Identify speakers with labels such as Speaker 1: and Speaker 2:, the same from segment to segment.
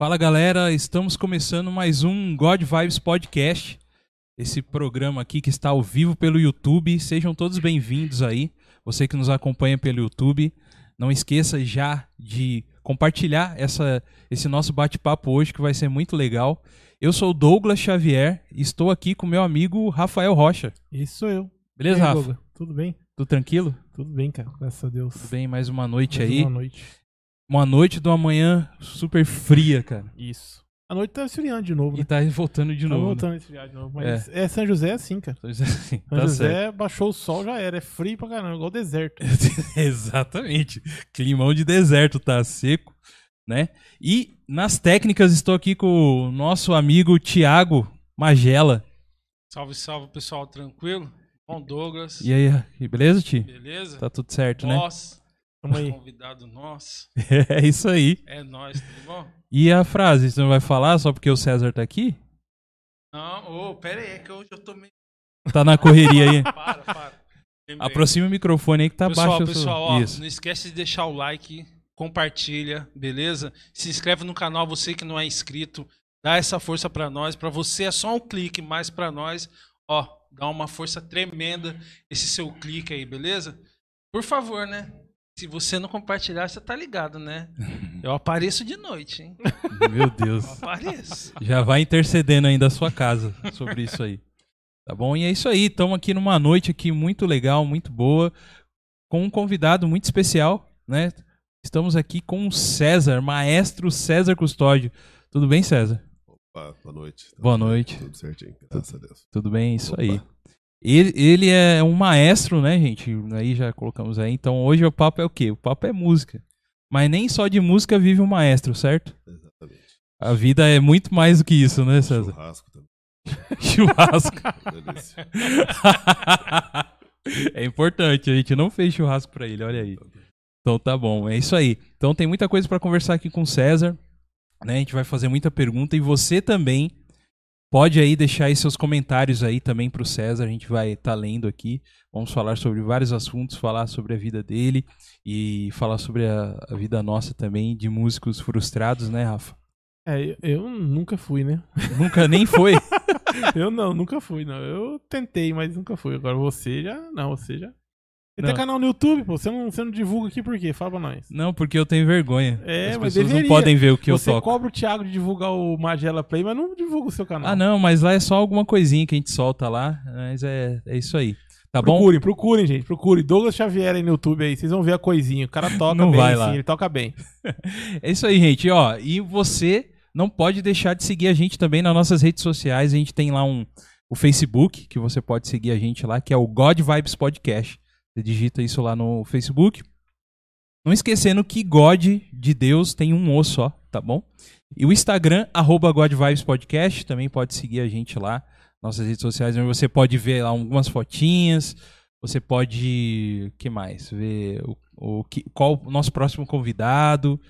Speaker 1: Fala galera, estamos começando mais um God Vibes Podcast. Esse programa aqui que está ao vivo pelo YouTube. Sejam todos bem-vindos aí. Você que nos acompanha pelo YouTube, não esqueça já de compartilhar essa, esse nosso bate-papo hoje que vai ser muito legal. Eu sou o Douglas Xavier e estou aqui com meu amigo Rafael Rocha.
Speaker 2: Esse sou eu.
Speaker 1: Beleza,
Speaker 2: aí,
Speaker 1: Rafa?
Speaker 2: Douglas? Tudo bem?
Speaker 1: Tudo tranquilo?
Speaker 2: Tudo bem, cara. Graças a Deus.
Speaker 1: Tudo bem, mais uma noite
Speaker 2: Mais
Speaker 1: aí.
Speaker 2: Uma noite.
Speaker 1: Uma noite de uma manhã super fria, cara.
Speaker 2: Isso. A noite tá esfriando de novo,
Speaker 1: E
Speaker 2: né?
Speaker 1: tá voltando de
Speaker 2: tá
Speaker 1: novo. né?
Speaker 2: voltando a esfriar de novo. Mas é. São José é assim, cara.
Speaker 1: Então, assim,
Speaker 2: São
Speaker 1: tá
Speaker 2: José
Speaker 1: certo.
Speaker 2: baixou o sol, já era. É frio pra caramba, igual deserto.
Speaker 1: Exatamente. Climão de deserto, tá seco, né? E nas técnicas estou aqui com o nosso amigo Tiago Magela.
Speaker 3: Salve, salve, pessoal, tranquilo? Bom, Douglas,
Speaker 1: E aí, beleza, Ti?
Speaker 3: beleza?
Speaker 1: Tá tudo certo, né?
Speaker 2: Tamo aí.
Speaker 3: convidado nosso,
Speaker 1: É isso aí.
Speaker 3: é nós, tudo bom?
Speaker 1: E a frase, você não vai falar só porque o César tá aqui?
Speaker 3: Não, ô, pera aí, é que hoje eu tô meio...
Speaker 1: Tá na correria aí.
Speaker 3: Para, para. Lembrei.
Speaker 1: Aproxima o microfone aí que tá
Speaker 3: pessoal,
Speaker 1: baixo.
Speaker 3: pessoal, ó,
Speaker 1: Isso.
Speaker 3: não esquece de deixar o like, compartilha, beleza? Se inscreve no canal, você que não é inscrito, dá essa força pra nós, pra você é só um clique, mas pra nós, ó, dá uma força tremenda esse seu clique aí, beleza? Por favor, né? Se você não compartilhar, você tá ligado, né? Eu apareço de noite, hein?
Speaker 1: Meu
Speaker 3: Eu
Speaker 1: Deus.
Speaker 3: apareço.
Speaker 1: Já vai intercedendo aí da sua casa sobre isso aí. Tá bom? E é isso aí. Estamos aqui numa noite aqui muito legal, muito boa, com um convidado muito especial, né? Estamos aqui com o César, maestro César Custódio. Tudo bem, César?
Speaker 4: Opa, boa noite. Tá
Speaker 1: Boa
Speaker 4: tudo
Speaker 1: noite.
Speaker 4: Tudo certinho, graças a Deus.
Speaker 1: Tudo bem? Isso
Speaker 4: Opa.
Speaker 1: aí. Ele, ele é um maestro, né, gente? Aí já colocamos aí. Então hoje o papo é o quê? O papo é música. Mas nem só de música vive um maestro, certo?
Speaker 4: Exatamente.
Speaker 1: A vida é muito mais do que isso, né, César?
Speaker 4: Churrasco também.
Speaker 1: Churrasco. É importante, a gente não fez churrasco pra ele, olha aí. Então tá bom, é isso aí. Então tem muita coisa pra conversar aqui com o César, né? A gente vai fazer muita pergunta e você também pode aí deixar aí seus comentários aí também pro César, a gente vai estar lendo aqui. Vamos falar sobre vários assuntos, falar sobre a vida dele e falar sobre a, a vida nossa também de músicos frustrados, né, Rafa?
Speaker 2: É, eu, eu nunca fui, né?
Speaker 1: Nunca nem foi.
Speaker 2: Eu não, nunca fui, não. Eu tentei, mas nunca fui. Agora você já. Não, você já. Você
Speaker 1: Não.
Speaker 2: tem canal no YouTube, pô. Você não, você não divulga aqui por quê? Fala pra nós.
Speaker 1: Não, porque eu tenho vergonha.
Speaker 2: É,
Speaker 1: As
Speaker 2: mas
Speaker 1: pessoas não
Speaker 2: deveria.
Speaker 1: podem ver o que eu
Speaker 2: você
Speaker 1: toco.
Speaker 2: cobra o Thiago de divulgar o Magela Play, mas não divulga o seu canal.
Speaker 1: Ah, não, mas lá é só alguma coisinha que a gente solta lá. Mas é, é isso aí. Tá bom?
Speaker 2: Procurem, procurem, gente. Procurem. Douglas Xavier aí no YouTube aí. Vocês vão ver a coisinha. O cara toca
Speaker 1: Não
Speaker 2: bem,
Speaker 1: vai
Speaker 2: sim.
Speaker 1: lá.
Speaker 2: Ele toca bem.
Speaker 1: É isso aí, gente. Ó, e você não pode deixar de seguir a gente também nas nossas redes sociais. A gente tem lá um o Facebook, que você pode seguir a gente lá, que é o God Vibes Podcast. Você digita isso lá no Facebook. Não esquecendo que God de Deus tem um O só, tá bom? E o Instagram, arroba God Vibes Podcast, também pode seguir a gente lá, nossas redes sociais, onde você pode ver lá algumas fotinhas, você pode, que mais? Ver o, o que, qual o nosso próximo convidado,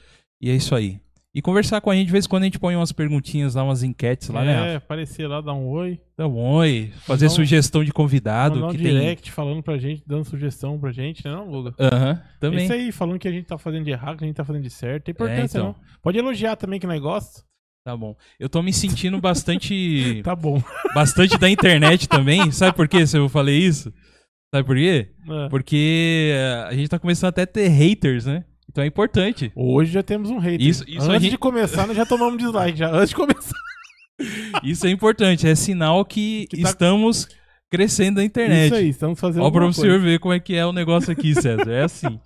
Speaker 1: e é isso aí. E conversar com a gente, de vez em quando a gente põe umas perguntinhas lá, umas enquetes lá, né?
Speaker 2: é, aparecer lá, dar um oi.
Speaker 1: Dá um oi, fazer
Speaker 2: um-
Speaker 1: sugestão de convidado,
Speaker 2: Mandar um
Speaker 1: que tem...
Speaker 2: direct falando pra gente, dando sugestão pra gente, né, não, Luga?
Speaker 1: Aham, também.
Speaker 2: Isso aí, falando que a gente tá fazendo de errado, que a gente tá fazendo de certo. Tem importância,
Speaker 1: então.
Speaker 2: não. Pode elogiar também que nós gosta.
Speaker 1: Tá bom. Eu tô me sentindo bastante.
Speaker 2: Tá bom.
Speaker 1: bastante da internet também. Sabe por quê? Se eu falei isso? Sabe por quê?
Speaker 2: É.
Speaker 1: Porque eh, a gente tá começando até a ter haters, né? Então é importante.
Speaker 2: Hoje já temos um hater.
Speaker 1: Isso- isso
Speaker 2: Antes
Speaker 1: gente-
Speaker 2: de começar, nós já tomamos dislike. Já. Antes de começar.
Speaker 1: Isso é importante. É sinal que,
Speaker 2: Que tá-
Speaker 1: estamos crescendo na internet.
Speaker 2: Isso aí, estamos fazendo
Speaker 1: Ó, pra você
Speaker 2: coisa.
Speaker 1: ver como é que é o negócio aqui, César. É assim.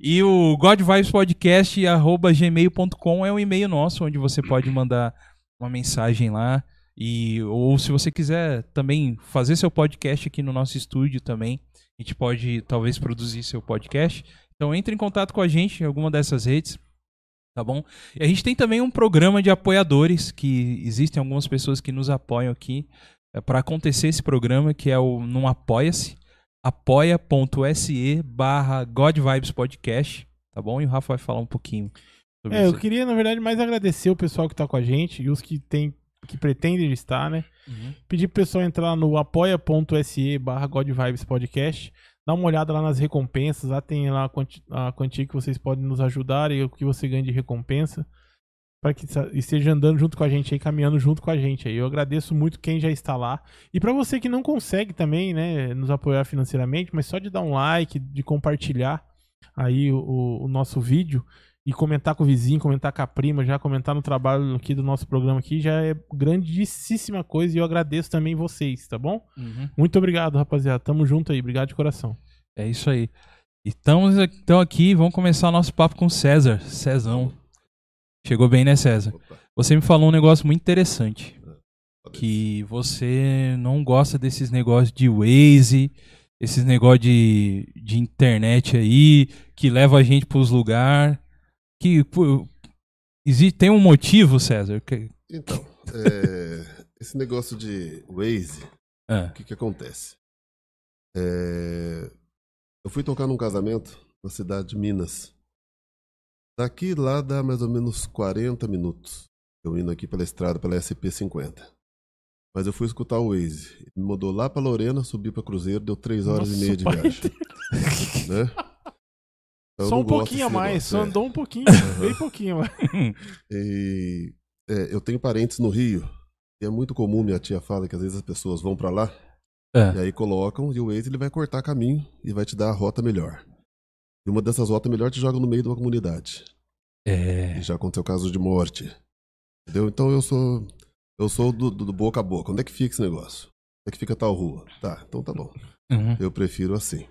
Speaker 1: E o godvibespodcast.gmail.com é um e-mail nosso, onde você pode mandar uma mensagem lá. E, ou se você quiser também fazer seu podcast aqui no nosso estúdio também, a gente pode talvez produzir seu podcast. Então entre em contato com a gente em alguma dessas redes, tá bom? E a gente tem também um programa de apoiadores, que existem algumas pessoas que nos apoiam aqui para acontecer esse programa, que é o Não Apoia-se, apoia.se barra Podcast, tá bom? E o Rafa vai falar um pouquinho sobre
Speaker 2: É,
Speaker 1: isso.
Speaker 2: eu queria, na verdade, mais agradecer o pessoal que tá com a gente e os que tem, que pretendem estar, né?
Speaker 1: Uhum.
Speaker 2: Pedir pro pessoal entrar no apoia.se barra Podcast. Dá uma olhada lá nas recompensas. Lá tem lá a quanti- a quantia que vocês podem nos ajudar e o que você ganha de recompensa. para que esteja andando junto com a gente aí, caminhando junto com a gente aí. Eu agradeço muito quem já está lá. E para você que não consegue também, né, nos apoiar financeiramente, mas só de dar um like, de compartilhar aí o- o nosso vídeo e comentar com o vizinho, comentar com a prima, já comentar no trabalho aqui do nosso programa aqui, já é grandíssima coisa e eu agradeço também vocês, tá bom?
Speaker 1: Uhum.
Speaker 2: Muito obrigado, rapaziada. Tamo junto aí. Obrigado de coração.
Speaker 1: É isso aí. Estamos então aqui, vamos começar o nosso papo com o César. Cezão. Chegou bem, né, César?
Speaker 4: Opa,
Speaker 1: Você me falou um negócio muito interessante.
Speaker 4: falei.
Speaker 1: Que você não gosta desses negócios de Waze, esses negócios de, de internet aí, que leva a gente pros lugares. Que pô, existe, tem um motivo, César? Que,
Speaker 4: Então, é, esse negócio de Waze,
Speaker 1: ah,
Speaker 4: o que que acontece? É, eu fui tocar num casamento na cidade de Minas. Daqui lá dá mais ou menos 40 minutos. Eu indo aqui pela estrada, pela SP50. Mas eu fui escutar o Waze. Ele me mandou lá pra Lorena, subi pra Cruzeiro, deu 3 horas
Speaker 2: Nossa,
Speaker 4: e meia de viagem. né? Eu
Speaker 2: só um pouquinho a mais, só
Speaker 4: é.
Speaker 2: andou um pouquinho, bem pouquinho.
Speaker 4: E é, eu tenho parentes no Rio. E é muito comum, minha tia fala que às vezes as pessoas vão pra lá
Speaker 1: ah,
Speaker 4: e aí colocam e o Waze ele vai cortar caminho e vai te dar a rota melhor. E uma dessas rotas melhor te joga no meio de uma comunidade.
Speaker 1: é.
Speaker 4: E já aconteceu casos de morte. Entendeu? Então eu sou eu sou do, do- do boca a boca. Onde é que fica esse negócio? Onde é que fica tal rua? Tá, então tá bom.
Speaker 1: Uhum,
Speaker 4: Eu prefiro assim.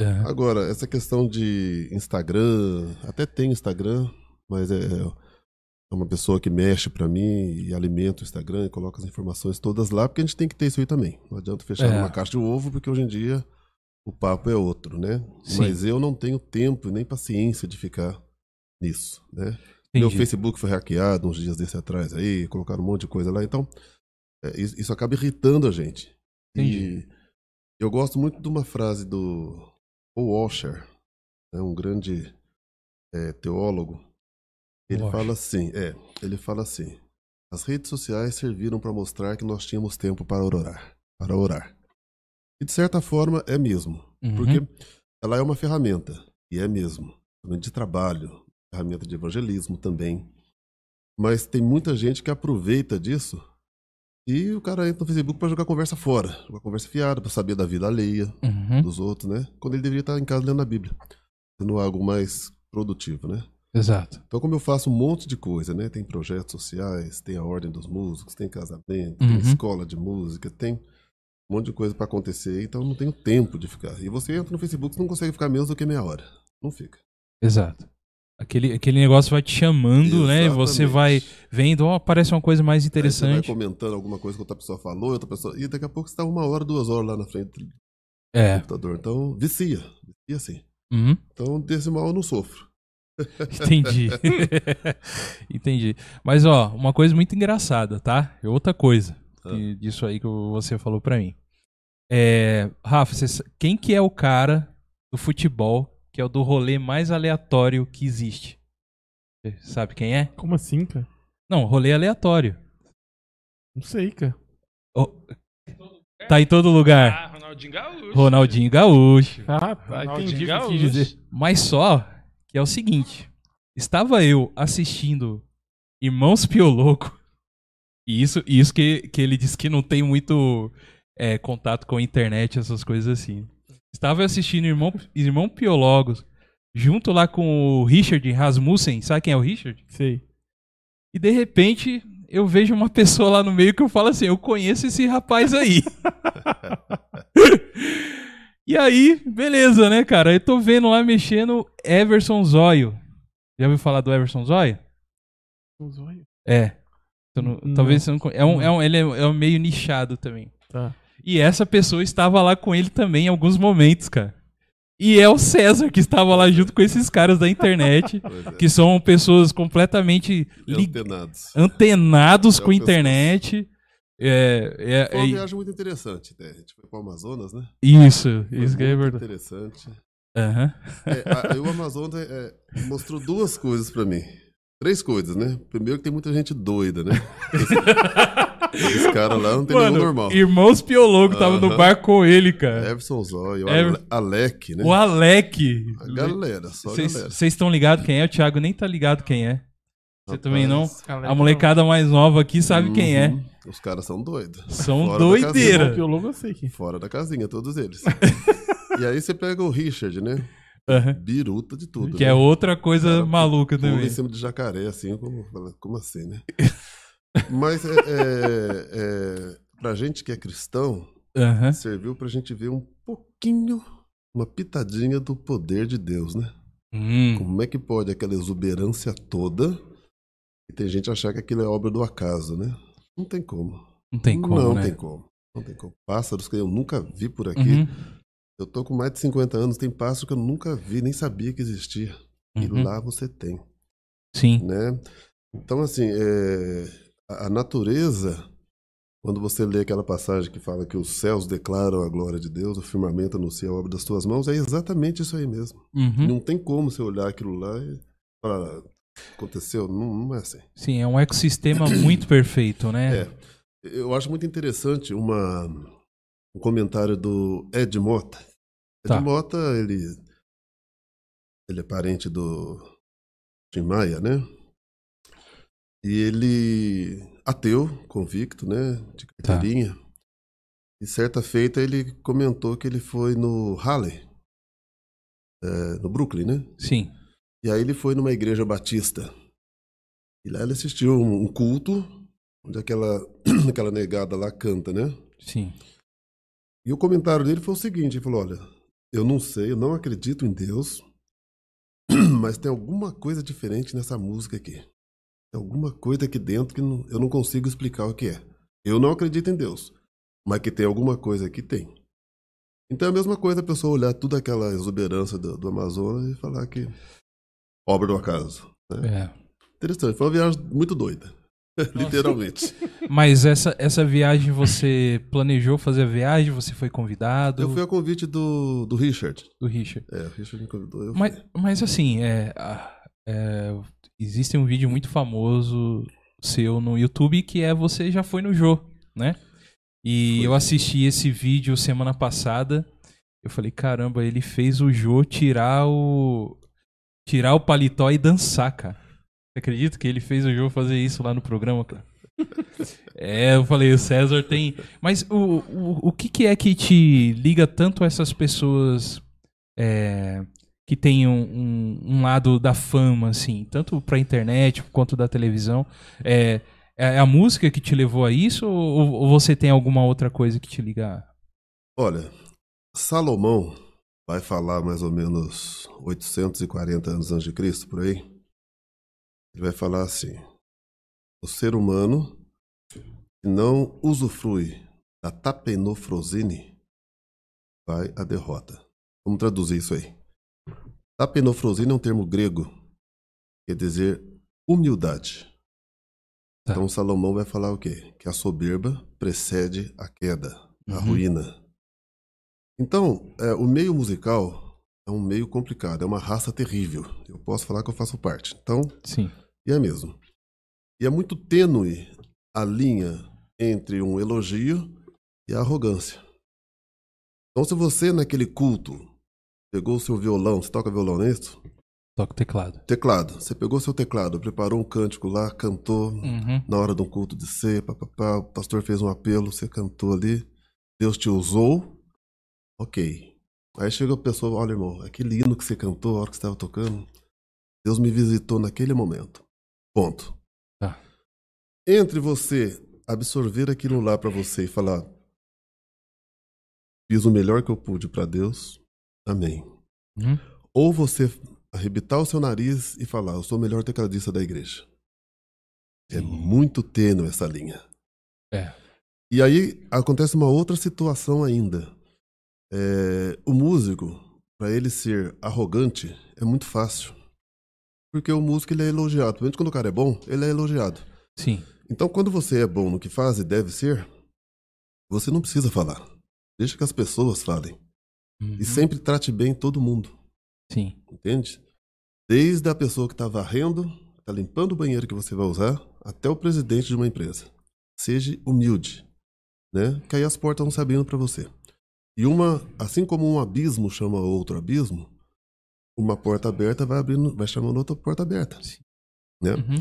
Speaker 1: Aham,
Speaker 4: Agora, essa questão de Instagram, até tem Instagram, mas é, é uma pessoa que mexe pra mim e alimenta o Instagram e coloca as informações todas lá, porque a gente tem que ter isso aí também. Não adianta fechar
Speaker 1: É.
Speaker 4: numa caixa de ovo, porque hoje em dia o papo é outro, né?
Speaker 1: Sim.
Speaker 4: Mas eu não tenho tempo e nem paciência de ficar nisso, né? Meu
Speaker 1: entendi.
Speaker 4: Facebook foi hackeado uns dias desse atrás aí, colocaram um monte de coisa lá, então é, isso, isso acaba irritando a gente.
Speaker 1: Entendi.
Speaker 4: E eu gosto muito de uma frase do Paul Washer, né, um grande é, teólogo. Ele
Speaker 1: Washer.
Speaker 4: fala assim, é, ele fala assim: as redes sociais serviram para mostrar que nós tínhamos tempo para orar, para orar. E de certa forma é mesmo,
Speaker 1: Uhum,
Speaker 4: porque ela é uma ferramenta e é mesmo, ferramenta de trabalho, ferramenta de evangelismo também. Mas tem muita gente que aproveita disso e o cara entra no Facebook para jogar conversa fora, jogar conversa fiada, para saber da vida alheia
Speaker 1: uhum,
Speaker 4: dos outros, né? Quando ele deveria estar em casa lendo a Bíblia, sendo algo mais produtivo, né?
Speaker 1: Exato.
Speaker 4: Então, como eu faço um monte de coisa, né? Tem projetos sociais, tem a Ordem dos Músicos, tem casamento,
Speaker 1: Uhum.
Speaker 4: tem escola de música, tem um monte de coisa para acontecer, então eu não tenho tempo de ficar. E você entra no Facebook, você não consegue ficar menos do que meia hora. Não fica.
Speaker 1: Exato. Aquele, aquele negócio vai te chamando, né? Você
Speaker 4: Exatamente.
Speaker 1: vai vendo, ó, parece uma coisa mais
Speaker 4: Aí
Speaker 1: interessante.
Speaker 4: Você vai comentando alguma coisa que outra pessoa falou, outra pessoa. E daqui a pouco você tá uma hora, duas horas lá na frente do
Speaker 1: É.
Speaker 4: computador. Então, vicia. Vicia sim.
Speaker 1: Uhum.
Speaker 4: Então, desse mal eu não sofro.
Speaker 1: Entendi. Entendi. Mas, ó, uma coisa muito engraçada, tá? É outra coisa
Speaker 4: Ah.
Speaker 1: que- disso aí que você falou pra mim. É, Rafa, você quem que é o cara do futebol que é o do rolê mais aleatório que existe? Você sabe quem é?
Speaker 2: Como assim, cara?
Speaker 1: Não, rolê aleatório.
Speaker 2: Não sei, cara.
Speaker 1: Ó, tá em todo lugar.
Speaker 3: Ah, Ronaldinho Gaúcho.
Speaker 1: Ronaldinho Gaúcho.
Speaker 2: Ah, tá. Entendi o que
Speaker 3: Gaúcho.
Speaker 2: quis dizer.
Speaker 1: Mas só que é o seguinte: estava eu assistindo Irmãos Pioloco, e isso, e isso que, que ele disse que não tem muito é, contato com a internet, essas coisas assim. Estava assistindo Irmão, Irmão Piologos, junto lá com o Richard Rasmussen, sabe quem é o Richard?
Speaker 2: Sei.
Speaker 1: E de repente eu vejo uma pessoa lá no meio que eu falo assim: eu conheço esse rapaz aí. e aí, beleza, né, cara? Eu tô vendo lá mexendo Everson Zóio. Já ouviu falar do Everson Zóio?
Speaker 2: Olhos.
Speaker 1: É. Não-
Speaker 2: Não.
Speaker 1: talvez você não conheça. É um, é um, ele é, é um meio nichado também.
Speaker 2: Tá.
Speaker 1: E essa pessoa estava lá com ele também em alguns momentos, cara. E é o César que estava lá junto com esses caras da internet,
Speaker 4: é.
Speaker 1: que são pessoas completamente li-
Speaker 4: Antenados.
Speaker 1: antenados
Speaker 4: É
Speaker 1: com a
Speaker 4: o
Speaker 1: internet. É, é-
Speaker 4: Foi uma
Speaker 1: é-
Speaker 4: viagem muito interessante. Né? A gente foi pro Amazonas, né?
Speaker 1: isso,
Speaker 4: Foi
Speaker 1: isso que é
Speaker 4: muito
Speaker 1: verdade.
Speaker 4: interessante.
Speaker 1: Aham.
Speaker 4: A- aí o Amazonas mostrou duas coisas pra mim. Três coisas, né? Primeiro que tem muita gente doida, né? Esse, esse cara lá não tem nenhum normal.
Speaker 1: Irmãos Piologo tava no bar com ele, cara.
Speaker 4: Everson Zóio,
Speaker 1: Ever-
Speaker 4: Ale- Alec, né?
Speaker 1: O Alec.
Speaker 4: A galera, só a
Speaker 1: Vocês
Speaker 4: galera.
Speaker 1: vocês estão ligados quem é? O Thiago nem tá ligado quem é. Você também não? A molecada mais nova aqui sabe quem é.
Speaker 4: Uhum. Os caras são doidos.
Speaker 1: São
Speaker 4: Fora da
Speaker 1: doideira.
Speaker 2: Porque o logo eu sei que.
Speaker 4: Fora da casinha, todos eles. e aí você pega o Richard, né?
Speaker 1: Aham.
Speaker 4: Biruta de tudo.
Speaker 1: Que
Speaker 4: né?
Speaker 1: é outra coisa
Speaker 4: Cara,
Speaker 1: maluca também.
Speaker 4: em cima de jacaré, assim, como, como assim, né? Mas é, é, é, pra gente que é cristão,
Speaker 1: Aham.
Speaker 4: serviu pra gente ver um pouquinho, uma pitadinha do poder de Deus, né?
Speaker 1: Hum,
Speaker 4: Como é que pode aquela exuberância toda e tem gente achar que aquilo é obra do acaso, né? Não tem como.
Speaker 1: não tem como,
Speaker 4: não
Speaker 1: né?
Speaker 4: tem como. Não tem como. Pássaros que eu nunca vi por aqui.
Speaker 1: Uhum,
Speaker 4: Eu tô com mais de 50 anos, tem pássaro que eu nunca vi, nem sabia que existia. E
Speaker 1: uhum.
Speaker 4: lá você tem,
Speaker 1: Sim.
Speaker 4: né? Então, assim, é, a natureza, quando você lê aquela passagem que fala que os céus declaram a glória de Deus, o firmamento anuncia a obra das tuas mãos, é exatamente isso aí mesmo.
Speaker 1: Uhum.
Speaker 4: Não tem como você olhar aquilo lá e falar, aconteceu? Não, não é assim.
Speaker 1: Sim, é um ecossistema muito perfeito, né?
Speaker 4: É. Eu acho muito interessante uma, um comentário do Ed Mota. Ed
Speaker 1: Tá.
Speaker 4: Mota, ele, ele é parente do Tim Maia, né? E ele, ateu, convicto, né? De
Speaker 1: Tá.
Speaker 4: carteirinha. E certa feita ele comentou que ele foi no Harley, é, no Brooklyn, né?
Speaker 1: Sim.
Speaker 4: E aí ele foi numa igreja batista. E lá ele assistiu um um culto, onde aquela, aquela negada lá canta, né?
Speaker 1: Sim.
Speaker 4: E o comentário dele foi o seguinte, ele falou, olha, eu não sei, eu não acredito em Deus, mas tem alguma coisa diferente nessa música aqui. Alguma coisa aqui dentro que não- eu não consigo explicar o que é. Eu não acredito em Deus, mas que tem alguma coisa aqui, tem. Então é a mesma coisa a pessoa olhar toda aquela exuberância do, do Amazonas e falar que obra do acaso.
Speaker 1: É.
Speaker 4: Interessante, foi uma viagem muito doida. Literalmente.
Speaker 1: Mas essa, essa viagem você planejou fazer a viagem? Você foi convidado?
Speaker 4: Eu fui a convite do, do Richard.
Speaker 1: Do Richard.
Speaker 4: É, o Richard me convidou.
Speaker 1: Mas,
Speaker 4: fui.
Speaker 1: mas assim, é, é, existe um vídeo muito famoso seu no YouTube que é você já foi no Jô, né? E
Speaker 4: Foi.
Speaker 1: eu assisti esse vídeo semana passada. Eu falei, caramba, ele fez o Jô tirar o tirar o paletó e dançar, cara. Você acredita que ele fez o Jô fazer isso lá no programa, cara? É, eu falei, o César tem. Mas o, o, o que, que é que te liga tanto a essas pessoas é, que têm um, um, um lado da fama, assim, tanto pra internet quanto da televisão? É, é a música que te levou a isso ou, ou você tem alguma outra coisa que te liga?
Speaker 4: Olha, Salomão vai falar mais ou menos 840 anos antes de Cristo, por aí. Ele vai falar assim: o ser humano que não usufrui da tapenofrosine vai à derrota. Vamos traduzir isso aí. Tapenofrosine é um termo grego, quer dizer humildade.
Speaker 1: Tá.
Speaker 4: Então Salomão vai falar o quê? Que a soberba precede a queda, a
Speaker 1: Uhum.
Speaker 4: ruína. Então, é, o meio musical é um meio complicado, é uma raça terrível. Eu posso falar que eu faço parte. Então,
Speaker 1: Sim.
Speaker 4: e é mesmo. E é muito tênue a linha entre um elogio e a arrogância. Então, se você naquele culto pegou o seu violão, você toca violão, não é isso?
Speaker 1: Toca teclado.
Speaker 4: Teclado. Você pegou seu teclado, preparou um cântico lá, cantou
Speaker 1: Uhum.
Speaker 4: na hora de um culto de ser, papapá, o pastor fez um apelo, você cantou ali, Deus te usou, ok. Aí chega a pessoa, olha irmão, aquele hino que você cantou a hora que você estava tocando, Deus me visitou naquele momento. Ponto.
Speaker 1: Tá.
Speaker 4: Entre você absorver aquilo lá para você e falar, fiz o melhor que eu pude para Deus, amém.
Speaker 1: Uhum.
Speaker 4: Ou você arrebitar o seu nariz e falar, eu sou o melhor tecladista da igreja. É
Speaker 1: Sim.
Speaker 4: muito tênue essa linha.
Speaker 1: É.
Speaker 4: E aí acontece uma outra situação ainda. É, o músico, para ele ser arrogante, é muito fácil. Porque o músico ele é elogiado. Principalmente quando o cara é bom, ele é elogiado.
Speaker 1: Sim.
Speaker 4: Então, quando você é bom no que faz e deve ser, você não precisa falar. Deixa que as pessoas falem.
Speaker 1: Uhum.
Speaker 4: E sempre trate bem todo mundo.
Speaker 1: Sim.
Speaker 4: Entende? Desde a pessoa que está varrendo, está limpando o banheiro que você vai usar, até o presidente de uma empresa. Seja humilde, né? Que aí as portas vão se abrindo para você. E uma, assim como um abismo chama outro abismo, uma porta aberta vai abrindo, vai chamando outra porta aberta,
Speaker 1: Sim.
Speaker 4: né?
Speaker 1: Uhum.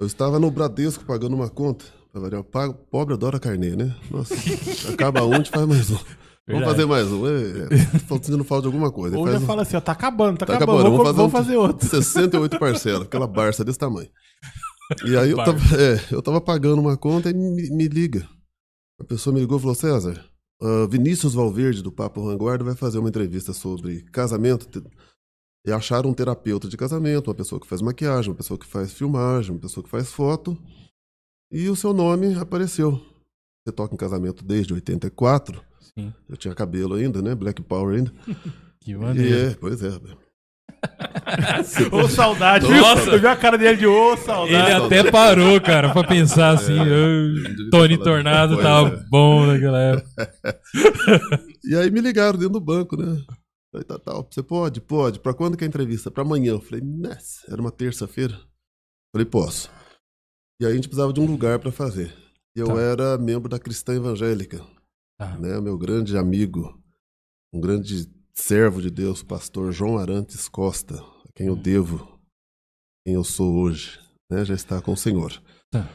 Speaker 4: Eu estava no Bradesco pagando uma conta. Pra variar, pago- Pobre adora carnê, né? Nossa, acaba um, gente faz mais um. Vamos fazer mais um. É, é, tô sentindo falta de alguma coisa.
Speaker 2: Ou já
Speaker 4: um-
Speaker 2: fala assim, ó, tá acabando, tá,
Speaker 4: Tá
Speaker 2: acabando,
Speaker 4: acabando,
Speaker 2: vamos,
Speaker 4: vamos
Speaker 2: vamos
Speaker 4: fazer
Speaker 2: fazer,
Speaker 4: um-
Speaker 2: outro.
Speaker 4: 68 parcelas, aquela barça desse tamanho. E aí eu tava, é, eu tava pagando uma conta e me, me liga. A pessoa me ligou e falou: César, ah, Vinícius Valverde, do Papo Vanguarda, vai fazer uma entrevista sobre casamento. Te- E acharam um terapeuta de casamento, uma pessoa que faz maquiagem, uma pessoa que faz filmagem, uma pessoa que faz foto. E o seu nome apareceu. Você toca em casamento desde 84.
Speaker 1: Sim.
Speaker 4: Eu tinha cabelo ainda, né? Black Power ainda.
Speaker 1: Que
Speaker 4: E
Speaker 1: maneiro.
Speaker 4: é, pois é.
Speaker 2: Ô, saudade.
Speaker 1: Nossa.
Speaker 2: Eu vi a cara dele de ô, saudade.
Speaker 1: Ele até parou, cara, pra pensar assim. "Ah,
Speaker 4: devia
Speaker 1: Tony Tornado tava
Speaker 4: é.
Speaker 1: bom naquela época.
Speaker 4: E aí me ligaram dentro do banco, né? Falei, tá, tá, você pode? Pode. Pra quando que é a entrevista? Pra amanhã. Eu falei, nossa, era uma terça-feira. Falei, posso. E aí a gente precisava de um lugar pra fazer. E eu
Speaker 1: Tá.
Speaker 4: era membro da Cristã Evangélica, Né? Meu grande amigo, um grande servo de Deus, pastor João Arantes Costa, a quem eu devo, quem eu sou hoje, né? Já está com o Senhor.
Speaker 1: Tá.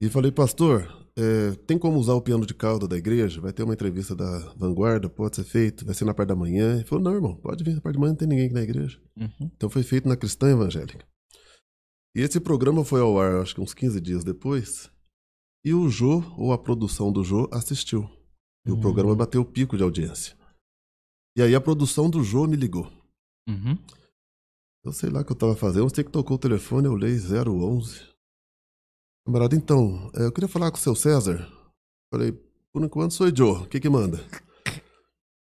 Speaker 4: E falei, pastor, é, tem como usar o piano de cauda da igreja? Vai ter uma entrevista da Vanguarda, pode ser feito, vai ser na parte da manhã. Ele falou, não, irmão, pode vir, na parte da manhã não tem ninguém aqui na igreja.
Speaker 1: Uhum.
Speaker 4: Então foi feito na Cristã Evangélica. E esse programa foi ao ar, acho que uns 15 dias depois, e o Jô, ou a produção do Jô, assistiu. E o
Speaker 1: Hum.
Speaker 4: programa bateu o pico de audiência. E aí a produção do Jô me ligou.
Speaker 1: Uhum.
Speaker 4: Eu sei lá o que eu tava fazendo, você que tocou o telefone, eu olhei 011. Camarada, então, é, eu queria falar com o seu César. Falei, por enquanto sou o Joe, o que que manda?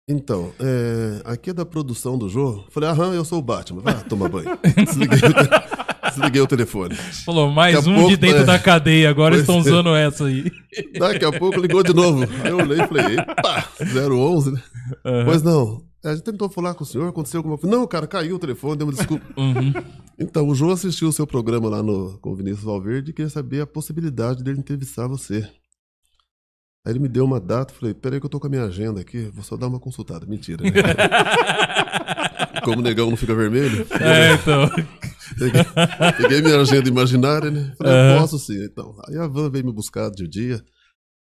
Speaker 4: Então, é, aqui é da produção do Jô. Falei, aham, eu sou o Batman, vai tomar banho. Desliguei, o te- desliguei o telefone.
Speaker 1: Falou, mais
Speaker 4: Daqui
Speaker 1: um
Speaker 4: pouco,
Speaker 1: de dentro
Speaker 4: é.
Speaker 1: da cadeia, agora
Speaker 4: Pois
Speaker 1: estão
Speaker 4: é.
Speaker 1: usando essa aí.
Speaker 4: Daqui a pouco ligou de novo. Aí eu olhei e falei, epa, 011, né?
Speaker 1: Aham.
Speaker 4: Pois não, a gente tentou falar com o senhor, aconteceu alguma coisa. Não, cara, caiu o telefone, deu uma desculpa.
Speaker 1: Uhum.
Speaker 4: Então, o João assistiu o seu programa lá no, com o Vinícius Valverde e queria saber a possibilidade dele entrevistar você. Aí ele me deu uma data, falei, peraí que eu tô com a minha agenda aqui, vou só dar uma consultada. Mentira, né? Como o negão não fica vermelho,
Speaker 1: É, então.
Speaker 4: peguei, peguei minha agenda imaginária, né? Falei,
Speaker 1: Aham.
Speaker 4: posso sim, então. Aí a van veio me buscar de dia,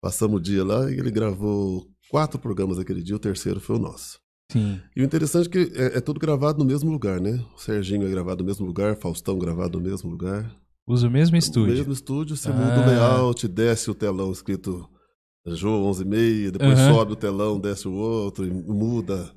Speaker 4: passamos o dia lá e ele gravou quatro programas aquele dia, o terceiro foi o nosso.
Speaker 1: Sim.
Speaker 4: E o interessante é que é, é tudo gravado no mesmo lugar, né? O Serginho é gravado no mesmo lugar, Faustão gravado no mesmo lugar.
Speaker 1: Usa o mesmo estúdio.
Speaker 4: mesmo estúdio, você
Speaker 1: Ah.
Speaker 4: muda o layout, desce o telão escrito Jô 11 e meia, depois
Speaker 1: Aham.
Speaker 4: sobe o telão, desce o outro, e muda.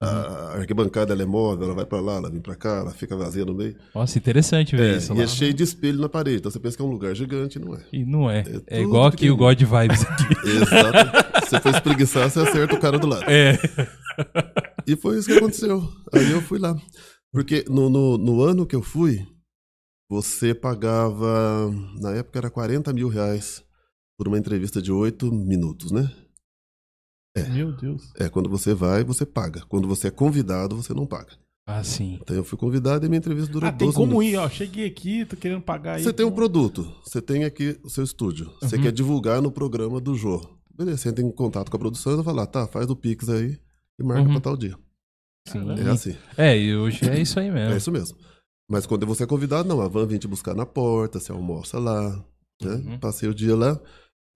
Speaker 4: A a arquibancada ela é móvel, ela vai pra lá, ela vem pra cá, ela fica vazia no meio.
Speaker 1: Nossa, interessante ver
Speaker 4: É,
Speaker 1: isso
Speaker 4: e
Speaker 1: lá.
Speaker 4: é cheio de espelho na parede, então você pensa que é um lugar gigante, não é?
Speaker 1: E não é.
Speaker 4: É
Speaker 1: É, igual aqui o God Vibes aqui.
Speaker 4: Exato. você foi espreguiçar, você acerta o cara do lado.
Speaker 1: É.
Speaker 4: E foi isso que aconteceu. Aí eu fui lá. Porque no, no, no ano que eu fui, você pagava, na época era 40 mil reais por uma entrevista de 8 minutos, né?
Speaker 2: Meu Deus.
Speaker 4: É, quando você vai, você paga. Quando você é convidado, você não paga.
Speaker 1: Ah, sim.
Speaker 4: Então eu fui convidado e minha entrevista durou
Speaker 2: Ah, tem
Speaker 4: 12
Speaker 2: como
Speaker 4: minutos.
Speaker 2: ir, ó. Cheguei aqui, tô querendo pagar aí.
Speaker 4: Você tem um produto, você tem aqui o seu estúdio, você
Speaker 1: Uhum.
Speaker 4: quer divulgar no programa do Jô. Beleza, você entra em contato com a produção e vai falar, tá, faz o Pix aí e marca
Speaker 1: Uhum.
Speaker 4: pra tal dia.
Speaker 1: sim.
Speaker 4: É assim.
Speaker 1: É, e hoje é isso aí
Speaker 4: É
Speaker 1: mesmo.
Speaker 4: isso mesmo. Mas quando você é convidado, não, a van vem te buscar na porta, você almoça lá, né?
Speaker 1: Uhum.
Speaker 4: Passei o dia lá,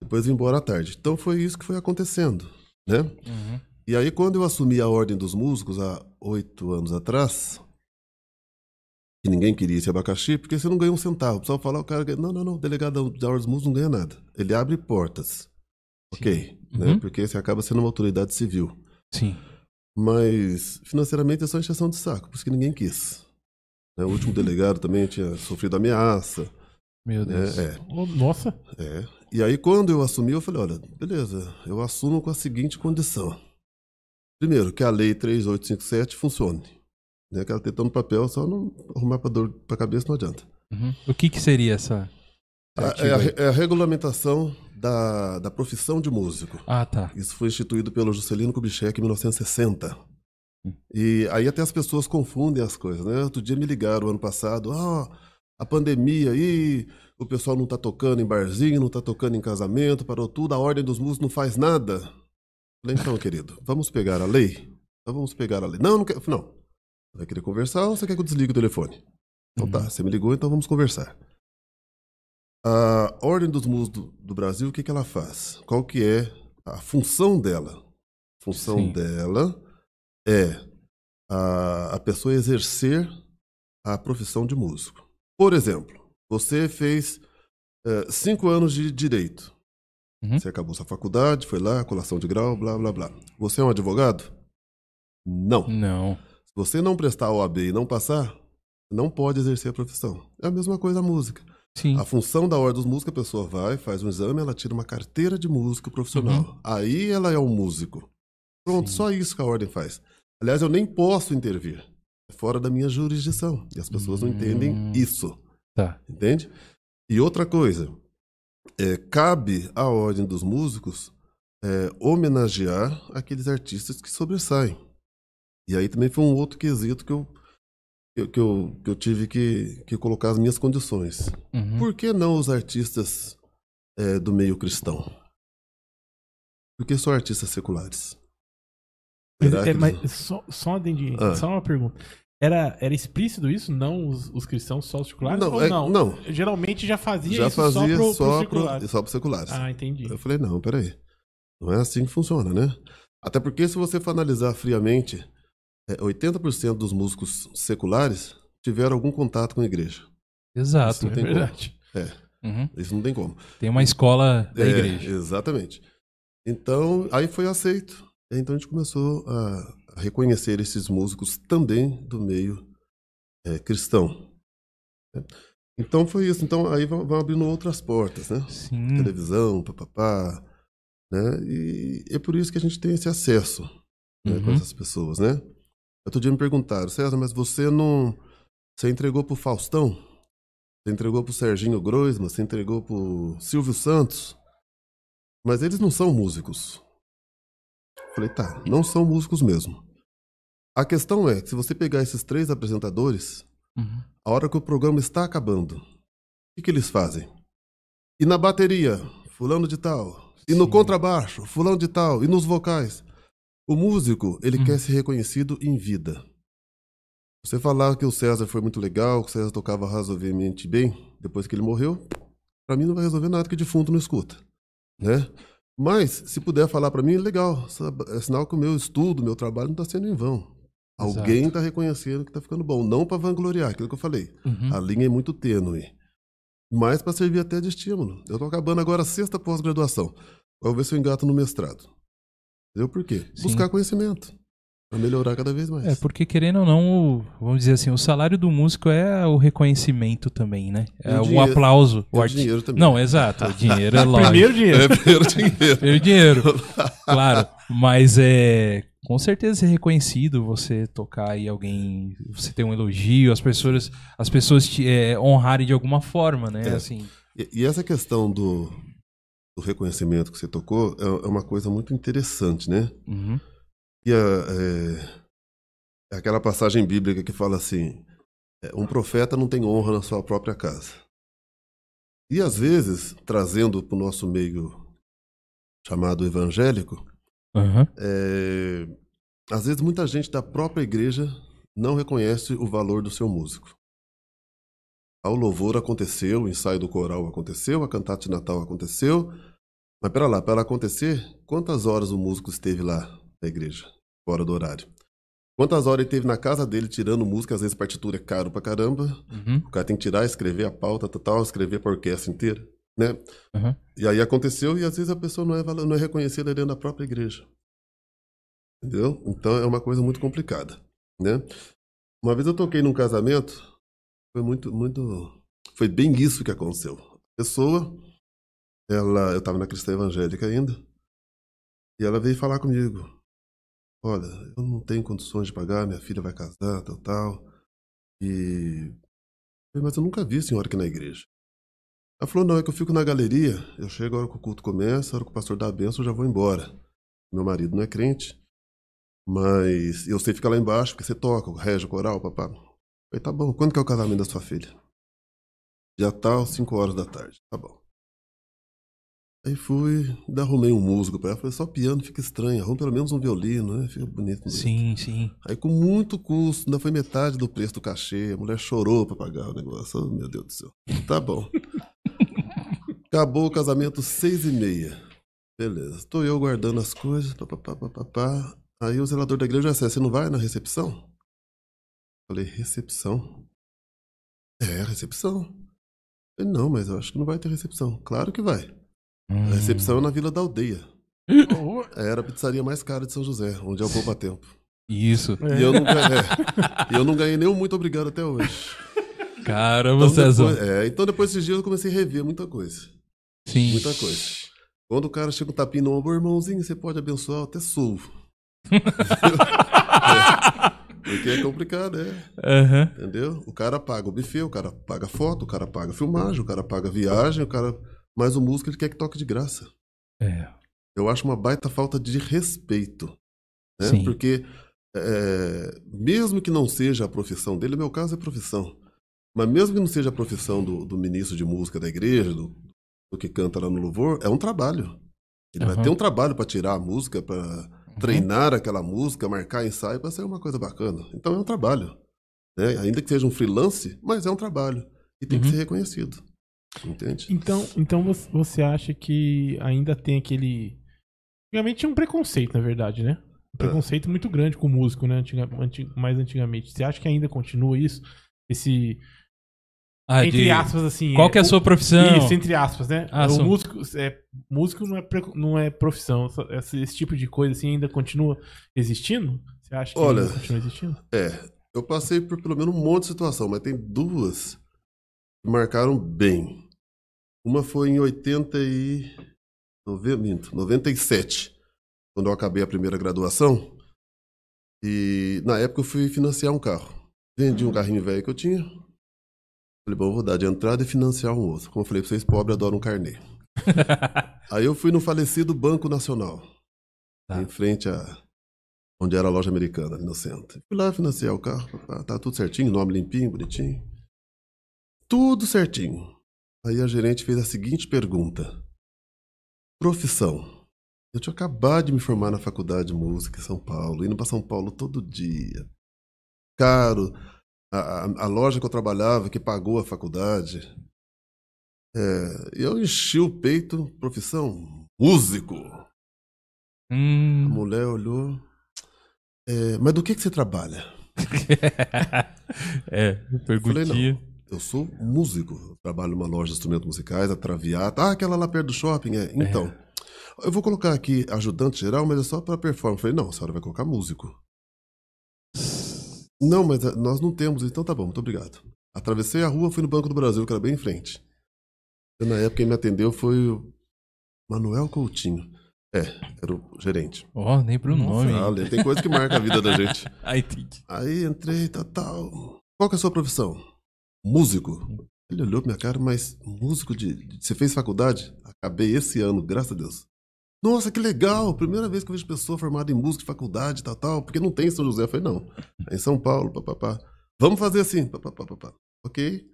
Speaker 4: depois vim embora à tarde. Então foi isso que foi acontecendo, né?
Speaker 1: Uhum.
Speaker 4: E aí quando eu assumi a Ordem dos Músicos, há oito anos atrás, que ninguém queria esse abacaxi, porque você não ganha um centavo. O pessoal fala, o cara, ganha- não, não, não, o delegado da Ordem dos Músicos não ganha nada. Ele abre portas, ok, né?
Speaker 1: Uhum.
Speaker 4: Porque você acaba sendo uma autoridade civil.
Speaker 1: Sim.
Speaker 4: Mas financeiramente é só encheção de saco, por isso que ninguém quis. Né, O último delegado também tinha sofrido ameaça.
Speaker 1: Meu
Speaker 4: Né?
Speaker 1: Deus.
Speaker 4: É,
Speaker 2: Ô, Nossa.
Speaker 4: é. E aí quando eu assumi, eu falei, olha, beleza, eu assumo com a seguinte condição. Primeiro, que a lei 3857 funcione. Né? Que ela tem no papel, só não arrumar pra dor pra cabeça não adianta.
Speaker 1: Uhum. O que que seria essa?
Speaker 4: A- é, a, é a regulamentação da, da profissão de músico.
Speaker 1: Ah, tá.
Speaker 4: Isso foi instituído pelo Juscelino Kubitschek em 1960.
Speaker 1: Hum.
Speaker 4: E aí até as pessoas confundem as coisas, né? Outro dia me ligaram ano passado, ah, a pandemia aí, o pessoal não tá tocando em barzinho, não tá tocando em casamento, parou tudo, a ordem dos músicos não faz nada. Falei, então, querido, vamos pegar a lei? Então vamos pegar a lei. Não, não quero. Não. Vai querer conversar ou você quer que eu desligue o telefone? Então tá,
Speaker 1: Uhum.
Speaker 4: você me ligou, então vamos conversar. A Ordem dos Músicos do, do Brasil, o que, que ela faz? Qual que é a função dela? A função
Speaker 1: Sim.
Speaker 4: dela é a, a pessoa exercer a profissão de músico. Por exemplo, você fez eh, cinco anos de direito.
Speaker 1: Uhum.
Speaker 4: Você acabou sua faculdade, foi lá, colação de grau, blá, blá, blá. Você é um advogado? Não.
Speaker 1: Não.
Speaker 4: Se você não prestar a OAB e não passar, não pode exercer a profissão. É a mesma coisa a música.
Speaker 1: Sim.
Speaker 4: A função da ordem dos músicos, a pessoa vai, faz um exame, ela tira uma carteira de músico profissional. Aí ela é um músico. Pronto,
Speaker 1: Uhum. Sim.
Speaker 4: só isso que a ordem faz. Aliás, eu nem posso intervir. É fora da minha jurisdição. E as pessoas não
Speaker 1: Hum.
Speaker 4: entendem isso.
Speaker 1: Tá.
Speaker 4: Entende? E outra coisa, é, cabe à ordem dos músicos é, homenagear aqueles artistas que sobressaem. E aí também foi um outro quesito que eu, que, eu- que eu, que eu tive que, que colocar as minhas condições.
Speaker 1: Uhum.
Speaker 4: Por que não os artistas é, do meio cristão? Por que só artistas seculares?
Speaker 2: Mas, é,
Speaker 4: eles-
Speaker 2: mas só, só,
Speaker 4: Ah.
Speaker 2: só uma pergunta. Era, era explícito isso? Não os, os cristãos só os seculares?
Speaker 4: Não,
Speaker 2: ou
Speaker 4: é-
Speaker 2: não?
Speaker 4: não.
Speaker 2: Geralmente já fazia
Speaker 4: Já
Speaker 2: isso
Speaker 4: fazia
Speaker 2: só
Speaker 4: para
Speaker 2: seculares.
Speaker 4: só seculares.
Speaker 2: Ah, entendi.
Speaker 4: Eu falei, não, peraí. Não é assim que funciona, né? Até porque se você for analisar friamente, é, 80% dos músicos seculares tiveram algum contato com a igreja.
Speaker 1: Exato.
Speaker 4: Isso não
Speaker 2: É
Speaker 4: tem
Speaker 2: verdade.
Speaker 1: Uhum.
Speaker 4: Isso não tem como.
Speaker 1: Tem uma escola da
Speaker 4: É,
Speaker 1: igreja.
Speaker 4: Exatamente. Então, aí foi aceito. Então a gente começou a reconhecer esses músicos também do meio é, cristão. né? Então foi isso. Então aí vão, vão abrindo outras portas, né?
Speaker 1: Sim.
Speaker 4: Televisão, papapá, né? E é por isso que a gente tem esse acesso né, com
Speaker 1: Uhum.
Speaker 4: essas pessoas, né? Outro dia me perguntaram, César, mas você não... Você entregou pro Faustão? Você entregou pro Serginho Groisman? Você entregou pro Silvio Santos? Mas eles não são músicos. Falei, tá, não são músicos mesmo. A questão é que se você pegar esses três apresentadores,
Speaker 1: Uhum.
Speaker 4: a hora que o programa está acabando, o que, que eles fazem? E na bateria, fulano de tal. E no contrabaixo, fulano de tal. E nos vocais. O músico, ele
Speaker 1: Hum.
Speaker 4: quer ser reconhecido em vida. Você falar que o César foi muito legal, que o César tocava razoavelmente bem, depois que ele morreu, pra mim não vai resolver nada que defunto não escuta, né? Mas, se puder falar pra mim, legal. É sinal que o meu estudo, meu trabalho não tá sendo em vão. Alguém tá reconhecendo que tá ficando bom. Não pra vangloriar, aquilo que eu falei.
Speaker 1: Uhum.
Speaker 4: A linha é muito tênue. Mas para servir até de estímulo. Eu tô acabando agora a sexta pós-graduação. Vou ver se eu engato no mestrado. Entendeu por quê?
Speaker 1: Sim.
Speaker 4: Buscar conhecimento. Pra melhorar cada vez mais.
Speaker 1: É, porque querendo ou não, vamos dizer assim, o salário do músico é o reconhecimento também, né? É
Speaker 4: o dinheiro-
Speaker 1: aplauso. O
Speaker 4: o
Speaker 1: arti...
Speaker 4: dinheiro também.
Speaker 1: Não, exato. O dinheiro é lógico.
Speaker 2: Primeiro dinheiro.
Speaker 4: É primeiro dinheiro.
Speaker 1: Primeiro dinheiro. Claro. Mas é. Com certeza ser reconhecido, você tocar aí alguém, você ter um elogio, as pessoas, as pessoas te é, honrarem de alguma forma, né?
Speaker 4: É.
Speaker 1: Assim.
Speaker 4: E, e essa questão do, do reconhecimento que você tocou é, é uma coisa muito interessante, né?
Speaker 1: Uhum.
Speaker 4: E a, é, é aquela passagem bíblica que fala assim: é, um profeta não tem honra na sua própria casa. E às vezes, trazendo para o nosso meio chamado evangélico,
Speaker 1: Uhum.
Speaker 4: é, às vezes muita gente da própria igreja não reconhece o valor do seu músico. O louvor aconteceu, o ensaio do coral aconteceu, a cantata de Natal aconteceu, mas pera lá, para ela acontecer, quantas horas o músico esteve lá na igreja, fora do horário? Quantas horas ele teve na casa dele tirando música, às vezes partitura é caro pra caramba,
Speaker 1: Uhum.
Speaker 4: o cara tem que tirar, escrever a pauta, total, escrever pra orquestra inteira, né?
Speaker 1: Uhum.
Speaker 4: E aí aconteceu e às vezes a pessoa não é, não é reconhecida dentro da própria igreja. Entendeu? Então é uma coisa muito complicada, né? Uma vez eu toquei num casamento, foi muito, muito, foi bem isso que aconteceu. A pessoa, ela, eu estava na cristã evangélica ainda, e ela veio falar comigo. Olha, eu não tenho condições de pagar, minha filha vai casar, tal, tal. E mas eu nunca vi a senhora aqui na igreja. Ela falou, não, é que eu fico na galeria, eu chego a hora que o culto começa, a hora que o pastor dá a benção, eu já vou embora. Meu marido não é crente, mas eu sei ficar lá embaixo, porque você toca, rege o coral, papá. Eu falei, tá bom, quando que é o casamento da sua filha? Já tal, 5 horas da tarde, tá bom. Aí fui, ainda arrumei um músico pra ela, falei, só piano fica estranho, arrume pelo menos um violino, né? Fica bonito. bonito.
Speaker 1: Sim, sim.
Speaker 4: Aí com muito custo, ainda foi metade do preço do cachê, a mulher chorou pra pagar o negócio. Oh, meu Deus do céu. Tá bom. Acabou o casamento seis e meia. Beleza. Tô eu guardando as coisas. Pá, pá, pá, pá, pá, pá. Aí o zelador da igreja disse, você não vai na recepção? Falei, recepção? É, recepção. Falei, não, mas eu acho que não vai ter recepção. Claro que vai. A recepção é na Vila da Aldeia.
Speaker 2: Oh,
Speaker 4: Era a pizzaria mais cara de São José, onde é o Poupa Tempo.
Speaker 1: Isso.
Speaker 4: E eu não, ganhei, é, e eu não ganhei nenhum muito obrigado até hoje.
Speaker 1: Caramba,
Speaker 4: Então
Speaker 1: Cezão.
Speaker 4: depois, é, então depois desses dias eu comecei a rever muita coisa.
Speaker 1: Sim.
Speaker 4: Muita coisa. Quando o cara chega um tapinha no ombro, irmãozinho, você pode abençoar, eu até sou. Porque é complicado, é.
Speaker 1: Aham.
Speaker 4: Entendeu? O cara paga o buffet, o cara paga foto, o cara paga filmagem, o cara paga viagem, o cara. Mas o músico ele quer que toque de graça.
Speaker 1: É.
Speaker 4: Eu acho uma baita falta de respeito. Né?
Speaker 1: Sim.
Speaker 4: Porque, é, mesmo que não seja a profissão dele, no meu caso é profissão. Mas mesmo que não seja a profissão do, do ministro de música da igreja, do, do que canta lá no louvor, é um trabalho. Ele
Speaker 1: Aham.
Speaker 4: vai ter um trabalho para tirar a música, para treinar aquela música, marcar ensaio, para ser uma coisa bacana. Então é um trabalho. né? Ainda que seja um freelance, mas é um trabalho. E tem que
Speaker 1: Uhum.
Speaker 4: ser reconhecido. Entende?
Speaker 2: Então, então você- acha que ainda tem aquele. Antigamente tinha um preconceito, na verdade, né? Um preconceito muito grande com o músico, né? Antiga- anti- mais antigamente. Você acha que ainda continua isso? Esse.
Speaker 1: Ah,
Speaker 2: entre
Speaker 1: de-
Speaker 2: aspas, assim.
Speaker 1: Qual que é a sua profissão?
Speaker 2: Isso, entre aspas, né?
Speaker 1: Ah,
Speaker 2: o
Speaker 1: sou-
Speaker 2: músico, é, músico não é, pre- não é profissão. Esse, esse tipo de coisa assim ainda continua existindo? Você acha que
Speaker 4: Olha,
Speaker 2: ainda continua existindo?
Speaker 4: É, eu passei por pelo menos um monte de situação, mas tem duas que marcaram bem. Uma foi em 80 e... nove- minto, 97, quando eu acabei a primeira graduação. E na época eu fui financiar um carro. Vendi um carrinho velho que eu tinha. Falei, bom, eu vou dar de entrada e financiar um outro. Como eu falei pra vocês, pobre adora um carnê. Aí eu fui no falecido Banco Nacional,
Speaker 1: Tá.
Speaker 4: em frente a onde era a loja americana, ali no centro. Fui lá financiar o carro, tá tudo certinho, nome limpinho, bonitinho. Tudo certinho. Aí a gerente fez a seguinte pergunta: Profissão. Eu tinha acabado de me formar na faculdade de música em São Paulo, indo para São Paulo todo dia. Caro, a, a- a loja que eu trabalhava, que pagou a faculdade. É, eu enchi o peito, profissão, músico. A
Speaker 1: Hum.
Speaker 4: mulher olhou. "É, mas do que, que você trabalha?
Speaker 1: é, perguntinha.
Speaker 4: Falei, não. Eu sou músico. Eu trabalho numa loja de instrumentos musicais, a Traviata. Ah, aquela lá perto do shopping. É. Então, eu vou colocar aqui ajudante geral, mas é só para performance. Falei, não, a senhora vai colocar músico. Não, mas ah, nós não temos. Então tá bom, muito obrigado. Atravessei a rua, fui no Banco do Brasil, que era bem em frente. E na época quem me atendeu foi o Manuel Coutinho. É, era o gerente.
Speaker 1: Ó, nem pro nome.
Speaker 4: Ah, tem coisa que marca a vida da gente.
Speaker 1: Ah, entendi.
Speaker 4: Aí entrei, tal, tal. Qual que é a sua profissão? Músico. Ele olhou pra minha cara, mas músico de, de- Você fez faculdade? Acabei esse ano, graças a Deus. Nossa, que legal! Primeira vez que eu vejo pessoa formada em música de faculdade, tal, tal. Porque não tem em São José. Eu falei, não. É em São Paulo, papapá. Vamos fazer assim, papapá, papapá. Ok.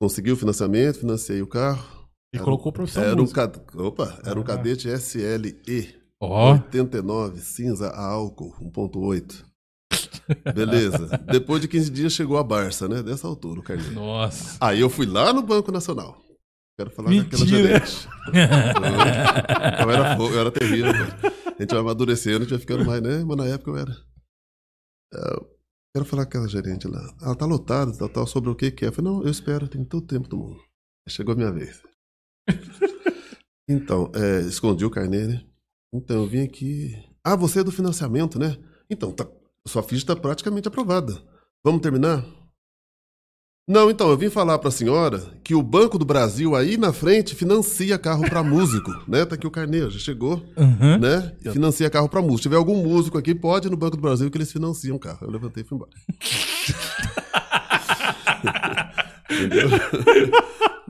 Speaker 4: Consegui o financiamento, financiei o carro.
Speaker 2: Ele
Speaker 4: Era
Speaker 2: colocou profissão
Speaker 4: Era um,
Speaker 2: música.
Speaker 4: Opa, era um cadete SLE.
Speaker 1: Ó,
Speaker 4: 89, cinza a álcool, 1.8. Beleza. Depois de 15 dias chegou a Barça, né? Dessa altura, o carnê.
Speaker 1: nossa.
Speaker 4: Aí eu fui lá no Banco Nacional. Quero falar com aquela
Speaker 2: Mentira.
Speaker 4: gerente. Eu era, fo- eu era terrível. cara. A gente vai amadurecendo, a gente vai ficando mais, né? Mas na época eu era. Eu quero falar com aquela gerente lá. Ela tá lotada, tal, tal, sobre o que que é. Eu falei, não, eu espero, tem todo o tempo do mundo. Chegou a minha vez. Então, é, escondi o carnê, né? Então, eu vim aqui. Ah, você é do financiamento, né? Então, tá, sua ficha está praticamente aprovada. Vamos terminar? Não, então, eu vim falar pra senhora que o Banco do Brasil aí na frente financia carro pra músico, né? Tá aqui o carnê, já chegou,
Speaker 1: Aham.
Speaker 4: né? Financia carro pra músico. Se tiver algum músico aqui, pode ir no Banco do Brasil que eles financiam carro. Eu levantei e fui embora. Entendeu?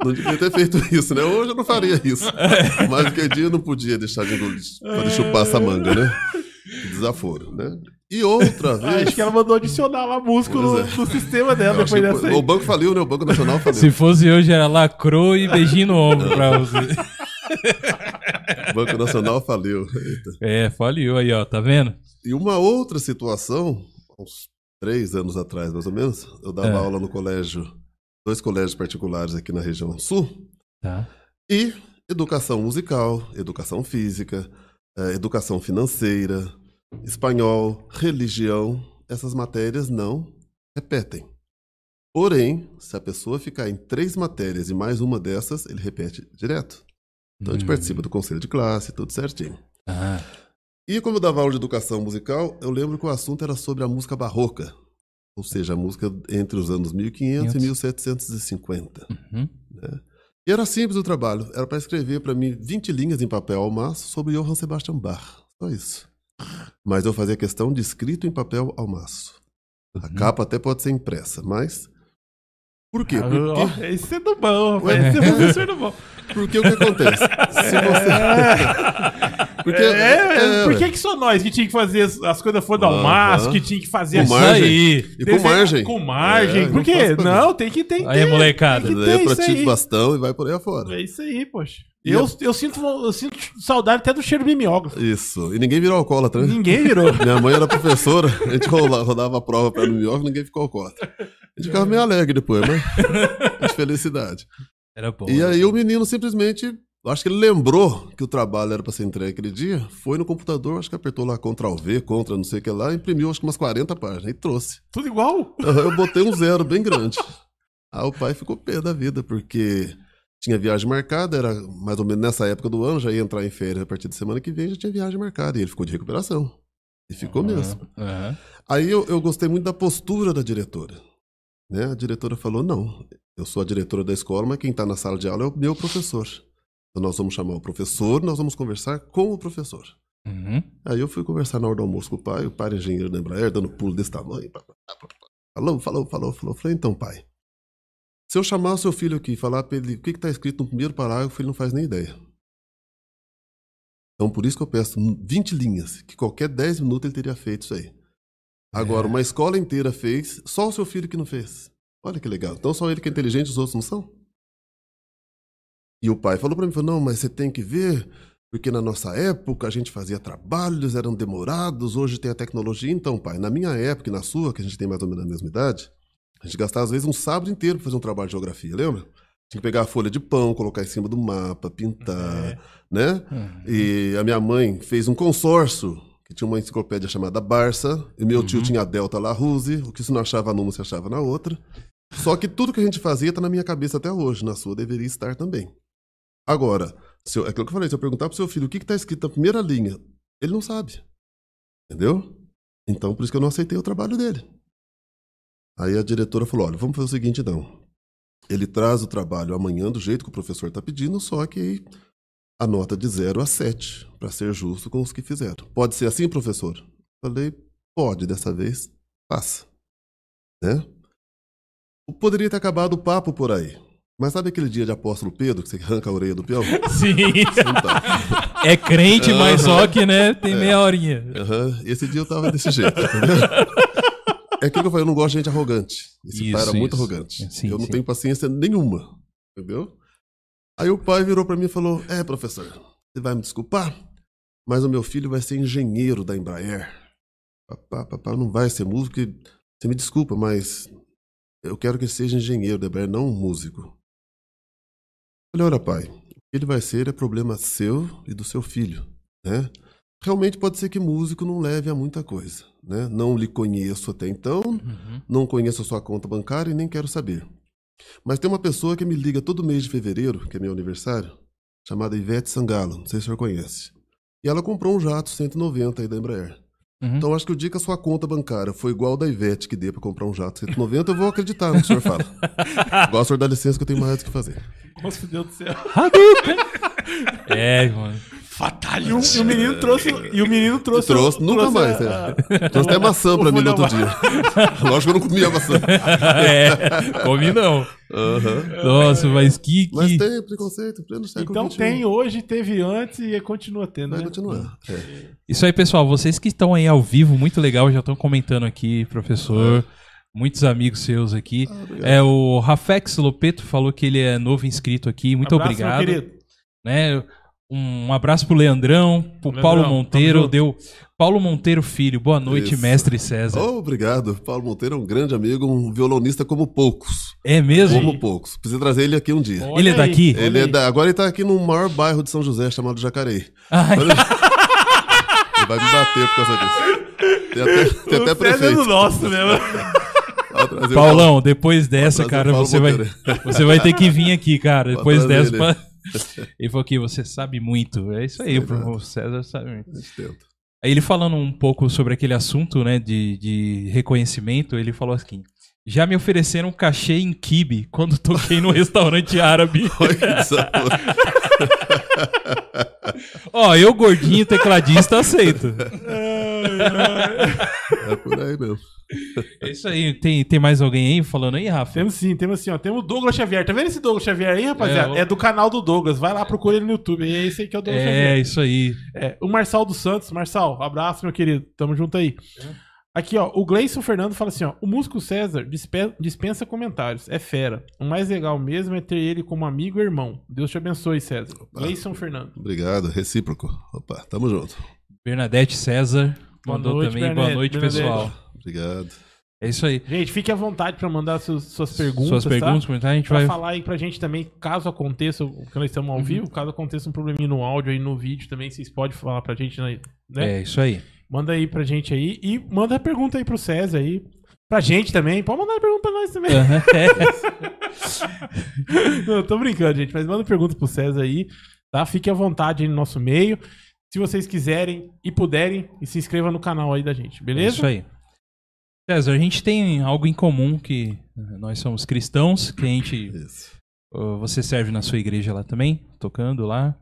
Speaker 4: Não devia ter feito isso, né? Hoje eu não faria isso. Mas naquele dia eu não podia deixar de poder chupar essa manga, né? Desaforo, né? E outra vez.
Speaker 2: acho que ela mandou adicionar lá no,
Speaker 4: Pois é.
Speaker 2: no sistema dela
Speaker 4: eu
Speaker 2: depois
Speaker 4: que
Speaker 2: dessa aí.
Speaker 4: o banco faliu, né? O Banco Nacional faliu.
Speaker 1: Se fosse hoje, era lacrou e beijinho no ombro pra você.
Speaker 4: O Banco Nacional faliu. Eita.
Speaker 1: É, faliu aí, ó, tá vendo?
Speaker 4: E uma outra situação, uns três anos atrás, mais ou menos, eu dava
Speaker 1: É.
Speaker 4: aula no colégio, dois colégios particulares aqui na região sul,
Speaker 1: Tá.
Speaker 4: E educação musical, educação física, eh, educação financeira, espanhol, religião, essas matérias não repetem. Porém, se a pessoa ficar em três matérias e mais uma dessas, ele repete direto. Então a gente
Speaker 1: Hum.
Speaker 4: participa do conselho de classe, tudo certinho.
Speaker 1: Ah,
Speaker 4: E como eu dava aula de educação musical, eu lembro que o assunto era sobre a música barroca. Ou seja, a música entre os anos 1500 e 1750.
Speaker 1: uhum.
Speaker 4: E era simples o trabalho. Era para escrever para mim 20 linhas em papel ao maço sobre Johann Sebastian Bach. Só isso. Mas eu fazia questão de escrito em papel ao maço. A
Speaker 1: Uhum.
Speaker 4: capa até pode ser impressa, mas. Por quê?
Speaker 2: Ah,
Speaker 4: Porque,
Speaker 2: ó, Esse é do bom, rapaz. Esse é professor do bom.
Speaker 4: Porque o que acontece? Se você. Porque,
Speaker 2: É,
Speaker 4: é,
Speaker 2: por
Speaker 4: ué.
Speaker 2: que, que só nós que tinha que fazer as, as coisas fora do almaço, que tinha que fazer
Speaker 4: Com
Speaker 2: assim?
Speaker 4: margem.
Speaker 1: aí.
Speaker 4: E com margem.
Speaker 2: Com margem.
Speaker 4: É,
Speaker 2: por
Speaker 4: não
Speaker 2: quê? Não, tem que ter.
Speaker 1: Aí, molecada.
Speaker 2: tem que
Speaker 4: Daí
Speaker 2: ter
Speaker 4: pra ti de bastão e vai por aí afora.
Speaker 2: É isso aí, poxa. Eu, eu, sinto, eu sinto saudade até do cheiro mimeógrafo.
Speaker 4: Isso. E ninguém virou alcoólatra, né?
Speaker 2: Ninguém virou.
Speaker 4: Minha mãe era professora, a gente rola- rodava a prova pra New York, ninguém ficou alcoólatra. A gente ficava meio alegre depois, mas de felicidade.
Speaker 1: Era bom.
Speaker 4: E aí o menino simplesmente, acho que ele lembrou que o trabalho era pra ser entregue aquele dia, foi no computador, acho que apertou lá Ctrl V, Ctrl não sei o que lá, imprimiu acho que umas 40 páginas e trouxe.
Speaker 2: Tudo igual.
Speaker 4: Eu botei um zero bem grande. Aí o pai ficou pé da vida, porque tinha viagem marcada, era mais ou menos nessa época do ano, já ia entrar em férias a partir de semana que vem, já tinha viagem marcada, e ele ficou de recuperação. E ficou mesmo.
Speaker 1: Aham.
Speaker 4: Aí eu, eu gostei muito da postura da diretora. Né? A diretora falou: não, eu sou a diretora da escola, mas quem está na sala de aula é o meu professor. Então nós vamos chamar o professor, nós vamos conversar com o professor.
Speaker 1: Uhum.
Speaker 4: Aí eu fui conversar na hora do almoço com o pai, o pai era engenheiro da Embraer, dando pulo desse tamanho. Falou, falou, falou, falou. Falei, então, pai, se eu chamar o seu filho aqui e falar para ele o que está escrito no primeiro parágrafo, ele não faz nem ideia. Então, por isso que eu peço 20 linhas, que qualquer 10 minutos ele teria feito isso aí. Agora, uma escola inteira fez, só o seu filho que não fez. Olha que legal. Então, só ele que é inteligente, os outros não são? E o pai falou para mim, falou, não, mas você tem que ver, porque na nossa época a gente fazia trabalhos, eram demorados, hoje tem a tecnologia. Então, pai, na minha época e na sua, que a gente tem mais ou menos a mesma idade, a gente gastava às vezes um sábado inteiro para fazer um trabalho de geografia, lembra? Tinha que pegar a folha de pão, colocar em cima do mapa, pintar, né?
Speaker 1: Uhum.
Speaker 4: E a minha mãe fez um consórcio, que tinha uma enciclopédia chamada Barça, e meu tio tinha a Delta La Ruse, o que se não achava numa, se achava na outra. Só que tudo que a gente fazia tá na minha cabeça até hoje, na sua deveria estar também. Agora, se eu, é aquilo que eu falei, se eu perguntar pro seu filho o que, que tá escrito na primeira linha, ele não sabe. Entendeu? Então, por isso que eu não aceitei o trabalho dele. Aí a diretora falou: olha, vamos fazer o seguinte então. Ele traz o trabalho amanhã do jeito que o professor está pedindo, só que a nota de 0 a 7, para ser justo com os que fizeram. Pode ser assim, professor? Falei, pode, dessa vez, faça. Né? Poderia ter acabado o papo por aí. Mas sabe aquele dia de apóstolo Pedro, que você arranca a orelha do peão?
Speaker 1: Sim.
Speaker 4: Então,
Speaker 1: É crente, mas só que, né, tem
Speaker 4: É.
Speaker 1: meia horinha.
Speaker 4: aham, esse dia eu tava desse jeito, entendeu? É aquilo que eu falei, eu não gosto de gente arrogante. Esse pai
Speaker 1: Isso,
Speaker 4: era muito
Speaker 1: isso.
Speaker 4: arrogante.
Speaker 1: Sim,
Speaker 4: eu não
Speaker 1: sim.
Speaker 4: tenho paciência nenhuma, entendeu? Aí o pai virou pra mim e falou: É, professor, você vai me desculpar, mas o meu filho vai ser engenheiro da Embraer. Papá, papá não vai ser músico. Você me desculpa, mas eu quero que ele seja engenheiro Embraer, não um músico. Falei, olha, pai, o que ele vai ser é problema seu e do seu filho, né? Realmente pode ser que músico não leve a muita coisa, né? Não lhe conheço até então,
Speaker 1: Uhum.
Speaker 4: não conheço a sua conta bancária e nem quero saber. Mas tem uma pessoa que me liga todo mês de fevereiro, que é meu aniversário, chamada Ivete Sangalo, não sei se o senhor conhece. E ela comprou um jato 190 aí da Embraer.
Speaker 1: Uhum.
Speaker 4: Então acho que o dia que a sua conta bancária foi igual da Ivete que dê pra comprar um jato 190, eu vou acreditar no que o senhor fala. Agora o senhor dá licença que eu tenho mais o que fazer.
Speaker 2: Nossa, meu Deus do céu.
Speaker 1: É, mano.
Speaker 2: E o,
Speaker 3: Fatality.
Speaker 2: e o menino trouxe. E o menino trouxe.
Speaker 4: Trouxe, nunca mais,
Speaker 2: a-
Speaker 4: é. Trouxe até maçã pra mim no outro dia. Lógico que eu não comia maçã.
Speaker 1: É, come não.
Speaker 4: Aham.
Speaker 1: Nossa, mas que. que...
Speaker 4: Mas tem preconceito, pleno século
Speaker 2: Então
Speaker 4: XXI.
Speaker 2: tem hoje, teve antes e continua tendo,
Speaker 4: Vai
Speaker 2: né?
Speaker 4: continuar. É.
Speaker 1: Isso aí, pessoal. Vocês que estão aí ao vivo, muito legal, já estão comentando aqui, professor. Muitos amigos seus aqui.
Speaker 4: Ah.
Speaker 1: É, o Rafex Lopeto falou que ele é novo inscrito aqui. Muito
Speaker 2: Abraço, meu
Speaker 1: obrigado.
Speaker 2: querido.
Speaker 1: né? Um abraço pro Leandrão, pro
Speaker 2: Leandrão,
Speaker 1: Paulo Monteiro, deu Paulo Monteiro Filho, boa noite,
Speaker 4: Isso.
Speaker 1: mestre César.
Speaker 4: Oh, obrigado. Paulo Monteiro é um grande amigo, um violonista como poucos.
Speaker 1: É mesmo?
Speaker 4: Como poucos. Precisa trazer ele aqui um dia.
Speaker 2: Olha
Speaker 1: Ele é daqui?
Speaker 4: Ele é da- agora ele tá aqui no maior bairro de São José, chamado Jacareí.
Speaker 1: Ai,
Speaker 4: Ele vai me bater por causa disso. Tem até, tem até
Speaker 2: O César é
Speaker 4: prefeito.
Speaker 2: do nosso mesmo.
Speaker 1: Paulão, depois dessa, cara,
Speaker 4: Paulo
Speaker 1: você vai, você vai ter que vir aqui, cara. Depois dessa. pra- Ele falou que você sabe muito. É isso aí, o. César sabe muito. Aí ele falando um pouco sobre aquele assunto, né, de, de reconhecimento, ele falou assim: já me ofereceram cachê em kibe quando toquei no restaurante árabe.
Speaker 4: Olha que desaforo.
Speaker 1: Ó, eu gordinho tecladista aceito.
Speaker 4: É por aí mesmo.
Speaker 1: É isso aí. Tem, tem mais alguém aí falando aí, Rafa?
Speaker 2: Temos sim, temos sim, ó. Temos o Douglas Xavier. Tá vendo esse Douglas Xavier aí, rapaziada?
Speaker 1: É,
Speaker 2: É, do canal do Douglas. Vai lá, procura ele no YouTube. É esse aí que é o Douglas
Speaker 1: É,
Speaker 2: Xavier.
Speaker 1: isso aí.
Speaker 2: É, o Marçal dos Santos. Marçal, abraço, meu querido. Tamo junto aí. Aqui, ó, o Gleison Fernando fala assim, ó. O músico César dispe- dispensa comentários. É fera. O mais legal mesmo é ter ele como amigo e irmão. Deus te abençoe, César. Gleison Fernando.
Speaker 4: Obrigado, recíproco. Opa, tamo junto.
Speaker 1: Bernadette César
Speaker 2: Boa
Speaker 1: mandou
Speaker 2: noite,
Speaker 1: também. Boa
Speaker 2: Bernadette,
Speaker 1: noite,
Speaker 2: Bernadette.
Speaker 1: pessoal.
Speaker 4: Obrigado.
Speaker 1: É isso aí.
Speaker 2: Gente, fique à vontade pra mandar suas, suas perguntas,
Speaker 1: Suas perguntas,
Speaker 2: tá?
Speaker 1: comentários, a gente
Speaker 2: Pra
Speaker 1: vai.
Speaker 2: falar aí pra gente também, caso aconteça, que nós estamos ao
Speaker 1: Uhum.
Speaker 2: vivo, caso aconteça um probleminha no áudio aí no vídeo também, vocês podem falar pra gente, né? né?
Speaker 1: É isso aí.
Speaker 2: Manda aí pra gente aí e manda a pergunta aí pro César aí. Pra gente também. Pode mandar a pergunta pra nós também.
Speaker 1: É.
Speaker 2: Não, tô brincando, gente. Mas manda pergunta pro César aí, tá? Fique à vontade aí no nosso meio. Se vocês quiserem e puderem, e se inscreva no canal aí da gente,
Speaker 1: É
Speaker 2: beleza?
Speaker 1: isso aí. César, a gente tem algo em comum que nós somos cristãos, que a gente.
Speaker 4: Isso.
Speaker 1: Você serve na sua igreja lá também, tocando lá.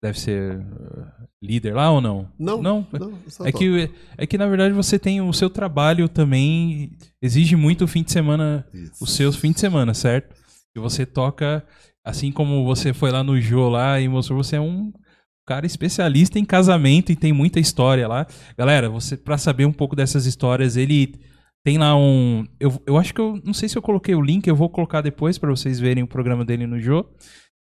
Speaker 1: Deve ser uh, líder lá ou não?
Speaker 4: Não,
Speaker 1: Não.
Speaker 4: não
Speaker 1: É que, é que na verdade você tem o seu trabalho também exige muito o fim de semana,
Speaker 4: Isso.
Speaker 1: os seus fins de semana, certo? E você toca, assim como você foi lá no Jô lá e mostrou, você é um cara especialista em casamento e tem muita história lá. Galera, você para saber um pouco dessas histórias, ele tem lá um, eu, eu acho que eu não sei se eu coloquei o link, eu vou colocar depois para vocês verem o programa dele no Jô.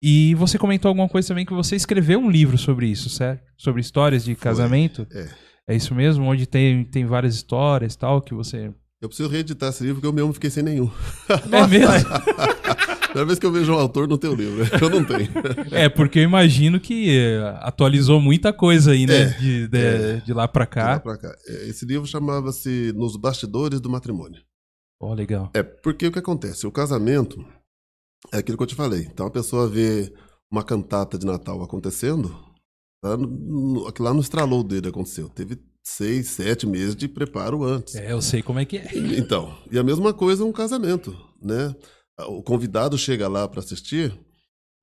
Speaker 1: E você comentou alguma coisa também que você escreveu um livro sobre isso, certo? Sobre histórias de casamento.
Speaker 4: É.
Speaker 1: É isso mesmo? Onde tem, tem várias histórias e tal, que você.
Speaker 4: Eu preciso reeditar esse livro porque eu mesmo fiquei sem nenhum.
Speaker 1: é mesmo?
Speaker 4: Primeira vez que eu vejo um autor, não tem o livro. Eu não tenho.
Speaker 1: É, porque eu imagino que eh, atualizou muita coisa aí, né?
Speaker 4: É,
Speaker 1: de, de,
Speaker 4: é.
Speaker 1: de lá pra
Speaker 4: De lá
Speaker 1: cá.
Speaker 4: pra cá. É, Esse livro chamava-se Nos Bastidores do Matrimônio.
Speaker 1: Ó, legal.
Speaker 4: É, porque o que acontece? O casamento é aquilo que eu te falei. Então a pessoa vê uma cantata de Natal acontecendo, lá no, no- aquilo lá não estralou o dedo aconteceu. Teve seis, sete meses de preparo antes.
Speaker 1: É, eu sei como é que é.
Speaker 4: Então, e a mesma coisa um casamento, né? O convidado chega lá para assistir,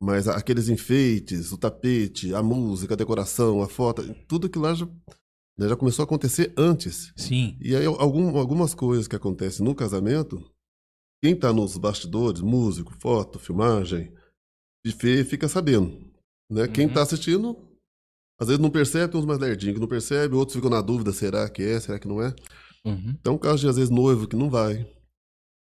Speaker 4: mas aqueles enfeites, o tapete, a música, a decoração, a foto, tudo que lá já, né, já começou a acontecer antes.
Speaker 1: Sim.
Speaker 4: E aí algum- algumas coisas que acontecem no casamento, quem está nos bastidores, músico, foto, filmagem, buffet, fica sabendo. Né? Quem
Speaker 1: Uhum.
Speaker 4: está assistindo, às vezes não percebe, tem uns mais lerdinhos que não percebe, outros ficam na dúvida, será que é, será que não é?
Speaker 1: Uhum.
Speaker 4: Então, caso de, às vezes, noivo que não vai,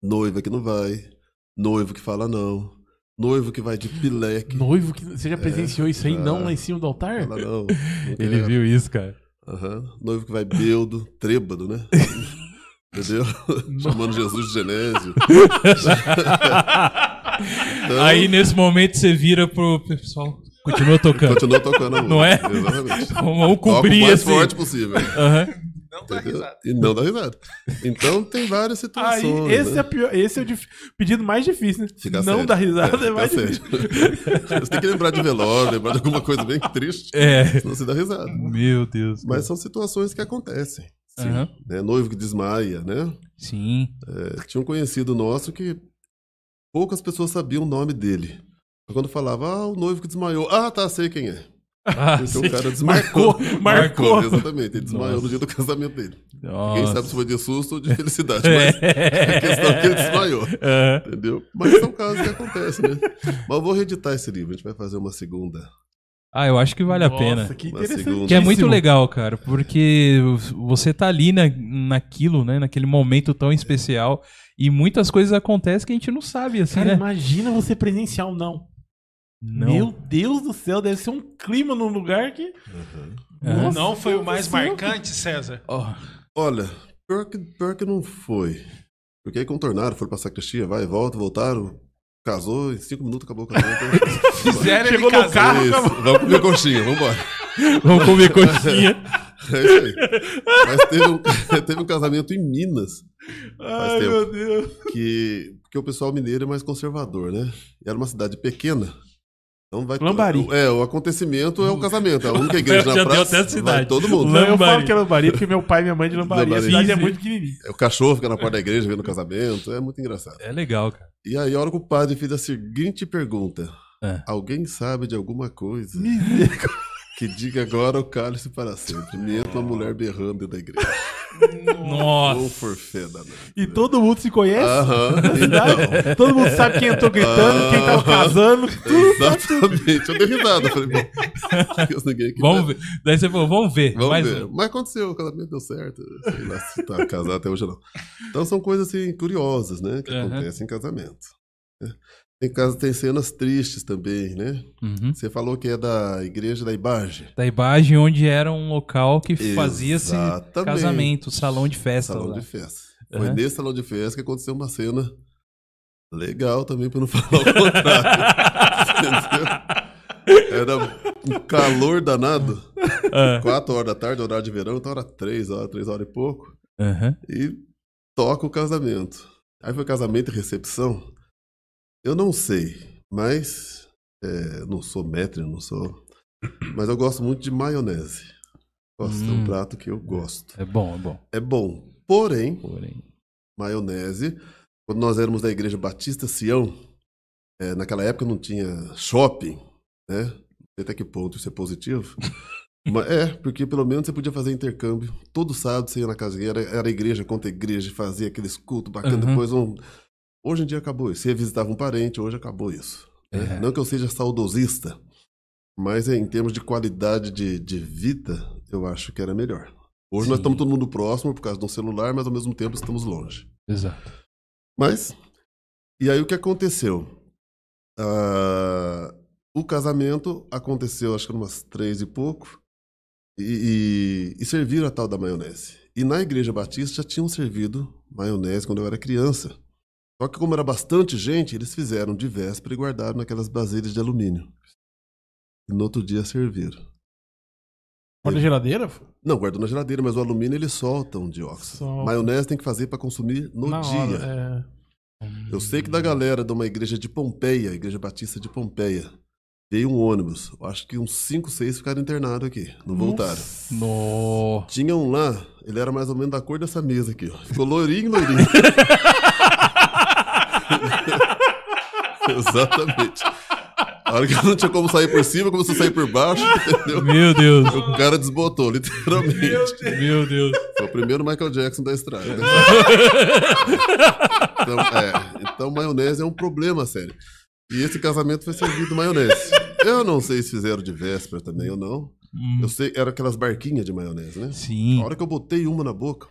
Speaker 4: noiva que não vai, noivo que fala não, noivo que vai de pileque,
Speaker 2: Noivo, que você já presenciou isso aí,
Speaker 4: já.
Speaker 2: não lá em cima do altar?
Speaker 4: fala não.
Speaker 1: Ele viu isso, cara.
Speaker 4: Aham. Noivo que vai beldo, trêbado, né? Entendeu? Chamando Jesus de Genésio. Então,
Speaker 1: Aí nesse momento você vira pro pessoal. Continua tocando.
Speaker 4: continua tocando.
Speaker 1: Não é?
Speaker 4: Exatamente.
Speaker 1: Vamos
Speaker 4: Toca o
Speaker 1: cobrir
Speaker 4: mais
Speaker 1: esse.
Speaker 4: forte possível.
Speaker 1: Aham.
Speaker 3: Não dá risada.
Speaker 4: E não dá risada. Então tem várias
Speaker 2: Aí,
Speaker 4: situações.
Speaker 2: esse
Speaker 4: né?
Speaker 2: é, pior, esse é o dif- pedido mais difícil, né?
Speaker 4: Fica
Speaker 2: não
Speaker 4: sério.
Speaker 2: dar risada é,
Speaker 4: fica
Speaker 2: mais
Speaker 4: sério.
Speaker 2: difícil.
Speaker 4: Você tem que lembrar de velório, lembrar de alguma coisa bem triste.
Speaker 1: É.
Speaker 4: Senão você dá risada.
Speaker 1: Meu Deus.
Speaker 4: Mas são situações que acontecem. Sim.
Speaker 1: Aham.
Speaker 4: Né? Noivo que desmaia, né?
Speaker 1: Sim.
Speaker 4: É, tinha um conhecido nosso que poucas pessoas sabiam o nome dele. Mas Quando falava, ah, o noivo que desmaiou. Ah, tá, sei quem é.
Speaker 1: Ah,
Speaker 4: Então
Speaker 1: sim.
Speaker 4: o cara desmarcou.
Speaker 2: Marcou, marcou.
Speaker 4: Exatamente, ele desmaiou
Speaker 1: Nossa.
Speaker 4: no dia do casamento dele.
Speaker 1: Nossa.
Speaker 4: Quem sabe se foi de susto ou de felicidade, mas a questão é que ele desmaiou.
Speaker 1: Aham.
Speaker 4: Entendeu? Mas são casos que acontecem, né? Mas eu vou reeditar esse livro, a gente vai fazer uma segunda.
Speaker 1: Ah, eu acho que vale a
Speaker 2: Nossa,
Speaker 1: pena.
Speaker 2: que interessante.
Speaker 1: Que é muito legal, cara, porque você tá ali na, naquilo, né? Naquele momento tão especial. E muitas coisas acontecem que a gente não sabe, assim,
Speaker 2: Cara,
Speaker 1: né?
Speaker 2: imagina você presenciar um não.
Speaker 1: Não.
Speaker 2: Meu Deus do céu, deve ser um clima num lugar que.
Speaker 1: Aham.
Speaker 3: Não foi o mais marcante, César?
Speaker 1: Ó,
Speaker 4: Olha, pior que, pior que não foi. Porque aí contornaram, foram pra sacristia, vai e volta, voltaram, casou, em cinco minutos acabou o casamento.
Speaker 3: Fizeram
Speaker 2: Chegou
Speaker 3: ele
Speaker 2: no
Speaker 3: casar.
Speaker 2: carro,
Speaker 4: Isso, vamos comer coxinha, vambora.
Speaker 1: vamos comer coxinha.
Speaker 4: É isso aí. Mas teve um, teve um casamento em Minas,
Speaker 2: Ai,
Speaker 4: tempo.
Speaker 2: meu Deus.
Speaker 4: que porque o pessoal mineiro é mais conservador, né? Era uma cidade pequena. Então vai
Speaker 2: Lambari.
Speaker 4: É, o acontecimento é o casamento. A única igreja na praça.
Speaker 1: até cidade.
Speaker 4: Vai todo mundo.
Speaker 2: Não, eu
Speaker 1: Lambari.
Speaker 2: falo que é Lambari porque meu pai e minha mãe de Lambari. A
Speaker 4: Lambari.
Speaker 2: cidade
Speaker 1: Sim,
Speaker 2: é muito pequenininha.
Speaker 4: O cachorro fica na porta da igreja vendo o casamento. É muito engraçado.
Speaker 1: É legal, cara.
Speaker 4: E aí, a hora que o padre fez a seguinte pergunta:
Speaker 1: É.
Speaker 4: Alguém sabe de alguma coisa que diga agora o cálice para sempre? Me entra uma mulher berrando dentro da igreja.
Speaker 1: Nossa.
Speaker 4: forfé danado.
Speaker 2: E todo mundo se conhece.
Speaker 4: Aham, então.
Speaker 2: Todo mundo sabe quem entrou gritando, quem tava casando.
Speaker 4: Exatamente. Eu dei risada. Falei, bom,
Speaker 1: Vamos ver. Daí você falou, vamos ver.
Speaker 4: Vamos
Speaker 1: Mais
Speaker 4: ver.
Speaker 1: um.
Speaker 4: Mas aconteceu, o casamento deu certo. Sei lá se tá casado até hoje não. Então são coisas assim curiosas, né? Que
Speaker 1: Aham.
Speaker 4: acontecem em casamento. Tem, casos, tem cenas tristes também, né?
Speaker 1: Uhum.
Speaker 4: Você falou que é da igreja da Ibage.
Speaker 1: Da Ibage, onde era um local que fazia-se casamento, salão de festa.
Speaker 4: Salão
Speaker 1: lá.
Speaker 4: de festa. Foi
Speaker 1: Aham.
Speaker 4: nesse salão de festa que aconteceu uma cena legal também, pra não falar o contrário. Era um calor danado.
Speaker 1: Ah,
Speaker 4: Quatro horas da tarde, horário de verão, então era três horas, três horas e pouco. e toca o casamento. Aí foi casamento e recepção. Eu não sei, mas é, não sou maître, não sou. Mas eu gosto muito de maionese. Gosto, é um
Speaker 1: Hum.
Speaker 4: prato que eu gosto.
Speaker 1: É bom, é bom.
Speaker 4: É bom, porém,
Speaker 1: Porém.
Speaker 4: maionese, quando nós éramos da Igreja Batista Sião, é, naquela época não tinha shopping, né? Não sei até que ponto isso é positivo. Mas é, porque pelo menos você podia fazer intercâmbio. Todo sábado você ia na casa, era, era igreja contra igreja, fazia aqueles cultos bacanas.
Speaker 1: Uhum.
Speaker 4: Depois um... Hoje em dia acabou isso. Você visitava um parente, hoje acabou isso. né?
Speaker 1: É.
Speaker 4: Não que eu seja saudosista, mas em termos de qualidade de, de vida, eu acho que era melhor. Hoje nós
Speaker 1: Sim.
Speaker 4: estamos todo mundo próximo por causa de um celular, mas ao mesmo tempo estamos longe.
Speaker 1: Exato.
Speaker 4: Mas, e aí o que aconteceu? Ah, o casamento aconteceu, acho que umas três e pouco, e, e, e serviram a tal da maionese. E na igreja batista já tinham servido maionese quando eu era criança. Só que como era bastante gente, eles fizeram de véspera e guardaram naquelas vasilhas de alumínio. E no outro dia serviram.
Speaker 2: Pode geladeira?
Speaker 4: Não, guardou na geladeira, mas o alumínio ele solta um dióxido.
Speaker 2: Solta.
Speaker 4: Maionese tem que fazer para consumir no
Speaker 2: Na
Speaker 4: dia.
Speaker 2: hora, é.
Speaker 4: Eu sei que da galera de uma igreja de Pompeia, Igreja Batista de Pompeia, veio um ônibus. Acho que uns 5, 6 ficaram internados aqui, não voltaram.
Speaker 1: No...
Speaker 4: Tinha um lá, ele era mais ou menos da cor dessa mesa aqui, ó. Ficou loirinho, loirinho. Exatamente. A hora que não tinha como sair por cima, começou a sair por baixo, entendeu?
Speaker 1: Meu Deus.
Speaker 4: O cara desbotou, literalmente.
Speaker 1: Meu Deus.
Speaker 4: Foi o primeiro Michael Jackson da estrada. né? então, é, então, maionese é um problema, sério. E esse casamento foi servido maionese. Eu não sei se fizeram de véspera também ou não.
Speaker 1: Hum,
Speaker 4: Eu sei, eram aquelas barquinhas de maionese, né?
Speaker 1: Sim.
Speaker 4: A hora que eu botei uma na boca,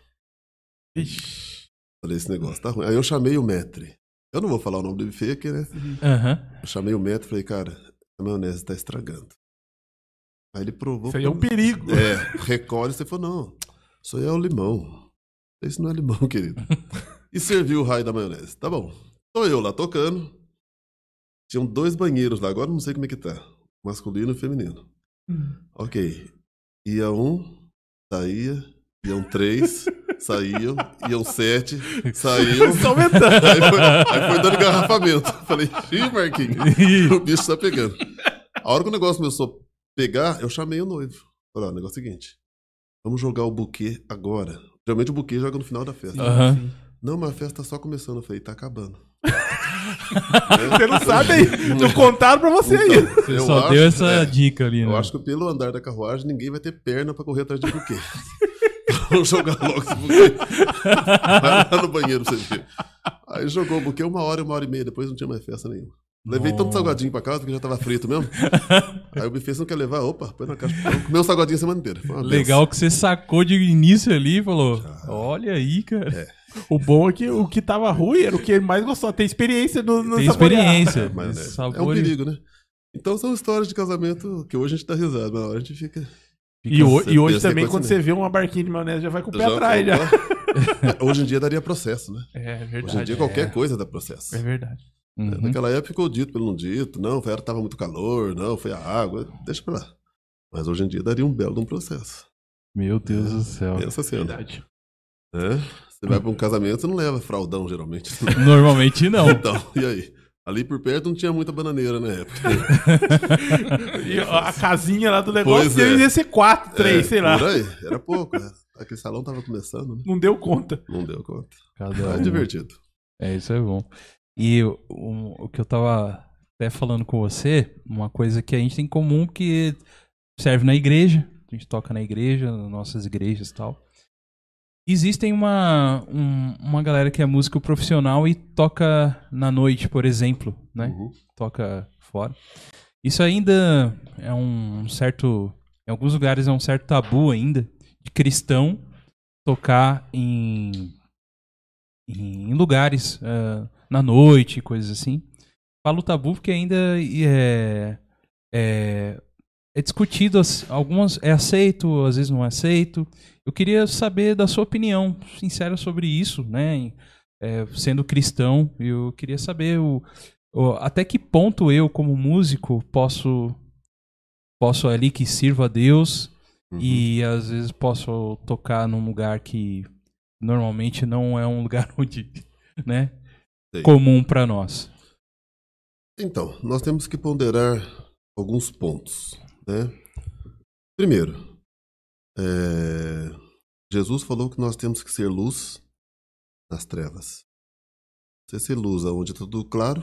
Speaker 2: Ixi.
Speaker 4: falei, esse negócio tá ruim. Aí eu chamei o metre. Eu não vou falar o nome do buffet aqui, né?
Speaker 1: Aham.
Speaker 4: Eu chamei o metre e falei, cara, a maionese tá estragando. Aí ele provou.
Speaker 2: Isso aí é um perigo.
Speaker 4: É, recolhe, você falou, não, isso aí é o limão. Isso não é limão, querido. E serviu o raio da maionese. Tá bom. Tô eu lá tocando. Tinham dois banheiros lá, agora eu não sei como é que tá. Masculino e feminino. Ok. Ia um, saía, iam três, saíam, iam sete, saíam.
Speaker 2: Só aumentando.
Speaker 4: Aí foi, aí foi dando engarrafamento. Falei, ih, Marquinhos, o bicho tá pegando. A hora que o negócio começou a pegar, eu chamei o noivo. Falei, ó, o negócio é o seguinte. Vamos jogar o buquê agora. Geralmente o buquê joga no final da festa.
Speaker 1: Aham.
Speaker 4: Não, mas a festa tá só começando. Eu falei, tá acabando.
Speaker 2: Você não sabe aí. Não contaram pra você aí.
Speaker 4: Então,
Speaker 1: Você
Speaker 4: eu
Speaker 1: só
Speaker 4: acho-
Speaker 1: deu essa
Speaker 4: é,
Speaker 1: dica ali, né?
Speaker 4: Eu acho que pelo andar da carruagem, ninguém vai ter perna pra correr atrás de buquê. Vamos jogar logo esse buquê. Vai lá no banheiro pra você ver. Aí jogou o buquê uma hora, uma hora e meia. Depois não tinha mais festa nenhuma. Levei tanto
Speaker 1: Nossa.
Speaker 4: salgadinho pra casa porque já tava frito mesmo. Aí o buffet não quer levar, opa, põe na caixa. Comeu um salgadinho a semana inteira.
Speaker 1: Legal que você sacou de início ali e falou: Olha aí, cara.
Speaker 2: O bom é que o que tava ruim era o que ele mais gostou. Tem experiência no, no
Speaker 1: Tem
Speaker 2: saborear.
Speaker 1: experiência.
Speaker 4: benção. Mas, né,
Speaker 1: sabor
Speaker 4: é um perigo, né? Então são histórias de casamento que hoje a gente dá risada, mas na hora a gente fica.
Speaker 2: E, ho- e hoje
Speaker 4: é
Speaker 2: também, quando você vê uma barquinha de maionese, já vai com o pé
Speaker 4: Já-
Speaker 2: atrás. Já.
Speaker 4: Hoje em dia daria processo, né?
Speaker 2: É verdade.
Speaker 4: Hoje em dia qualquer coisa dá processo.
Speaker 2: É verdade.
Speaker 1: Uhum.
Speaker 4: Naquela época ficou dito pelo não dito, não, foi era tava muito calor, não, foi a água, deixa pra lá. Mas hoje em dia daria um belo de um processo.
Speaker 1: Meu Deus do céu.
Speaker 4: Pensa cena.
Speaker 2: Verdade.
Speaker 4: né? Você vai pra um casamento, você não leva fraldão, geralmente.
Speaker 1: Normalmente não.
Speaker 4: Então, e aí? Ali por perto não tinha muita bananeira na época.
Speaker 2: E a casinha lá do negócio
Speaker 4: Pois é.
Speaker 2: devia ser quatro, três,
Speaker 4: É,
Speaker 2: sei lá.
Speaker 4: Por aí, era pouco. né? Aquele salão tava começando, né?
Speaker 2: Não deu conta.
Speaker 4: Não deu conta.
Speaker 1: Cada um.
Speaker 4: é divertido.
Speaker 1: É, isso é bom. E o, o- o que eu tava até falando com você, uma coisa que a gente tem em comum que serve na igreja, a gente toca na igreja, nas nossas igrejas e tal. Existem uma, um- uma galera que é músico profissional e toca na noite, por exemplo, né?
Speaker 4: Uhum.
Speaker 1: Toca fora. Isso ainda é um certo. Em alguns lugares é um certo tabu ainda de cristão tocar em, em lugares ah, na noite, coisas assim. Falo tabu porque ainda é, é, é discutido, as- algumas é aceito, às vezes não é aceito. Eu queria saber da sua opinião sincera sobre isso, né? é, sendo cristão, eu queria saber o, o- até que ponto eu, como músico, posso posso ali que sirva a Deus
Speaker 4: Uhum.
Speaker 1: e às vezes posso tocar num lugar que normalmente não é um lugar onde, né, comum pra nós.
Speaker 4: Então, nós temos que ponderar alguns pontos, né? Primeiro, é, Jesus falou que nós temos que ser luz nas trevas. Você ser luz onde está tudo claro,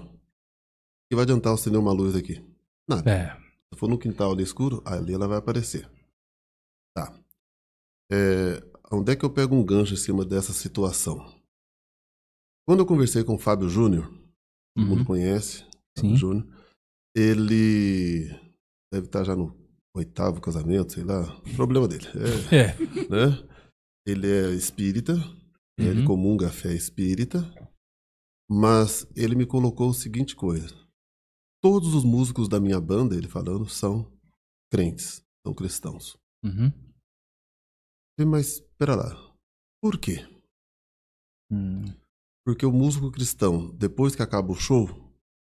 Speaker 4: que vai adiantar você ter uma luz aqui? Nada.
Speaker 1: É.
Speaker 4: Se for no quintal ali escuro, ali ela vai aparecer. Tá. É, onde é que eu pego um gancho em cima dessa situação? Quando eu conversei com o Fábio Júnior, todo
Speaker 1: Uhum.
Speaker 4: mundo conhece,
Speaker 1: Sim.
Speaker 4: Fábio Júnior, ele deve estar já no oitavo casamento, sei lá. Problema dele. É,
Speaker 1: É.
Speaker 4: né? Ele é espírita, ele
Speaker 1: Uhum.
Speaker 4: comunga a fé espírita, mas ele me colocou o seguinte coisa. Todos os músicos da minha banda, ele falando, são crentes, são cristãos.
Speaker 1: Uhum.
Speaker 4: Mas, espera lá, por quê?
Speaker 1: Hum.
Speaker 4: Porque o músico cristão, depois que acaba o show,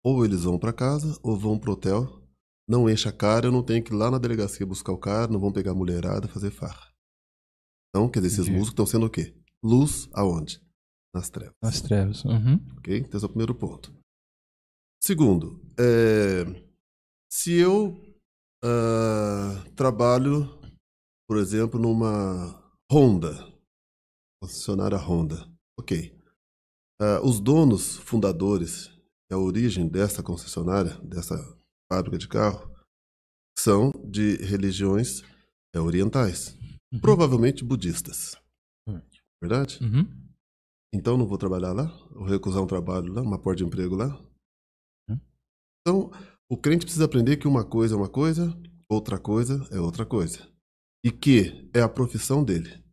Speaker 4: ou eles vão pra casa ou vão pro hotel, não enche a cara, eu não tenho que ir lá na delegacia buscar o cara, não vão pegar a mulherada, fazer farra. Então, quer dizer, esses
Speaker 1: Entendi.
Speaker 4: músicos estão sendo o quê? Luz aonde? Nas trevas.
Speaker 1: Nas trevas. Uhum.
Speaker 4: Ok? Então, esse é o primeiro ponto. Segundo, é, se eu ah, trabalho, por exemplo, numa Honda, concessionária Honda, ok. Ah, os donos, fundadores, a origem dessa concessionária, dessa fábrica de carro, são de religiões eh, orientais,
Speaker 1: Uhum.
Speaker 4: provavelmente budistas.
Speaker 1: Hum.
Speaker 4: Verdade?
Speaker 1: Uhum.
Speaker 4: Então não vou trabalhar lá? Vou recusar um trabalho lá, uma porta de emprego lá?
Speaker 1: Hum.
Speaker 4: Então, o crente precisa aprender que uma coisa é uma coisa, outra coisa é outra coisa. E que é a profissão dele.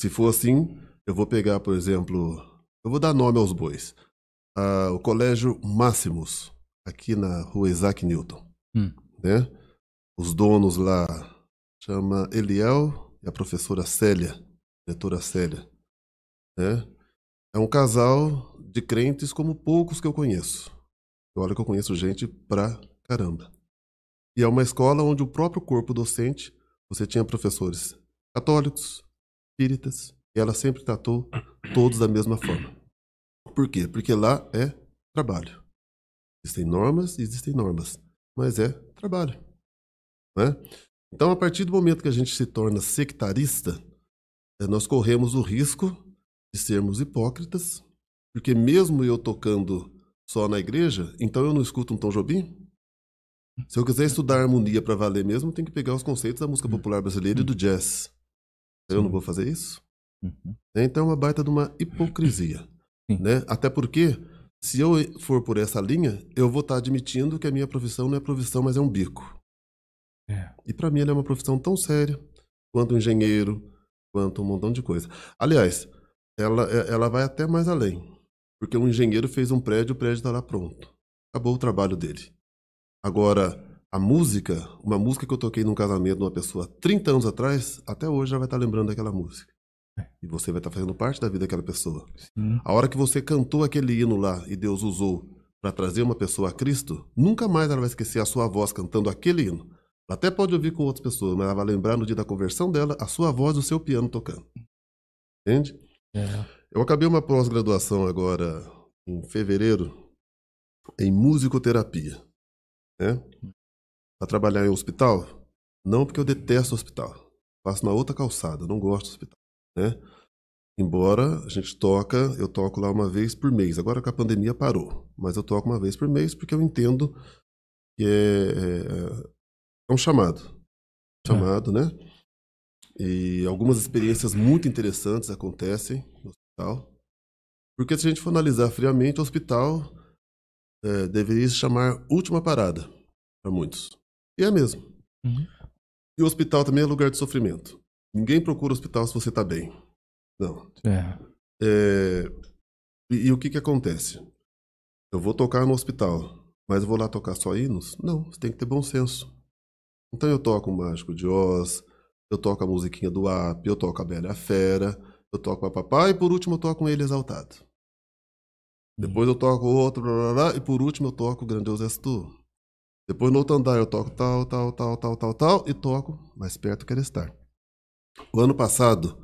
Speaker 4: Se for assim, eu vou pegar, por exemplo, eu vou dar nome aos bois. Ah, o Colégio Máximos, aqui na rua Isaac Newton.
Speaker 1: Hum.
Speaker 4: Né? Os donos lá chama Eliel e a professora Célia, diretora Célia. Né? É um casal de crentes como poucos que eu conheço. Olha que eu conheço gente pra caramba. E é uma escola onde o próprio corpo docente, você tinha professores católicos, espíritas, e ela sempre tratou todos da mesma forma. Por quê? Porque lá é trabalho. Existem normas e existem normas, mas é trabalho. Né? Então, a partir do momento que a gente se torna sectarista, eh, nós corremos o risco de sermos hipócritas, porque mesmo eu tocando só na igreja, então eu não escuto um Tom Jobim? Se eu quiser estudar harmonia para valer mesmo, tenho que pegar os conceitos da música popular brasileira e do jazz. Eu não vou fazer isso?
Speaker 1: Uhum.
Speaker 4: Então é uma baita de uma hipocrisia. Né? Até porque, se eu for por essa linha, eu vou estar admitindo que a minha profissão não é profissão, mas é um bico.
Speaker 1: É.
Speaker 4: E para mim ela é uma profissão tão séria quanto um engenheiro, quanto um montão de coisa. Aliás, ela, é- ela vai até mais além. Porque um engenheiro fez um prédio, o prédio está lá pronto. Acabou o trabalho dele. Agora, A música, uma música que eu toquei num casamento de uma pessoa 30 anos atrás, até hoje já vai estar lembrando daquela música. E você vai estar fazendo parte da vida daquela pessoa.
Speaker 1: Sim.
Speaker 4: A hora que você cantou aquele hino lá e Deus usou para trazer uma pessoa a Cristo, nunca mais ela vai esquecer a sua voz cantando aquele hino. Ela até pode ouvir com outras pessoas, mas ela vai lembrar no dia da conversão dela a sua voz e o seu piano tocando. Entende?
Speaker 1: É.
Speaker 4: Eu acabei uma pós-graduação agora em fevereiro em musicoterapia, né? Para trabalhar em hospital, não porque eu detesto hospital. Faço na outra calçada, não gosto do hospital, né? Embora a gente toca, eu toco lá uma vez por mês. Agora que a pandemia parou, mas eu toco uma vez por mês porque eu entendo que é, é, é um chamado, chamado, né? E algumas experiências muito interessantes acontecem no hospital. Porque se a gente for analisar friamente, o hospital é, deveria se chamar última parada para muitos. E é mesmo.
Speaker 1: Uhum.
Speaker 4: E o hospital também é lugar de sofrimento. Ninguém procura hospital se você está bem. Não.
Speaker 1: É.
Speaker 4: É, e, e o que que acontece? Eu vou tocar no hospital, mas eu vou lá tocar só hinos? Não, você tem que ter bom senso. Então eu toco o Mágico de Oz, eu toco a musiquinha do Ap, eu toco a Bela a Fera, eu toco a Papai e por último eu toco Ele Exaltado. Depois eu toco outro, blá, blá, blá, e por último eu toco o Grandioso És Tu. Depois no outro andar eu toco tal, tal, tal, tal, tal, tal, e toco Mais Perto Quero Estar. O ano passado,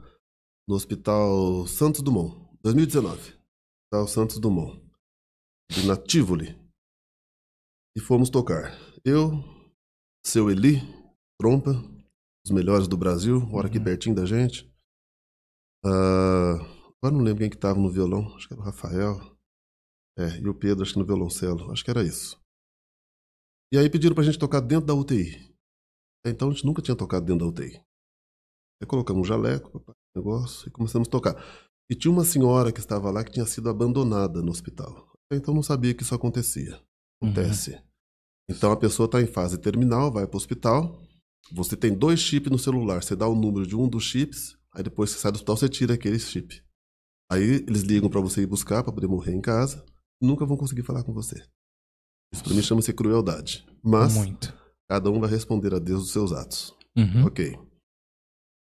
Speaker 4: no Hospital Santos Dumont, 2019, Hospital Santos Dumont, de Nativoli, e fomos tocar. Eu, seu Eli, trompa, os melhores do Brasil, mora aqui
Speaker 1: Uhum.
Speaker 4: pertinho da gente. Ah, agora não lembro quem que tava no violão, acho que era o Rafael. É, e o Pedro, acho que no violoncelo, acho que era isso. E aí pediram pra gente tocar dentro da UTI. Então a gente nunca tinha tocado dentro da UTI. Aí colocamos um jaleco, negócio, e começamos a tocar. E tinha uma senhora que estava lá que tinha sido abandonada no hospital. Até Então não sabia que isso acontecia. Acontece. Então a pessoa está em fase terminal, vai para o hospital. Você tem dois chips no celular. Você dá o número de um dos chips, aí depois você sai do hospital, você tira aquele chip. Aí eles ligam para você ir buscar para poder morrer em casa. Nunca vão conseguir falar com você. Isso para mim chama-se crueldade. Mas
Speaker 1: Muito.
Speaker 4: cada um vai responder a Deus dos seus atos.
Speaker 1: Uhum.
Speaker 4: Ok.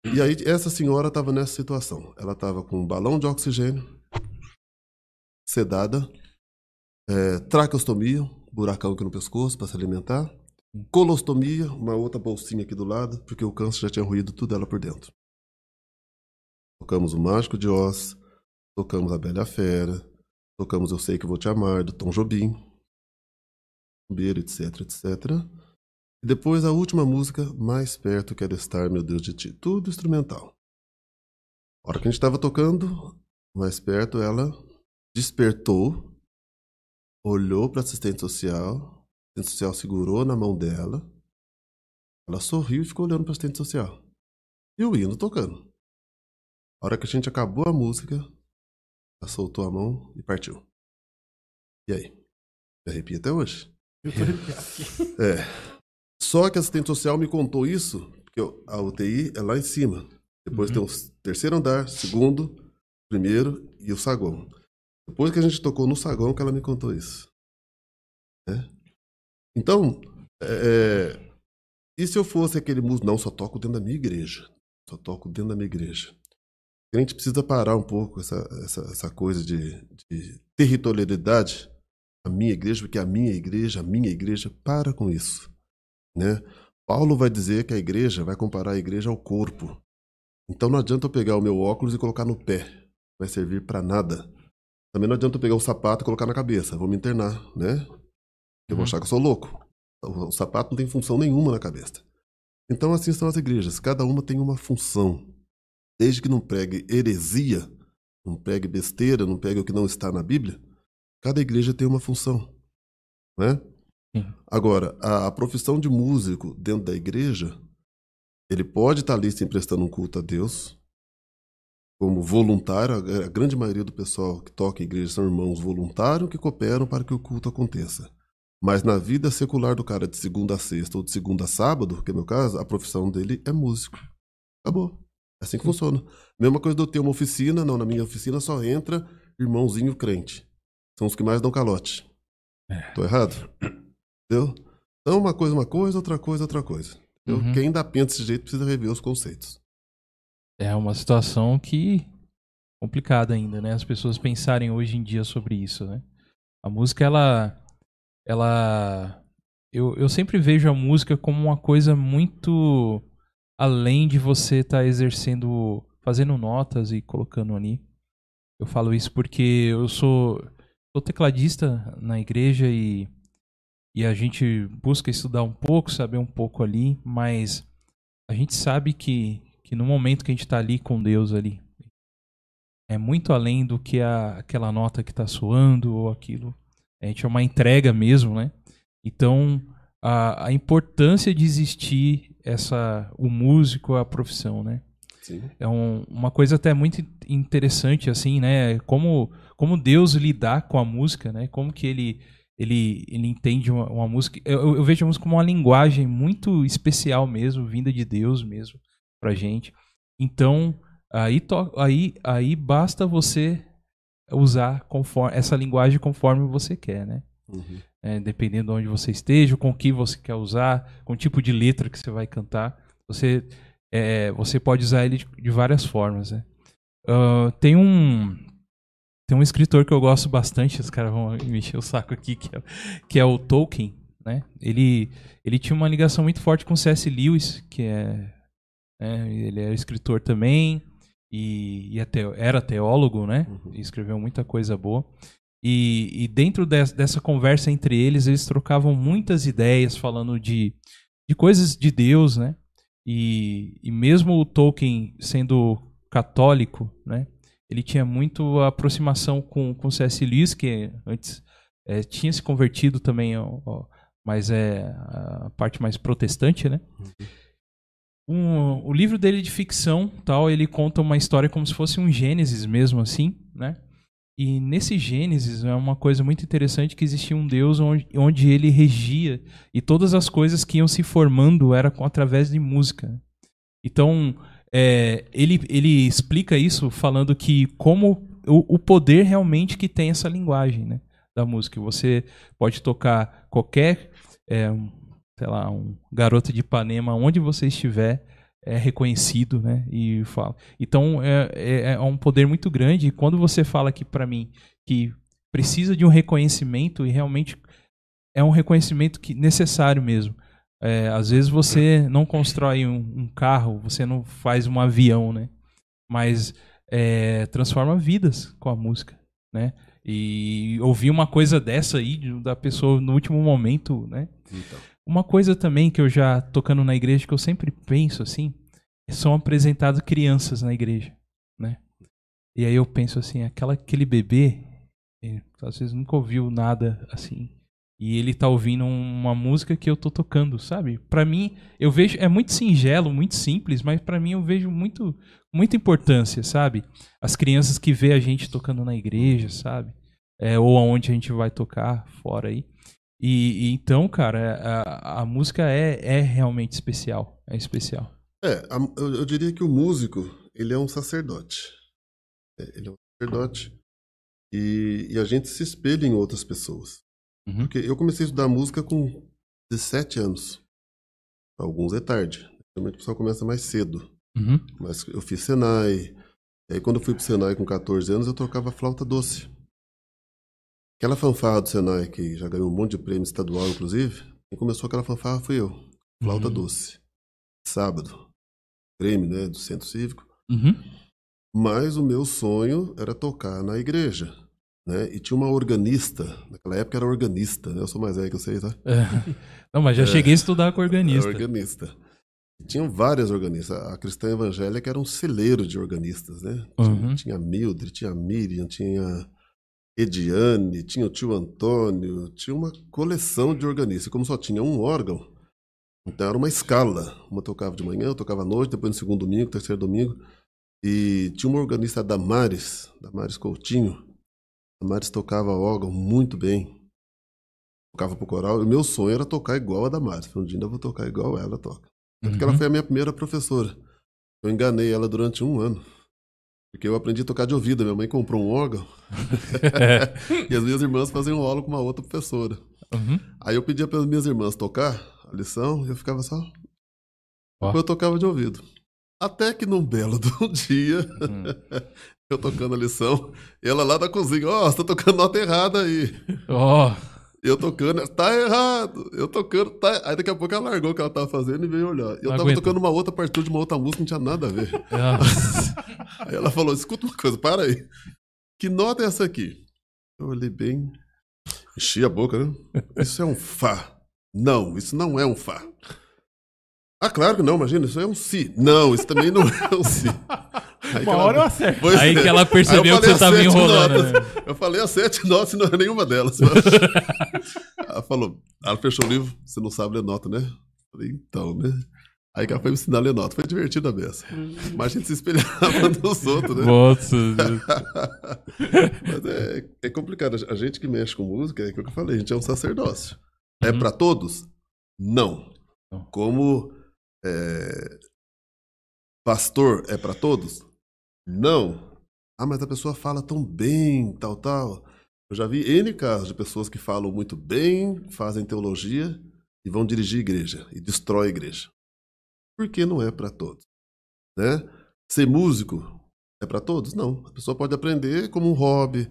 Speaker 4: E aí, essa senhora estava nessa situação. Ela estava com um balão de oxigênio, sedada, é, traqueostomia, buracão aqui no pescoço para se alimentar, colostomia, uma outra bolsinha aqui do lado, porque o câncer já tinha ruído tudo ela por dentro. Tocamos o Mágico de Oz, tocamos a Bela Fera, tocamos Eu Sei Que Vou Te Amar, do Tom Jobim, etc, etc. E depois a última música, Mais Perto Quero Estar, Meu Deus de Ti. Tudo instrumental. A hora que a gente estava tocando, mais perto, ela despertou, olhou para a assistente social, a assistente social segurou na mão dela, ela sorriu e ficou olhando para a assistente social. E o hino tocando. A hora que a gente acabou a música, ela soltou a mão e partiu. E aí? Me arrepia até hoje.
Speaker 2: Eu tô arrepiado.
Speaker 4: É. Só que a assistente social me contou isso, porque a UTI é lá em cima. Depois
Speaker 1: Uhum.
Speaker 4: tem o terceiro andar, segundo, primeiro e o saguão. Depois que a gente tocou no saguão que ela me contou isso. Né? Então, é, é, e se eu fosse aquele músico? Não, só toco dentro da minha igreja. Só toco dentro da minha igreja. A gente precisa parar um pouco essa, essa, essa coisa de, de territorialidade. A minha igreja, porque a minha igreja, a minha igreja, para com isso. Né? Paulo vai dizer que a igreja vai comparar a igreja ao corpo. Então não adianta eu pegar o meu óculos e colocar no pé. Vai servir para nada. Também não adianta eu pegar o sapato e colocar na cabeça. Vou me internar, né? Eu vou
Speaker 1: Uhum.
Speaker 4: achar que eu sou louco. O, o sapato não tem função nenhuma na cabeça. Então assim são as igrejas. Cada uma tem uma função. Desde que não pregue heresia, não pregue besteira, não pregue o que não está na Bíblia, cada igreja tem uma função. Né?
Speaker 1: Sim.
Speaker 4: Agora, a, a profissão de músico dentro da igreja, ele pode estar ali se emprestando um culto a Deus, como voluntário. A, a grande maioria do pessoal que toca em igreja são irmãos voluntários que cooperam para que o culto aconteça. Mas na vida secular do cara de segunda a sexta ou de segunda a sábado, que é meu caso, a profissão dele é músico. Acabou. É assim que funciona. Mesma coisa de eu ter uma oficina, não, na minha oficina só entra irmãozinho crente. São os que mais dão calote.
Speaker 1: É.
Speaker 4: Tô errado? Entendeu? Então, uma coisa, uma coisa, outra coisa, outra coisa.
Speaker 1: Uhum.
Speaker 4: Quem ainda pensa desse jeito precisa rever os conceitos.
Speaker 1: É uma situação que complicada ainda, né? As pessoas pensarem hoje em dia sobre isso, né? A música, ela, ela, eu, eu sempre vejo a música como uma coisa muito além de você estar exercendo, fazendo notas e colocando ali. Eu falo isso porque eu sou, sou tecladista na igreja e e a gente busca estudar um pouco, saber um pouco ali, mas a gente sabe que, que no momento que a gente está ali com Deus ali, é muito além do que a, aquela nota que está soando ou aquilo. A gente é uma entrega mesmo, né? Então, a, a importância de existir essa, o músico, a profissão, né?
Speaker 4: Sim.
Speaker 1: É um, uma coisa até muito interessante, assim, né? Como, como Deus lidar com a música, né? Como que ele ele, ele entende uma, uma música. Eu, eu, vejo a música como uma linguagem muito especial mesmo, vinda de Deus mesmo pra gente. Então, aí, to, aí, aí basta você usar conforme, essa linguagem conforme você quer, né?
Speaker 4: Uhum.
Speaker 1: É, dependendo de onde você esteja, com o que você quer usar, com o tipo de letra que você vai cantar, você, é, você pode usar ele de, de várias formas, né? Uh, tem um tem um escritor que eu gosto bastante, os caras vão me encher o saco aqui, que é, que é o Tolkien, né? Ele, ele tinha uma ligação muito forte com C.S. Lewis, que é, é ele é escritor também e, e até, era teólogo, né?
Speaker 4: Uhum.
Speaker 1: E escreveu muita coisa boa. E, e dentro de, dessa conversa entre eles, eles trocavam muitas ideias falando de, de coisas de Deus, né? E, e mesmo o Tolkien sendo católico, né? Ele tinha muito aproximação com com C.S. Lewis, que antes é, tinha se convertido também, ó, ó, mas é a parte mais protestante, né? Um, o livro dele de ficção, tal, ele conta uma história como se fosse um Gênesis mesmo, assim, né? E nesse Gênesis é uma coisa muito interessante que existia um Deus onde, onde ele regia e todas as coisas que iam se formando era através de música. Então, é, ele, ele explica isso falando que como o, o, poder realmente que tem essa linguagem né, da música. Você pode tocar qualquer, é, sei lá, um garoto de Ipanema, onde você estiver, é reconhecido, né? E fala. Então é, é, é um poder muito grande. E quando você fala aqui para mim que precisa de um reconhecimento e realmente é um reconhecimento que necessário mesmo. É, às vezes você não constrói um, um, carro, você não faz um avião, né? Mas é, transforma vidas com a música, né? E ouvir uma coisa dessa aí da pessoa no último momento, né?
Speaker 4: Então.
Speaker 1: Uma coisa também que eu já tocando na igreja que eu sempre penso assim, são apresentadas crianças na igreja, né? E aí eu penso assim, aquela aquele bebê, às vezes nunca ouviu nada assim, e ele tá ouvindo uma música que eu tô tocando, sabe? Para mim, eu vejo é muito singelo, muito simples, mas para mim eu vejo muito muita importância, sabe? As crianças que vê a gente tocando na igreja, sabe? É, ou aonde a gente vai tocar fora aí. E, e então, cara, a, a música é, é realmente especial, é especial.
Speaker 4: É, a, eu, eu, diria que o músico ele é um sacerdote. É, ele é um sacerdote e, e a gente se espelha em outras pessoas.
Speaker 1: Uhum.
Speaker 4: Porque eu comecei a estudar música com 17 anos. Alguns é tarde. Geralmente o pessoal começa mais cedo.
Speaker 1: Uhum.
Speaker 4: Mas eu fiz Senai. E aí quando eu fui pro Senai com 14 anos, eu tocava flauta doce. Aquela fanfarra do Senai, que já ganhou um monte de prêmio estadual, inclusive, quem começou aquela fanfarra fui eu. Flauta
Speaker 1: Uhum.
Speaker 4: doce. Sábado. Prêmio, né, do Centro Cívico.
Speaker 1: Uhum.
Speaker 4: Mas o meu sonho era tocar na igreja. Né? E tinha uma organista, naquela época era organista, né? Eu sou mais velho que vocês, tá?
Speaker 1: Não, mas já
Speaker 4: É.
Speaker 1: cheguei a estudar com organista.
Speaker 4: Era organista. E tinham várias organistas. A cristã evangélica era um celeiro de organistas, né?
Speaker 1: Uhum.
Speaker 4: Tinha, tinha Mildred, tinha Miriam, tinha Ediane, tinha o tio Antônio, tinha uma coleção de organistas. Como só tinha um órgão, então era uma escala. Uma tocava de manhã, eu tocava à noite, depois no segundo domingo, terceiro domingo. E tinha uma organista, a Damares, Damares Coutinho. A Damares tocava órgão muito bem. Tocava pro coral. O meu sonho era tocar igual a Damares. Um dia ainda vou tocar igual ela toca. Porque ela
Speaker 1: Uhum.
Speaker 4: foi a minha primeira professora. Eu enganei ela durante um ano. Porque eu aprendi a tocar de ouvido. Minha mãe comprou um órgão. e as minhas irmãs faziam aula com uma outra professora.
Speaker 1: Uhum.
Speaker 4: Aí eu pedia para as minhas irmãs tocar a lição e eu ficava só.
Speaker 1: Ó.
Speaker 4: Eu tocava de ouvido. Até que num belo dia,
Speaker 1: Hum.
Speaker 4: eu tocando a lição, ela lá da cozinha, ó, você tá tocando nota errada aí.
Speaker 1: Ó,
Speaker 4: Eu tocando, tá errado. Eu tocando, tá. Aí daqui a pouco ela largou o que ela tava fazendo e veio olhar. Eu
Speaker 1: Não
Speaker 4: tava tocando uma outra partitura de uma outra música, não tinha nada a ver.
Speaker 1: ah,
Speaker 4: Aí ela falou: escuta uma coisa, para aí. Que nota é essa aqui? Eu olhei bem, enchi a boca, né? Isso é um Fá. Não, isso não é um Fá. Ah, claro que não, imagina, isso é um Si. Não, isso também não é um Si. Aí que
Speaker 2: Uma
Speaker 4: ela-
Speaker 2: hora eu acerto.
Speaker 4: Pois
Speaker 1: aí
Speaker 4: é.
Speaker 1: que ela percebeu que você
Speaker 4: as
Speaker 1: tava
Speaker 4: sete
Speaker 1: enrolando.
Speaker 4: notas.
Speaker 1: né?
Speaker 4: Eu falei as sete notas e não é nenhuma delas. mas- ela falou, ela fechou o livro, você não sabe ler nota, né? Eu falei, então, né? Aí que ela foi me ensinar a ler nota. Foi divertido a beça. Mas a gente se espelhava nos outros, né?
Speaker 1: Nossa,
Speaker 4: Mas é, é complicado. A gente que mexe com música, é o que eu falei, a gente é um sacerdócio. É
Speaker 1: Uhum.
Speaker 4: pra todos? Não.
Speaker 1: Não.
Speaker 4: Como é, pastor é pra todos? Não. Ah, mas a pessoa fala tão bem, tal, tal. Eu já vi N casos de pessoas que falam muito bem, fazem teologia e vão dirigir igreja e destrói a igreja. Porque não é pra todos, né? Ser músico é pra todos? Não. A pessoa pode aprender como um hobby,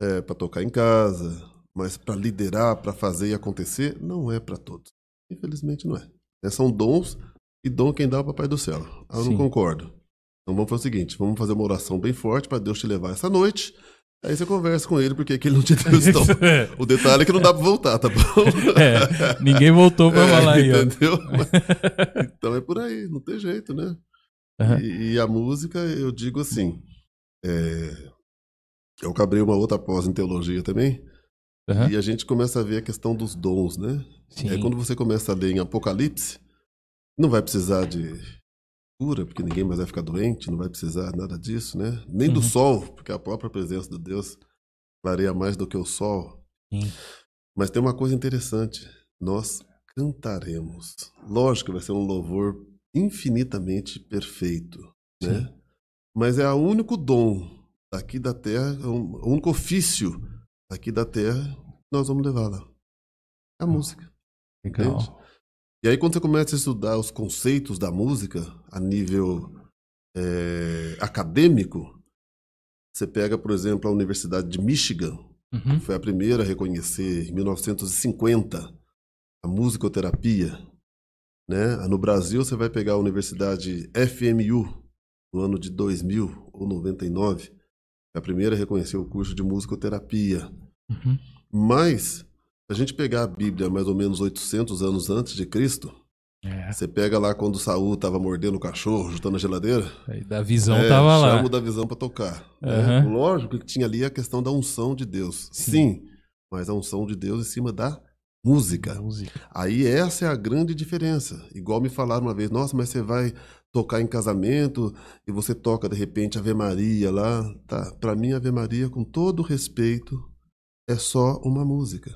Speaker 4: é, para tocar em casa, mas para liderar, para fazer e acontecer, não é para todos. Infelizmente não é. É, São dons e dom quem dá é o Papai do Céu. Ah, Eu
Speaker 1: Sim.
Speaker 4: não concordo. Então vamos fazer o seguinte: vamos fazer uma oração bem forte para Deus te levar essa noite. Aí você conversa com ele, porque aqui ele não te deu esse dom. O detalhe é que não dá para voltar, tá bom?
Speaker 1: É, ninguém voltou pra
Speaker 4: É,
Speaker 1: falar aí, ó.
Speaker 4: entendeu? então é por aí, não tem jeito, né?
Speaker 1: Aham.
Speaker 4: E, e a música, eu digo assim. é, Eu acabei uma outra pós em teologia também.
Speaker 1: Aham.
Speaker 4: E a gente começa a ver a questão dos dons, né?
Speaker 1: Sim.
Speaker 4: Aí quando você começa a ler em Apocalipse, não vai precisar de cura, porque ninguém mais vai ficar doente, não vai precisar nada disso, né? Nem do
Speaker 1: Uhum.
Speaker 4: sol, porque a própria presença de Deus clareia mais do que o sol.
Speaker 1: Sim.
Speaker 4: Mas tem uma coisa interessante, nós cantaremos. Lógico que vai ser um louvor infinitamente perfeito, né?
Speaker 1: Sim.
Speaker 4: Mas é o único dom aqui da terra, é o único ofício aqui da terra nós vamos levar lá. É a música.
Speaker 1: Legal.
Speaker 4: Entende? E aí, quando você começa a estudar os conceitos da música a nível é, acadêmico, você pega, por exemplo, a Universidade de Michigan,
Speaker 1: Uhum.
Speaker 4: que foi a primeira a reconhecer, em 1950, a musicoterapia. Né? No Brasil, você vai pegar a Universidade FMU, no ano de 2000 ou 99, é a primeira a reconhecer o curso de musicoterapia.
Speaker 1: Uhum.
Speaker 4: Mas, a gente pegar a Bíblia mais ou menos 800 anos antes de Cristo,
Speaker 1: É.
Speaker 4: você pega lá quando Saul estava mordendo o cachorro, juntando a geladeira,
Speaker 1: Aí da visão
Speaker 4: é,
Speaker 1: tava lá.
Speaker 4: chama o da visão para tocar. né?
Speaker 1: Aham.
Speaker 4: Lógico que tinha ali a questão da unção de Deus.
Speaker 1: Sim.
Speaker 4: Sim. mas a unção de Deus em cima da música.
Speaker 1: Música.
Speaker 4: Aí essa é a grande diferença. Igual me falaram uma vez, nossa, mas você vai tocar em casamento e você toca de repente Ave Maria lá. Tá, para mim Ave Maria, com todo respeito, é só uma música.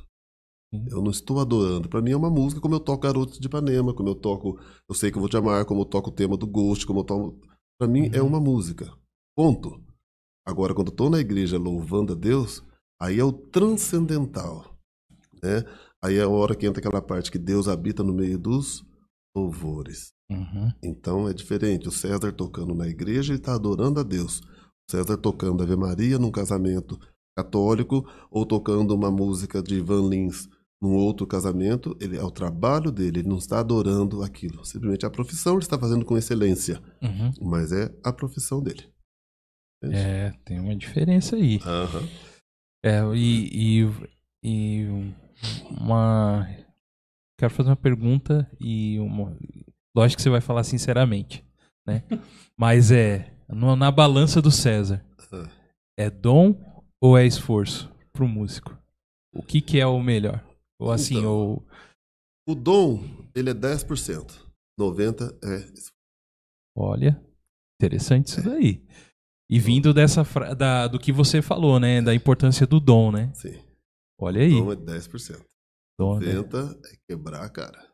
Speaker 1: Sim.
Speaker 4: Eu não estou adorando. Para mim é uma música como eu toco Garotos de Ipanema, como eu toco Eu Sei Que Eu Vou Te Amar, como eu toco o tema do Ghost, como eu toco... Para mim é
Speaker 1: Uhum.
Speaker 4: uma música. Ponto. Agora, quando eu estou na igreja louvando a Deus, aí é o transcendental. Né? Aí é a hora que entra aquela parte que Deus habita no meio dos louvores.
Speaker 1: Uhum.
Speaker 4: Então é diferente. O César tocando na igreja, ele está adorando a Deus. O César tocando Ave Maria num casamento católico ou tocando uma música de Van Lins num outro casamento, ele é o trabalho dele, ele não está adorando aquilo. Simplesmente a profissão ele está fazendo com excelência,
Speaker 1: Uhum.
Speaker 4: mas é a profissão dele. Entende?
Speaker 1: É, tem uma diferença aí.
Speaker 4: Aham.
Speaker 1: É, e, e, e uma. Quero fazer uma pergunta e uma. Lógico que você vai falar sinceramente, né? Mas é. na balança do César, é dom ou é esforço pro músico? O que, que é o melhor? Ou assim,
Speaker 4: Então.
Speaker 1: ou.
Speaker 4: O dom, ele é 10%. 90% é
Speaker 1: Olha, interessante isso daí. E vindo dessa da, do que você falou, né? Da importância do dom, né?
Speaker 4: sim.
Speaker 1: Olha aí.
Speaker 4: Dom é 10%.
Speaker 1: Dom, né?
Speaker 4: 90% é quebrar a cara.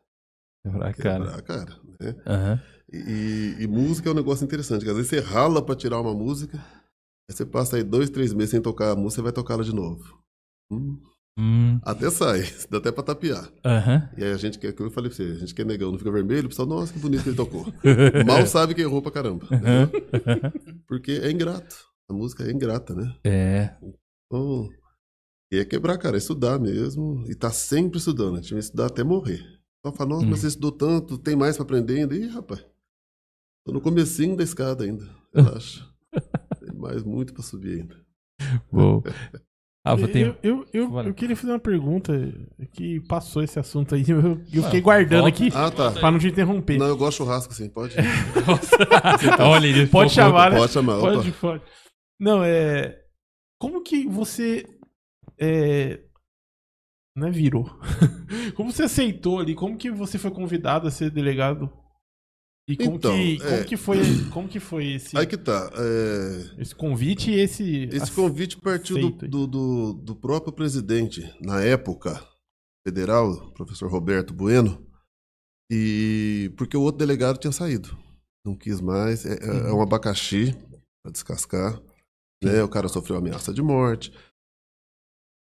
Speaker 4: Quebrar
Speaker 1: cara.
Speaker 4: a cara. Né?
Speaker 1: Aham.
Speaker 4: E, e música é um negócio interessante, que às vezes você rala pra tirar uma música, aí você passa aí dois, três meses sem tocar a música, você vai tocá-la de novo. Hum,
Speaker 1: Hum,
Speaker 4: Até sai, dá até pra tapear.
Speaker 1: Aham.
Speaker 4: E aí a gente quer, que eu falei pra você, a gente quer negão, não fica vermelho, o pessoal, nossa, que bonito que ele tocou. Mal sabe que errou pra caramba. entendeu? Porque é ingrato. A música é ingrata, né?
Speaker 1: É.
Speaker 4: Então, e é quebrar, cara, é estudar mesmo. E tá sempre estudando. A gente vai estudar até morrer. Só fala, nossa,
Speaker 1: Hum.
Speaker 4: mas você estudou tanto, tem mais pra aprender ainda? Ih, rapaz, tô no comecinho da escada ainda. Relaxa. tem mais muito pra subir ainda.
Speaker 1: Vou. Rafa, tem.
Speaker 2: Eu, eu, eu, eu queria fazer uma pergunta que passou esse assunto aí. Eu, eu fiquei
Speaker 1: Ah,
Speaker 2: guardando
Speaker 1: volta.
Speaker 2: aqui
Speaker 4: Ah, tá.
Speaker 2: pra não te interromper.
Speaker 4: Não, eu gosto de churrasco, sim, pode?
Speaker 1: Olha, ele
Speaker 2: Pode chamar, né?
Speaker 4: Pode chamar.
Speaker 2: Pode, pode. Não, é. Como que você. É... Não é virou. como você aceitou ali? Como que você foi convidado a ser delegado? E como,
Speaker 4: Então,
Speaker 2: que,
Speaker 4: é.
Speaker 2: como que foi como que foi esse,
Speaker 4: Aí que tá. é,
Speaker 2: esse convite e esse.
Speaker 4: Esse convite partiu do, do, do, do próprio presidente, na época, federal, professor Roberto Bueno, e porque o outro delegado tinha saído. Não quis mais. É, é- é um abacaxi para descascar. Né? O cara sofreu ameaça de morte.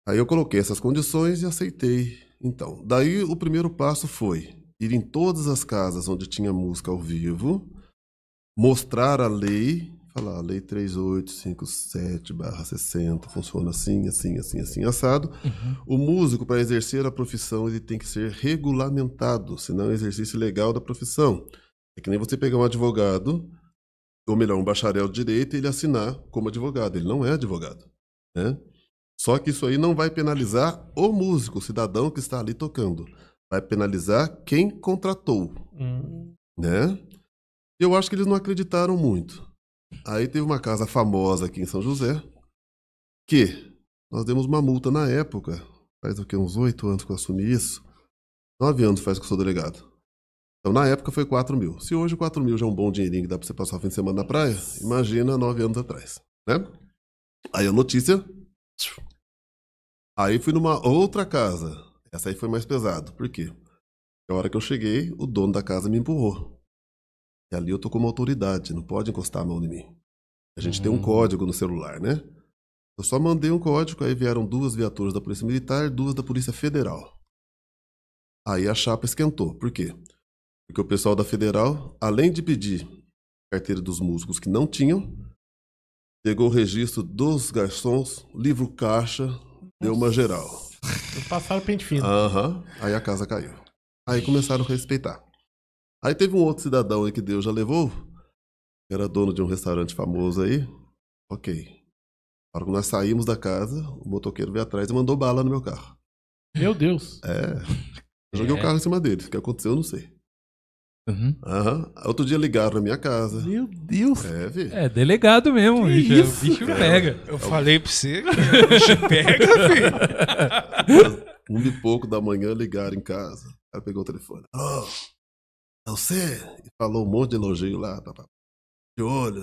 Speaker 4: Aí eu coloquei essas condições e aceitei. Então, daí o primeiro passo foi ir em todas as casas onde tinha música ao vivo, mostrar a lei, falar, a lei 3857/60 funciona assim, assim, assim, assim, assado.
Speaker 1: Uhum.
Speaker 4: O músico, para exercer a profissão, ele tem que ser regulamentado, senão é um exercício legal da profissão. É que nem você pegar um advogado, ou melhor, um bacharel de direito e ele assinar como advogado. Ele não é advogado. Né? Só que isso aí não vai penalizar o músico, o cidadão que está ali tocando. Vai penalizar quem contratou
Speaker 2: Hum,
Speaker 4: né? Eu acho que eles não acreditaram muito. Aí teve uma casa famosa aqui em São José que nós demos uma multa na época, faz o que, uns oito anos que eu assumi isso? Nove anos faz que eu sou delegado. Então na época foi 4 mil. Se hoje 4 mil já é um bom dinheirinho que dá pra você passar o fim de semana na praia, imagina nove anos atrás, né? Aí a notícia. Aí fui numa outra casa. Essa aí foi mais pesado. Por quê? Na hora que eu cheguei, o dono da casa me empurrou. E ali eu tô como autoridade, não pode encostar a mão em mim. A gente tem um
Speaker 1: Hum.
Speaker 4: código no celular, né? Eu só mandei um código, aí vieram duas viaturas da Polícia Militar, duas da Polícia Federal. Aí a chapa esquentou. Por quê? Porque o pessoal da Federal, além de pedir carteira dos músicos que não tinham, pegou o registro dos garçons, livro caixa, deu uma geral.
Speaker 2: Passaram pente fino.
Speaker 4: Aham. Aí a casa caiu. Aí começaram a respeitar. Aí teve um outro cidadão aí que Deus já levou, que era dono de um restaurante famoso aí. Ok. Na hora que nós saímos da casa, o motoqueiro veio atrás e mandou bala no meu carro.
Speaker 2: Meu Deus.
Speaker 4: É. Eu joguei
Speaker 1: É.
Speaker 4: o carro em cima dele. O que aconteceu, eu não sei.
Speaker 1: Uhum.
Speaker 4: Aham. Outro dia ligaram na minha casa.
Speaker 2: Meu Deus.
Speaker 4: É.
Speaker 1: É, delegado mesmo.
Speaker 2: Que
Speaker 1: bicho,
Speaker 2: isso,
Speaker 1: o bicho
Speaker 4: cara?
Speaker 1: pega.
Speaker 3: Eu falei pra você que o bicho pega, filho.
Speaker 4: Um e pouco da manhã ligaram em casa. O cara pegou o telefone. Alô, é você? E falou um monte de elogio lá. Tá, tá. De olho.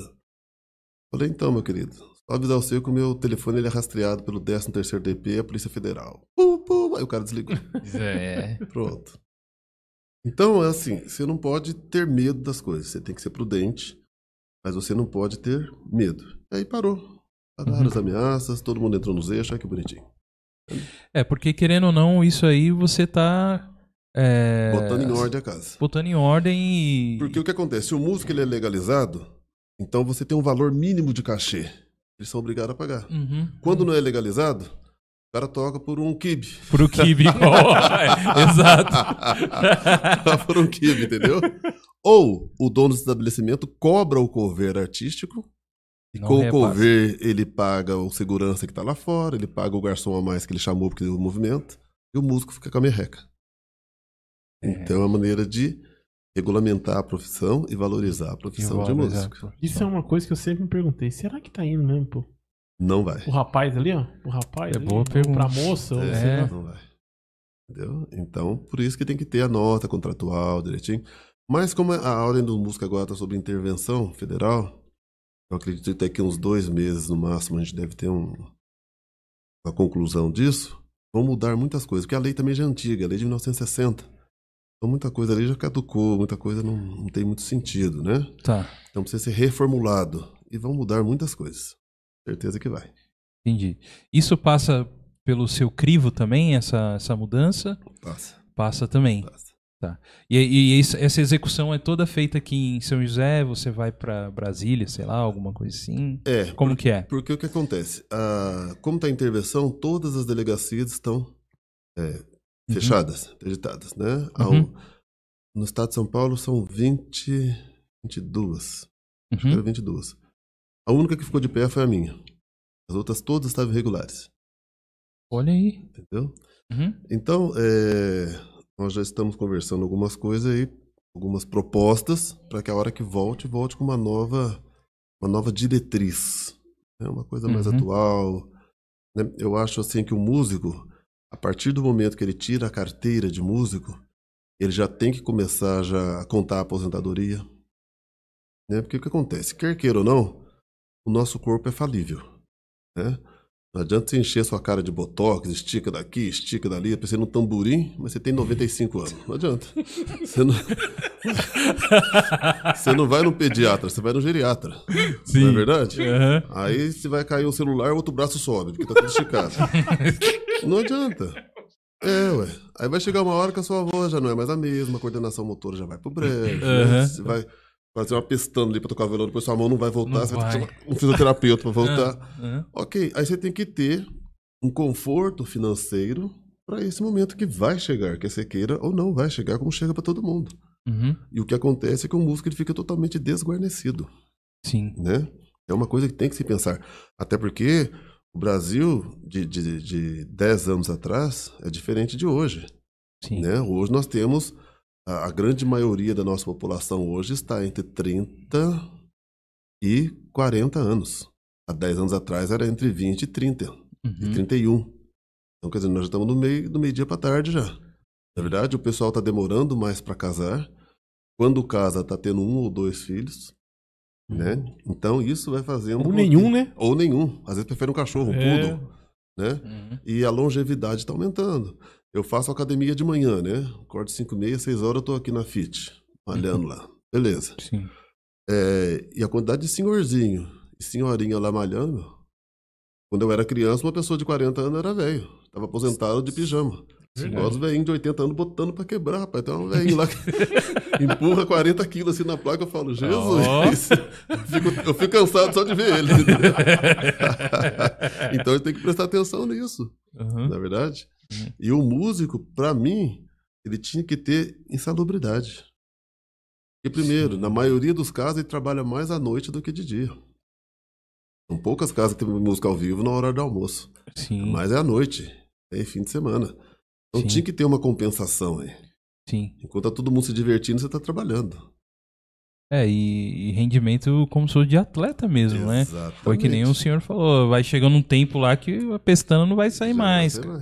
Speaker 4: Falei, então, meu querido. Só avisar você que o meu telefone ele é rastreado pelo 13º DP e a Polícia Federal. Pum, pum. Aí o cara desligou.
Speaker 1: É.
Speaker 4: Pronto. Então, é assim, você não pode ter medo das coisas. Você tem que ser prudente, mas você não pode ter medo. Aí parou. Pararam as ameaças, todo mundo entrou nos eixos, olha que bonitinho.
Speaker 1: É, porque querendo ou não, isso aí você tá. é,
Speaker 4: Botando em ordem a casa.
Speaker 1: Botando em ordem e.
Speaker 4: Porque o que acontece? Se o músico ele é legalizado, então você tem um valor mínimo de cachê. Eles são obrigados a pagar.
Speaker 1: Uhum.
Speaker 4: Quando não é legalizado, o cara toca por um kibe.
Speaker 1: Pro Kibe. É, Exato.
Speaker 4: por um kibe, entendeu? Ou o dono do estabelecimento cobra o cover artístico. E
Speaker 1: Não
Speaker 4: com o
Speaker 1: repassa.
Speaker 4: cover, ele paga o segurança que tá lá fora, ele paga o garçom a mais que ele chamou porque deu o movimento, e o músico fica com a merreca. Então é uma maneira de regulamentar a profissão e valorizar a profissão de músico.
Speaker 2: Isso é uma coisa que eu sempre me perguntei. Será que tá indo mesmo, pô?
Speaker 4: Não vai.
Speaker 2: O rapaz ali, ó. O rapaz
Speaker 1: É
Speaker 2: ali,
Speaker 1: boa
Speaker 2: ou
Speaker 1: pergunta.
Speaker 2: pra moça, ou
Speaker 4: É,
Speaker 2: sei lá.
Speaker 4: Não vai. Entendeu? Então, por isso que tem que ter a nota contratual direitinho. Mas como a ordem do música agora está sobre intervenção federal, eu acredito que daqui uns dois meses no máximo a gente deve ter um- uma conclusão disso. Vão mudar muitas coisas, porque a lei também já é antiga, a lei de 1960. Então muita coisa ali já caducou, muita coisa não, não tem muito sentido, né?
Speaker 1: Tá,
Speaker 4: Então precisa ser reformulado. E vão mudar muitas coisas. Certeza que vai.
Speaker 1: entendi. Isso passa pelo seu crivo também, essa, essa mudança?
Speaker 4: Passa,
Speaker 1: Passa também.
Speaker 4: passa.
Speaker 1: E, e isso- essa execução é toda feita aqui em São José? Você vai pra Brasília, sei lá, alguma coisa assim?
Speaker 4: É,
Speaker 1: Como que é?
Speaker 4: Porque o que acontece? Ah, como está a intervenção, todas as delegacias estão é, fechadas, interditadas, né? Ao-
Speaker 1: Uhum.
Speaker 4: no estado de São Paulo são 20, 22. Acho que
Speaker 1: Uhum.
Speaker 4: era 22. A única que ficou de pé foi a minha. As outras todas estavam irregulares,
Speaker 1: Olha aí.
Speaker 4: entendeu?
Speaker 1: Uhum.
Speaker 4: Então, é, nós já estamos conversando algumas coisas aí, algumas propostas, para que a hora que volte, volte com uma nova, uma nova diretriz. É uma coisa mais
Speaker 1: Uhum.
Speaker 4: atual. né? Eu acho assim que o músico, a partir do momento que ele tira a carteira de músico, ele já tem que começar já a contar a aposentadoria. Né? Porque o que acontece? Quer queira ou não, o nosso corpo é falível. Né? Não adianta você encher sua cara de botox, estica daqui, estica dali, parecendo um tamborim, mas você tem 95 anos. Não adianta. Você não, você não vai no pediatra, você vai no geriatra. Não é verdade?
Speaker 1: Aham.
Speaker 4: Aí você vai cair o celular, o outro braço sobe, porque tá tudo esticado. Não adianta. É, ué. Aí vai chegar uma hora que a sua voz já não é mais a mesma, a coordenação motora já vai pro brejo. né?
Speaker 1: Aham.
Speaker 4: Você vai fazer uma pestana ali pra tocar violão, depois sua mão não vai voltar,
Speaker 1: Não
Speaker 4: você vai ter que um fisioterapeuta pra voltar.
Speaker 1: Aham.
Speaker 4: Ok, aí você tem que ter um conforto financeiro para esse momento que vai chegar, quer você queira ou não vai chegar, como chega para todo mundo.
Speaker 1: Uhum.
Speaker 4: E o que acontece é que o músico ele fica totalmente desguarnecido,
Speaker 1: Sim.
Speaker 4: né? É uma coisa que tem que se pensar. Até porque o Brasil de, de, de 10 anos atrás é diferente de hoje.
Speaker 1: Sim.
Speaker 4: Né? Hoje nós temos a, a grande maioria da nossa população hoje está entre 30 e 40 anos. Há 10 anos atrás era entre 20 e 30 e
Speaker 1: Uhum.
Speaker 4: 31. Então, quer dizer, nós já estamos no meio do meio-dia para tarde já. Na verdade, o pessoal está demorando mais para casar. Quando casa, está tendo um ou dois filhos. Né? Então, isso vai fazendo.
Speaker 2: Ou nenhum,
Speaker 4: que-
Speaker 2: né?
Speaker 4: Ou nenhum. Às vezes prefere um cachorro, um
Speaker 2: É.
Speaker 4: poodle. Né?
Speaker 1: Uhum.
Speaker 4: E a longevidade está aumentando. Eu faço academia de manhã, né? Acordo 5 e meia, 6 horas eu tô aqui na FIT, malhando lá. Beleza.
Speaker 1: Sim.
Speaker 4: É, e a quantidade de senhorzinho e senhorinha lá malhando, quando eu era criança, uma pessoa de 40 anos era velho. Tava aposentado de pijama. Igual os velhinhos de 80 anos botando pra quebrar, rapaz. Tem um velhinho lá que empurra 40 quilos assim na placa. Eu falo, Jesus! Eu, fico, eu fico cansado só de ver ele. então eu tenho que prestar atenção nisso
Speaker 1: Uhum.
Speaker 4: na verdade.
Speaker 1: Uhum.
Speaker 4: E o músico, pra mim, ele tinha que ter insalubridade. Porque, primeiro, na maioria dos casos, ele trabalha mais à noite do que de dia. São poucas casas que tem música ao vivo na hora do almoço.
Speaker 1: Sim.
Speaker 4: Mas é à noite, é fim de semana. Então
Speaker 1: Sim.
Speaker 4: tinha que ter uma compensação aí.
Speaker 1: Sim.
Speaker 4: Enquanto tá todo mundo se divertindo, você tá trabalhando.
Speaker 1: É, e, e rendimento como se fosse de atleta mesmo, né?
Speaker 4: Exatamente.
Speaker 1: Foi que nem o senhor falou, vai chegando um tempo lá que a pestana não vai sair
Speaker 4: Já
Speaker 1: mais.
Speaker 4: vai-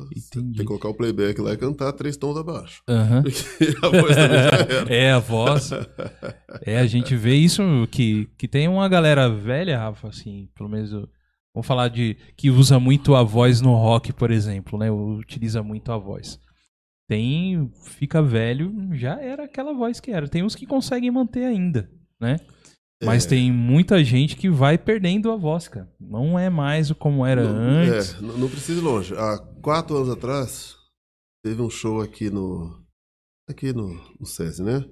Speaker 1: Entendi.
Speaker 4: Tem que colocar o playback lá e cantar três tons abaixo.
Speaker 1: Aham.
Speaker 4: Porque a voz também já era.
Speaker 1: É, a voz. É, a gente vê isso que, que tem uma galera velha, Rafa, assim, pelo menos. Vamos falar de. que usa muito a voz no rock, por exemplo, né? Utiliza muito a voz. Tem. Fica velho, já era aquela voz que era. Tem uns que conseguem manter ainda, né? Mas
Speaker 4: É.
Speaker 1: tem muita gente que vai perdendo a voz, cara. Não é mais como era
Speaker 4: não,
Speaker 1: antes.
Speaker 4: É, não, não precisa ir longe. Há quatro anos atrás, teve um show aqui no. Aqui no, no SESI, né?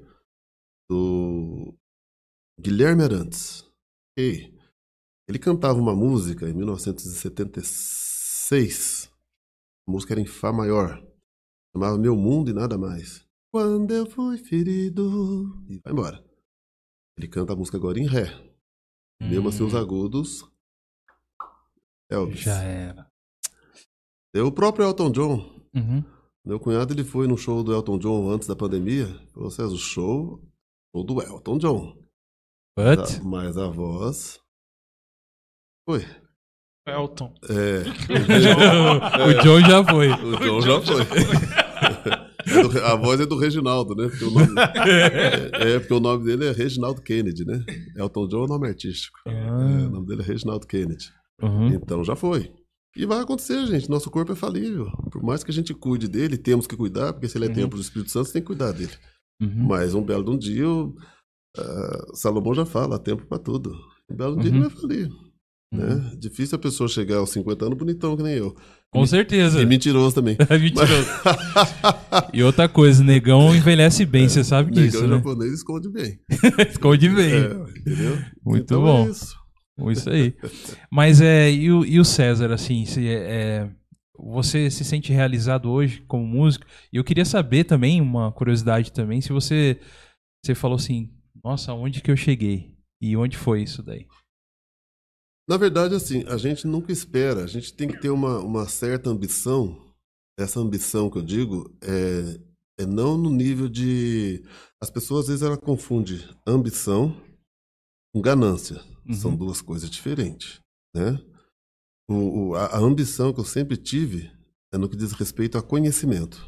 Speaker 4: Do Guilherme Arantes. Ok. Ele cantava uma música em 1976. A música era em Fá maior. Chamava Meu Mundo e Nada Mais. Quando eu fui ferido. E vai embora. Ele canta a música agora em Ré. Mesmo assim, os agudos. Elvis.
Speaker 1: Já era.
Speaker 4: É o próprio Elton John.
Speaker 1: Uhum.
Speaker 4: Meu cunhado ele foi no show do Elton John antes da pandemia. Falou, César, o show, show do Elton John.
Speaker 1: But.
Speaker 4: Tá, Mas a voz. Foi.
Speaker 3: Elton.
Speaker 4: É.
Speaker 1: o John já foi.
Speaker 4: O John já foi. É do- a voz é do Reginaldo, né? Porque o nome, é, é, porque o nome dele é Reginaldo Kennedy, né? Elton John é o nome artístico.
Speaker 1: Ah.
Speaker 4: É, o nome dele é Reginaldo Kennedy.
Speaker 1: Uhum.
Speaker 4: Então já foi. E vai acontecer, gente. Nosso corpo é falível. Por mais que a gente cuide dele, temos que cuidar, porque se ele é
Speaker 1: Uhum.
Speaker 4: templo do Espírito Santo, você tem que cuidar dele.
Speaker 1: Uhum.
Speaker 4: Mas um belo de um dia, ah, Salomão já fala, há tempo para tudo. Um belo dia
Speaker 1: Uhum.
Speaker 4: ele vai falir. Né? Difícil a pessoa chegar aos 50 anos bonitão que nem eu.
Speaker 1: Com certeza.
Speaker 4: E mentiroso também.
Speaker 1: É mentiroso. e outra coisa, negão envelhece bem, você sabe disso,
Speaker 4: Negão
Speaker 1: né?
Speaker 4: japonês esconde bem.
Speaker 1: Esconde bem.
Speaker 4: É, entendeu?
Speaker 1: Muito
Speaker 4: Então
Speaker 1: bom.
Speaker 4: É isso.
Speaker 1: Isso aí. Mas é, e o, e o César, assim, se, é, você se sente realizado hoje como músico? E eu queria saber também, uma curiosidade também, se você, você falou assim, nossa, onde que eu cheguei? E onde foi isso daí?
Speaker 4: Na verdade, assim, a gente nunca espera. A gente tem que ter uma, uma certa ambição. Essa ambição que eu digo é, é não no nível de. As pessoas às vezes elas confundem ambição com ganância.
Speaker 1: Uhum.
Speaker 4: São duas coisas diferentes, né? O, o- a, a ambição que eu sempre tive é no que diz respeito a conhecimento.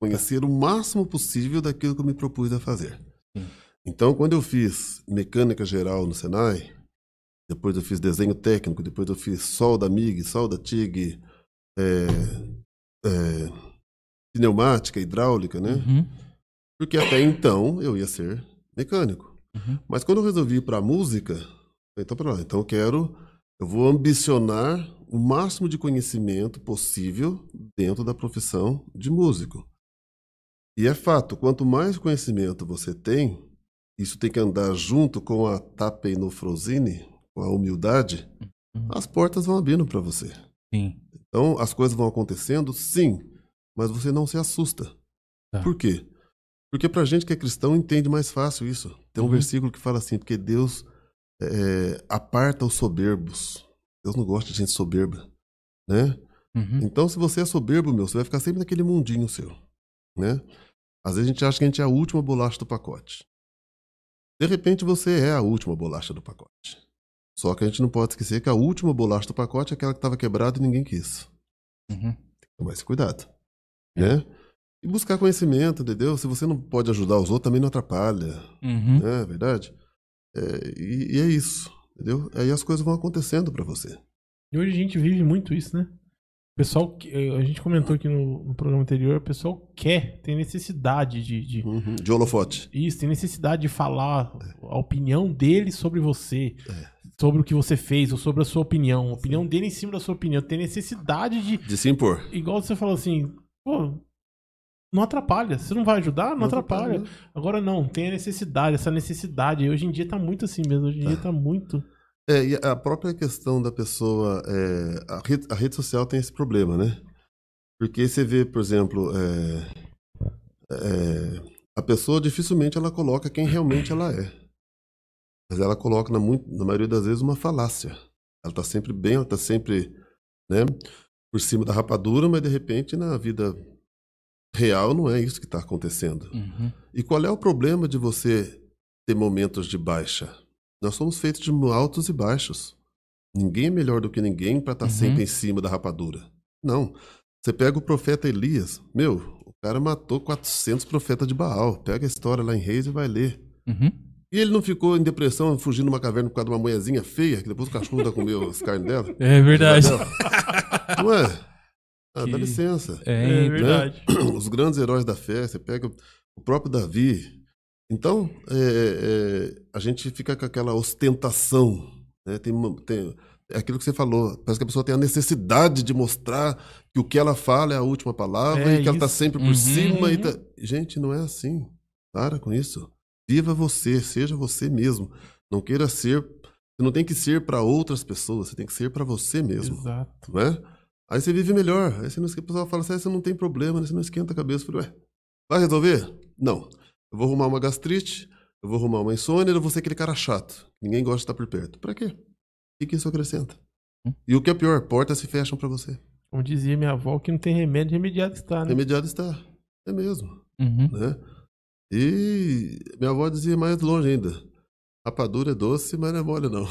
Speaker 4: Conhecer o máximo possível daquilo que eu me propus a fazer.
Speaker 1: Sim.
Speaker 4: Então, quando eu fiz mecânica geral no Senai, depois eu fiz desenho técnico, depois eu fiz solda MIG, solda TIG, é, é, pneumática, hidráulica, né?
Speaker 1: Uhum.
Speaker 4: Porque até então eu ia ser mecânico.
Speaker 1: Uhum.
Speaker 4: Mas quando eu resolvi ir para música, então para lá, então eu quero, eu vou ambicionar o máximo de conhecimento possível dentro da profissão de músico. E é fato, quanto mais conhecimento você tem, isso tem que andar junto com a tapeinofrosine, com a humildade,
Speaker 1: Uhum.
Speaker 4: as portas vão abrindo para você.
Speaker 1: Sim.
Speaker 4: Então, as coisas vão acontecendo, sim, mas você não se assusta.
Speaker 1: Tá.
Speaker 4: Por quê? Porque pra gente que é cristão entende mais fácil isso. Tem um
Speaker 1: Uhum.
Speaker 4: versículo que fala assim, porque Deus é, aparta os soberbos. Deus não gosta de gente soberba, né?
Speaker 1: Uhum.
Speaker 4: Então, se você é soberbo, meu, você vai ficar sempre naquele mundinho seu, né? Às vezes a gente acha que a gente é a última bolacha do pacote. De repente você é a última bolacha do pacote. Só que a gente não pode esquecer que a última bolacha do pacote é aquela que estava quebrada e ninguém quis.
Speaker 1: Uhum.
Speaker 4: Tomar esse cuidado. Né? E buscar conhecimento, entendeu? Se você não pode ajudar os outros, também não atrapalha.
Speaker 1: Uhum.
Speaker 4: Né? É verdade? É, e, e é isso. Entendeu? Aí as coisas vão acontecendo pra você.
Speaker 2: E hoje a gente vive muito isso, né? O pessoal, eh, a gente comentou aqui no, no programa anterior, o pessoal quer, tem necessidade de, de-
Speaker 4: Uhum. De holofote.
Speaker 2: Isso, tem necessidade de falar a opinião dele sobre você, sobre o que você fez, ou sobre a sua opinião. A opinião dele em cima da sua opinião. Tem necessidade de.
Speaker 4: De se impor.
Speaker 2: Igual você falou assim, pô, não atrapalha. Você não vai ajudar? Não, atrapalha. Agora não, tem a necessidade, essa necessidade. Hoje em dia tá muito assim mesmo. Hoje em dia tá muito.
Speaker 4: É, e a própria questão da pessoa. é, a, rede, a rede social tem esse problema, né? Porque você vê, por exemplo, é, é, a pessoa dificilmente ela coloca quem realmente ela é. Mas ela coloca, na, muito, na maioria das vezes, uma falácia. Ela tá sempre bem, ela tá sempre né, por cima da rapadura, mas de repente na vida real não é isso que está acontecendo.
Speaker 1: Uhum.
Speaker 4: E qual é o problema de você ter momentos de baixa? Nós somos feitos de altos e baixos. Ninguém é melhor do que ninguém para estar
Speaker 1: Uhum.
Speaker 4: sempre em cima da rapadura. Não. Você pega o profeta Elias, meu, o cara matou 400 profetas de Baal. Pega a história lá em Reis e vai ler.
Speaker 1: Uhum.
Speaker 4: E ele não ficou em depressão, fugindo de uma caverna por causa de uma mulherzinha feia, que depois o cachorro ainda comeu as carnes dela?
Speaker 1: É verdade.
Speaker 4: Não é? Ah,
Speaker 1: Que-
Speaker 4: dá licença.
Speaker 1: É,
Speaker 2: É verdade.
Speaker 4: os grandes heróis da fé, você pega o próprio Davi. Então, é, é, a gente fica com aquela ostentação. Né? Tem, tem- é aquilo que você falou. Parece que a pessoa tem a necessidade de mostrar que o que ela fala é a última palavra
Speaker 2: É
Speaker 4: e que ela está
Speaker 2: isso.
Speaker 4: sempre por
Speaker 1: Uhum.
Speaker 4: cima. E tá... Gente, não é assim. Para com isso. Viva você, seja você mesmo. Não queira ser. Você não tem que ser para outras pessoas, você tem que ser para você mesmo
Speaker 2: Exato.
Speaker 4: não é? Aí você vive melhor. Aí você não, esque- o pessoal fala assim, "Ah, você não tem problema, né? você não esquenta a cabeça. Eu falei, ué, vai resolver? Não. Eu vou arrumar uma gastrite, eu vou arrumar uma insônia, eu vou ser aquele cara chato. Ninguém gosta de estar por perto. Pra quê? O que, que isso acrescenta?
Speaker 1: Hum.
Speaker 4: E o que é pior, portas se fecham pra você.
Speaker 2: Como dizia minha avó, que não tem remédio, remediado está, né?
Speaker 4: Remediado está. É mesmo,
Speaker 1: Uhum.
Speaker 4: né? E minha avó dizia mais longe ainda. Rapadura é doce, mas não é mole, não.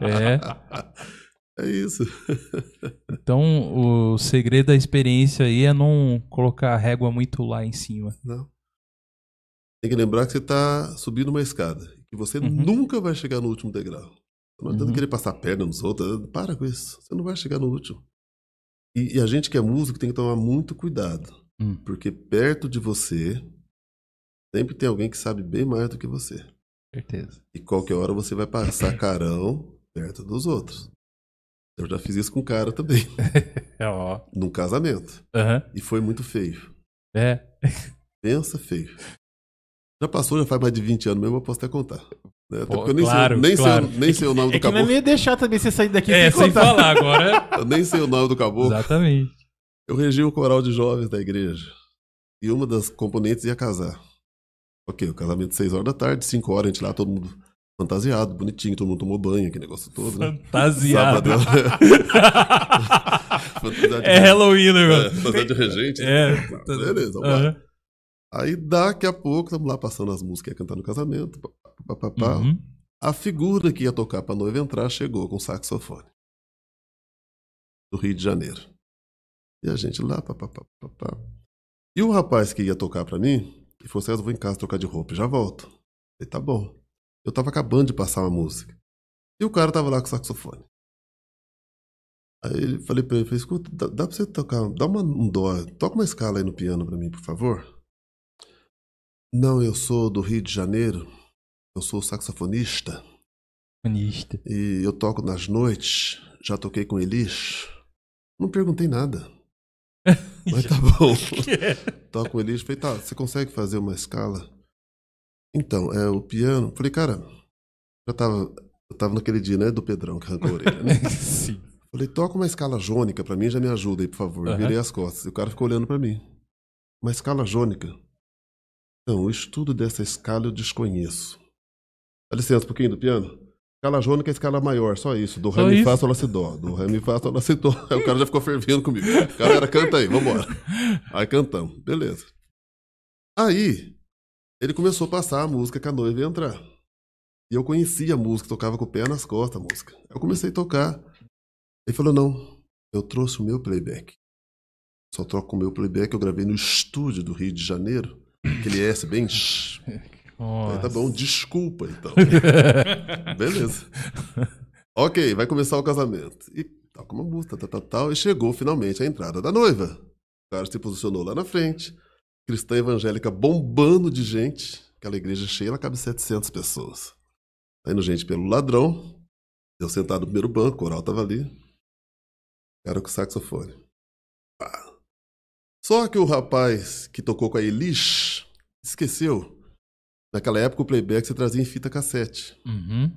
Speaker 1: É.
Speaker 4: É isso.
Speaker 1: Então, o segredo da experiência aí é não colocar a régua muito lá em cima.
Speaker 4: Não. Tem que lembrar que você está subindo uma escada. Que você
Speaker 1: Uhum.
Speaker 4: nunca vai chegar no último degrau. Não adianta
Speaker 1: Uhum.
Speaker 4: querer passar a perna nos outros. Para com isso. Você não vai chegar no último. E, e a gente que é músico tem que tomar muito cuidado.
Speaker 1: Hum.
Speaker 4: Porque perto de você sempre tem alguém que sabe bem mais do que você.
Speaker 1: Certeza.
Speaker 4: E qualquer hora você vai passar carão perto dos outros. Eu já fiz isso com um cara também,
Speaker 1: É, ó.
Speaker 4: num casamento.
Speaker 1: Aham.
Speaker 4: E foi muito feio.
Speaker 1: É.
Speaker 4: Pensa feio. Já passou, já faz mais de 20 anos mesmo, eu posso até contar. Né? Até
Speaker 1: Pô,
Speaker 4: porque eu nem,
Speaker 1: claro,
Speaker 4: sei, nem,
Speaker 1: claro.
Speaker 4: sei, nem sei o nome
Speaker 2: É
Speaker 4: do
Speaker 2: que não
Speaker 4: caboclo.
Speaker 2: ia deixar também você sair daqui
Speaker 1: É,
Speaker 2: sem
Speaker 1: sem
Speaker 2: contar.
Speaker 1: falar agora.
Speaker 4: Eu nem sei o nome do caboclo.
Speaker 1: Exatamente.
Speaker 4: Eu regi o coral de jovens da igreja. E uma das componentes ia casar. Ok, o casamento 6 horas da tarde, 5 horas, a gente lá, todo mundo fantasiado, bonitinho, todo mundo tomou banho, aquele negócio todo, né?
Speaker 1: Fantasiado.
Speaker 4: De-
Speaker 1: É Halloween,
Speaker 4: É,
Speaker 1: né?
Speaker 4: fantasiado de regente.
Speaker 1: É.
Speaker 4: Ah, Beleza, vamos.
Speaker 1: Aham.
Speaker 4: Aí daqui a pouco, estamos lá passando as músicas, ia cantar no casamento. pá, pá, pá.
Speaker 1: Uhum.
Speaker 4: A figura que ia tocar pra noiva entrar chegou com saxofone. Do Rio de Janeiro. E a gente lá, pá, pá, pá, pá, pá. E o rapaz que ia tocar pra mim, ele falou assim: "Ah, eu vou em casa trocar de roupa, já volto. Falei, tá bom. Eu tava acabando de passar uma música. E o cara tava lá com o saxofone. Aí ele falei pra ele, falei, escuta, dá, dá pra você tocar, dá uma, um dó, toca uma escala aí no piano pra mim, por favor. Não, eu sou do Rio de Janeiro, eu sou saxofonista.
Speaker 1: Comunista.
Speaker 4: E eu toco nas noites, já toquei com Elis. Não perguntei nada. Mas tá bom. Toco com Elis. Falei, tá, você consegue fazer uma escala? Então, é o piano. Falei, cara, já tava. Eu tava naquele dia, né, do Pedrão que arrancou a orelha, né?
Speaker 1: Sim.
Speaker 4: Falei, toca uma escala jônica pra mim, já me ajuda aí, por favor.
Speaker 1: Aham.
Speaker 4: Virei as costas. E o cara ficou olhando pra mim. Uma escala jônica? Não, o estudo dessa escala eu desconheço. Dá licença um pouquinho do piano. Escala jônica é escala maior, só isso. Do
Speaker 1: Só
Speaker 4: ré, mi, fá, sol, lá, si, dó. Do ré, mi, fá, sol, lá, si, dó. Aí o cara já ficou fervendo comigo. Galera, canta aí, vambora. Aí cantamos, beleza. Aí, ele começou a passar a música que a noiva ia entrar. E eu conhecia a música, tocava com o pé nas costas a música. Eu comecei a tocar. Ele falou: não, eu trouxe o meu playback. Só troco o meu playback, eu gravei no estúdio do Rio de Janeiro. Aquele S bem. Aí tá bom, desculpa então. Beleza. Ok, vai começar o casamento. E toca uma música, tal, tal, tal. E chegou finalmente a entrada da noiva. O cara se posicionou lá na frente. Cristã evangélica bombando de gente. Aquela igreja cheia, ela cabe 700 pessoas. Tá indo gente pelo ladrão. Eu sentado no primeiro banco, o coral tava ali. O cara com saxofone. Pá. Só que o rapaz que tocou com a Elish esqueceu. Naquela época o playback você trazia em fita cassete.
Speaker 1: Uhum.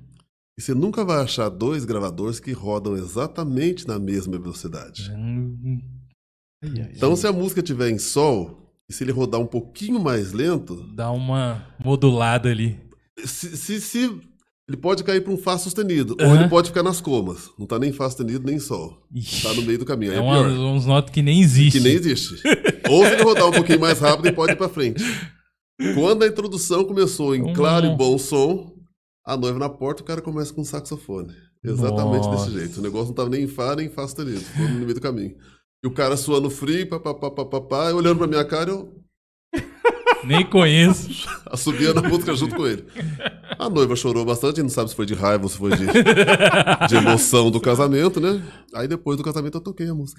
Speaker 4: E você nunca vai achar dois gravadores que rodam exatamente na mesma velocidade.
Speaker 1: Hum,
Speaker 2: ai.
Speaker 4: Então, se a música tiver em sol, e se ele rodar um pouquinho mais lento,
Speaker 1: Dá uma modulada ali.
Speaker 4: se, se, se- ele pode cair para um Fá sustenido, ou
Speaker 1: Aham.
Speaker 4: ele pode ficar nas comas. Não tá nem Fá sustenido, nem Sol.
Speaker 1: Ixi,
Speaker 4: Tá no meio do caminho. Aí
Speaker 1: é
Speaker 4: é,
Speaker 1: uma, uns notas que nem existe.
Speaker 4: Que nem existe. ou se ele rodar um pouquinho mais rápido, ele pode ir para frente. Quando a introdução começou em claro e bom som, a noiva na porta, o cara começa com um saxofone. Exatamente
Speaker 1: Nossa.
Speaker 4: desse jeito. O negócio não tava nem em Fá, nem em Fá sustenido. Ficou no meio do caminho. E o cara suando frio, papapá, papapá, olhando pra minha cara, eu
Speaker 1: Nem conheço.
Speaker 4: assobiando a música junto com ele. A noiva chorou bastante, não sabe se foi de raiva ou se foi de, de emoção do casamento, né? Aí depois do casamento eu toquei a música.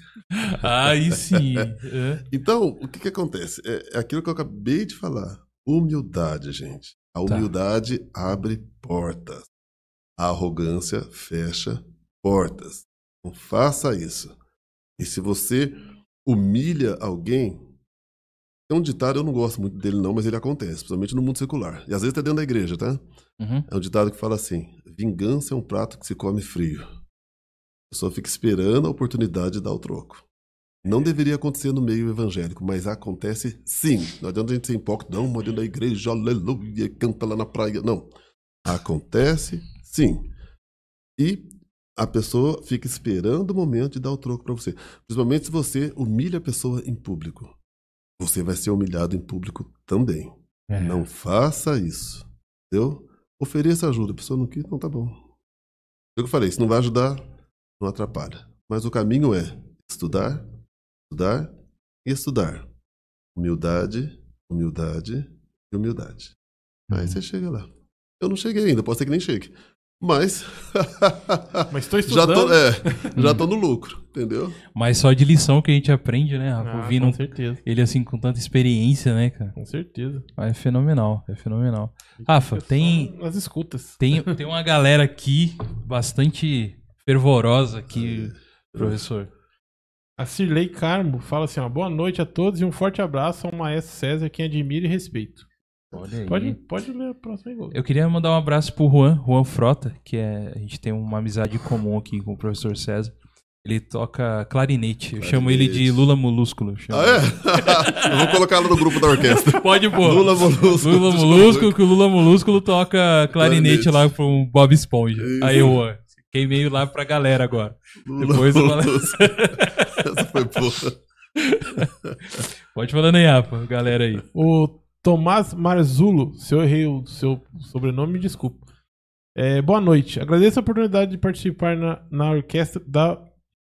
Speaker 1: Aí sim. É.
Speaker 4: Então, o que que acontece? É, é aquilo que eu acabei de falar. Humildade, gente. A
Speaker 1: Tá.
Speaker 4: humildade abre portas. A arrogância fecha portas. Não faça isso. E se você humilha alguém, tem um ditado, eu não gosto muito dele não, mas ele acontece, principalmente no mundo secular. E às vezes tá dentro da igreja, tá?
Speaker 1: Uhum.
Speaker 4: É um ditado que fala assim: vingança é um prato que se come frio. A pessoa fica esperando a oportunidade de dar o troco. Não deveria acontecer no meio evangélico, mas acontece sim. Não adianta a gente ser hipócrita, não, dentro da igreja, aleluia, canta lá na praia. Não. Acontece sim. E a pessoa fica esperando o momento de dar o troco para você. Principalmente se você humilha a pessoa em público. Você vai ser humilhado em público também.
Speaker 1: É.
Speaker 4: Não faça isso. Entendeu? Ofereça ajuda. A pessoa não quis, então tá bom. É o que eu falei, se não vai ajudar, não atrapalha. Mas o caminho é estudar, estudar e estudar. Humildade, humildade e humildade. Aí
Speaker 1: Uhum.
Speaker 4: você chega lá. Eu não cheguei ainda, pode ser que nem chegue. Mas.
Speaker 2: Mas
Speaker 4: já
Speaker 2: estudando.
Speaker 4: tô, é, já tô no lucro, entendeu?
Speaker 1: Mas só de lição que a gente aprende, né, Rafa?
Speaker 2: Ah,
Speaker 1: Ouvindo
Speaker 2: com certeza.
Speaker 1: ele assim com tanta experiência, né, cara?
Speaker 2: Com certeza.
Speaker 1: É fenomenal, é fenomenal. Rafa, tem,
Speaker 2: Nas escutas.
Speaker 1: tem, tem uma galera aqui bastante fervorosa aqui, professor.
Speaker 2: A Cirlei Carmo fala assim, ó, boa noite a todos e um forte abraço ao maestro César, quem admiro e respeito. Pode, pode ler o próximo aí, Gol.
Speaker 1: Eu queria mandar um abraço pro Juan, Juan Frota, que é, a gente tem uma amizade comum aqui com o professor César. Ele toca clarinete. Eu chamo ele de
Speaker 4: Clarinete.
Speaker 1: Lula Molúsculo. eu chamo.
Speaker 4: Ah, é? Eu vou colocar ela no grupo da orquestra.
Speaker 1: Pode pôr.
Speaker 4: Lula Molusco.
Speaker 1: Lula Molúsculo, que o Lula Molúsculo toca clarinete,
Speaker 4: Clarinete.
Speaker 1: lá pro Bob Esponja.
Speaker 4: Isso.
Speaker 1: Aí, Juan, queimei lá pra galera agora.
Speaker 4: Lula
Speaker 1: Depois eu falo-
Speaker 4: Molusco. Essa foi boa.
Speaker 1: Pode falando aí, Apa, galera aí.
Speaker 2: O Tomás Marzulo, se eu errei o seu sobrenome, me desculpa. É, boa noite. Agradeço a oportunidade de participar na, na orquestra da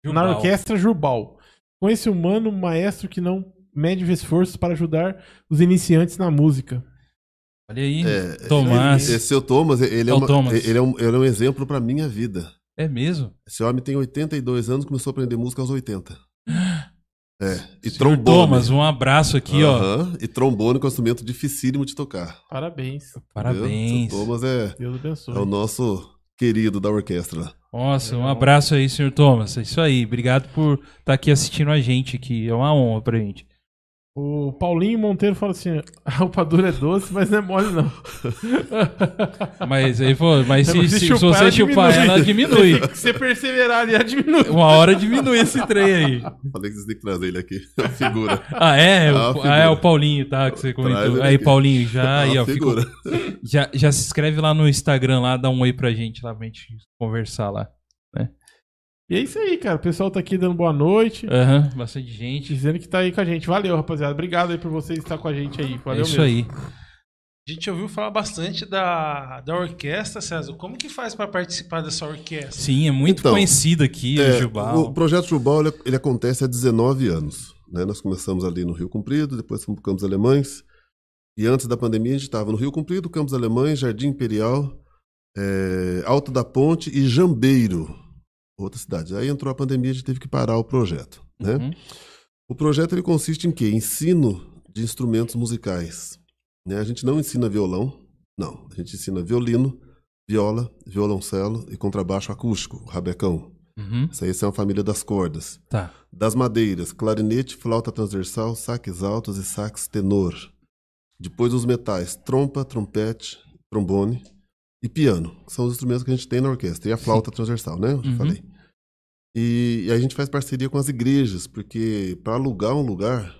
Speaker 2: na
Speaker 1: Jubal.
Speaker 2: orquestra Jubal. Com esse humano maestro que não mede esforços para ajudar os iniciantes na música.
Speaker 1: Olha aí,
Speaker 4: É,
Speaker 1: Tomás.
Speaker 4: Esse seu Thomas, ele é,
Speaker 1: É
Speaker 4: uma-
Speaker 1: Thomas.
Speaker 4: ele é um, ele é um exemplo pra minha vida.
Speaker 1: É mesmo?
Speaker 4: Esse homem tem 82 anos, começou a aprender música aos 80. É, e
Speaker 1: Senhor
Speaker 4: trombone.
Speaker 1: Thomas, um abraço aqui, ó.
Speaker 4: E trombone com instrumento dificílimo de tocar.
Speaker 2: Parabéns.
Speaker 1: Parabéns.
Speaker 4: Seu Thomas é,
Speaker 2: Deus abençoe.
Speaker 4: é o nosso querido da orquestra.
Speaker 1: Nossa, um
Speaker 2: Legal.
Speaker 1: abraço aí, senhor Thomas. É isso aí. Obrigado por estar aqui assistindo a gente aqui. É uma honra pra gente.
Speaker 2: O Paulinho Monteiro fala assim: a rapadura é doce, mas não é mole, não.
Speaker 1: Mas aí, pô, mas se, se,
Speaker 2: se chupar,
Speaker 1: você
Speaker 2: ela
Speaker 1: chupar
Speaker 2: diminui.
Speaker 1: ela, diminui.
Speaker 2: Se você perseverar ali, ela diminui.
Speaker 1: Uma hora diminui esse trem aí.
Speaker 4: Falei que vocês têm que trazer ele aqui. É uma figura.
Speaker 1: Ah, é?
Speaker 4: Ah,
Speaker 1: o, ah, é o Paulinho, tá? Que você comentou. Aí,
Speaker 4: aqui.
Speaker 1: Paulinho, já,
Speaker 4: É
Speaker 1: aí, ó,
Speaker 4: figura.
Speaker 1: já, já se inscreve lá no Instagram, lá, dá um oi pra gente lá, pra gente conversar lá.
Speaker 2: E é isso aí, cara. O pessoal tá aqui dando boa noite.
Speaker 1: Aham, bastante gente.
Speaker 2: Dizendo que tá aí com a gente. Valeu, rapaziada. Obrigado aí por vocês estar com a gente aí. Valeu
Speaker 1: é isso
Speaker 2: mesmo.
Speaker 1: aí.
Speaker 3: A gente ouviu falar bastante da, da orquestra, César. Como que faz para participar dessa orquestra?
Speaker 1: Sim, é muito
Speaker 4: Então,
Speaker 1: conhecido aqui,
Speaker 4: É,
Speaker 1: o Jubal.
Speaker 4: o projeto Jubal ele, ele acontece há 19 anos. né? Nós começamos ali no Rio Comprido, depois fomos para Campos Alemães. E antes da pandemia, a gente estava no Rio Comprido, Campos Alemães, Jardim Imperial, é, Alto da Ponte e Jambeiro, outra cidade. Aí entrou a pandemia, a gente teve que parar o projeto. Né?
Speaker 1: Uhum.
Speaker 4: O projeto ele consiste em quê? Ensino de instrumentos musicais. Né? A gente não ensina violão, não. A gente ensina violino, viola, violoncelo e contrabaixo acústico, rabecão.
Speaker 1: Uhum.
Speaker 4: Essa aí é uma família das cordas.
Speaker 1: Tá.
Speaker 4: Das madeiras, clarinete, flauta transversal, saques altos e sax tenor. Depois os metais, trompa, trompete, trombone e piano, que são os instrumentos que a gente tem na orquestra. E a flauta transversal, né?
Speaker 1: Uhum.
Speaker 4: falei. E, e a gente faz parceria com as igrejas, porque para alugar um lugar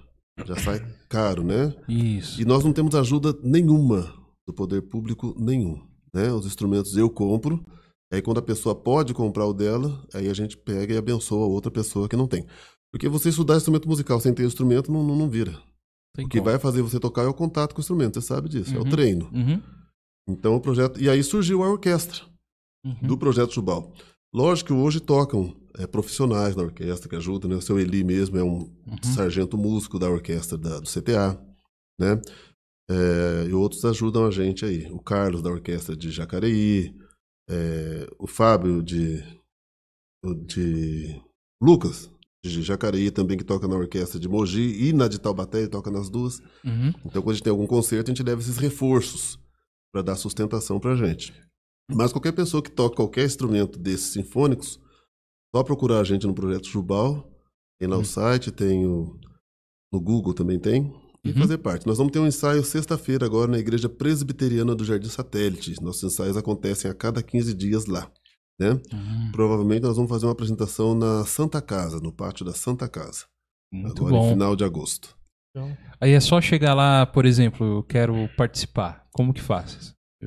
Speaker 4: já sai caro, né?
Speaker 1: Isso.
Speaker 4: E nós não temos ajuda nenhuma do poder público nenhum. Né? Os instrumentos eu compro, aí quando a pessoa pode comprar o dela, aí a gente pega e abençoa outra pessoa que não tem. Porque você estudar instrumento musical sem ter instrumento não, não, não vira.
Speaker 1: Tem
Speaker 4: O que
Speaker 1: como.
Speaker 4: vai fazer você tocar é o contato com o instrumento, você sabe disso, é o
Speaker 1: Uhum.
Speaker 4: treino.
Speaker 1: Uhum.
Speaker 4: Então o projeto. E aí surgiu a orquestra
Speaker 1: Uhum.
Speaker 4: do projeto Jubal. Lógico que hoje tocam é, profissionais na orquestra que ajudam, né? O seu Eli mesmo é um
Speaker 1: Uhum.
Speaker 4: sargento músico da orquestra da- do CTA, né? É, e outros ajudam a gente aí. O Carlos da orquestra de Jacareí, é, o Fábio de, de Lucas de Jacareí também que toca na orquestra de Mogi e na de Taubaté ele toca nas duas.
Speaker 1: Uhum.
Speaker 4: Então quando a gente tem algum concerto a gente leva esses reforços para dar sustentação pra gente. Mas qualquer pessoa que toca qualquer instrumento desses sinfônicos, só procurar a gente no projeto Jubal, tem lá o site, tem o no Google também tem, e
Speaker 1: Uhum.
Speaker 4: fazer parte. Nós vamos ter um ensaio sexta-feira agora na Igreja Presbiteriana do Jardim Satélite. Nossos ensaios acontecem a cada 15 dias lá. Né?
Speaker 1: Uhum.
Speaker 4: Provavelmente nós vamos fazer uma apresentação na Santa Casa, no pátio da Santa Casa,
Speaker 1: Muito
Speaker 4: agora
Speaker 1: bom.
Speaker 4: em final de agosto.
Speaker 2: Então,
Speaker 1: Aí é só chegar lá, por exemplo, eu quero participar. Como que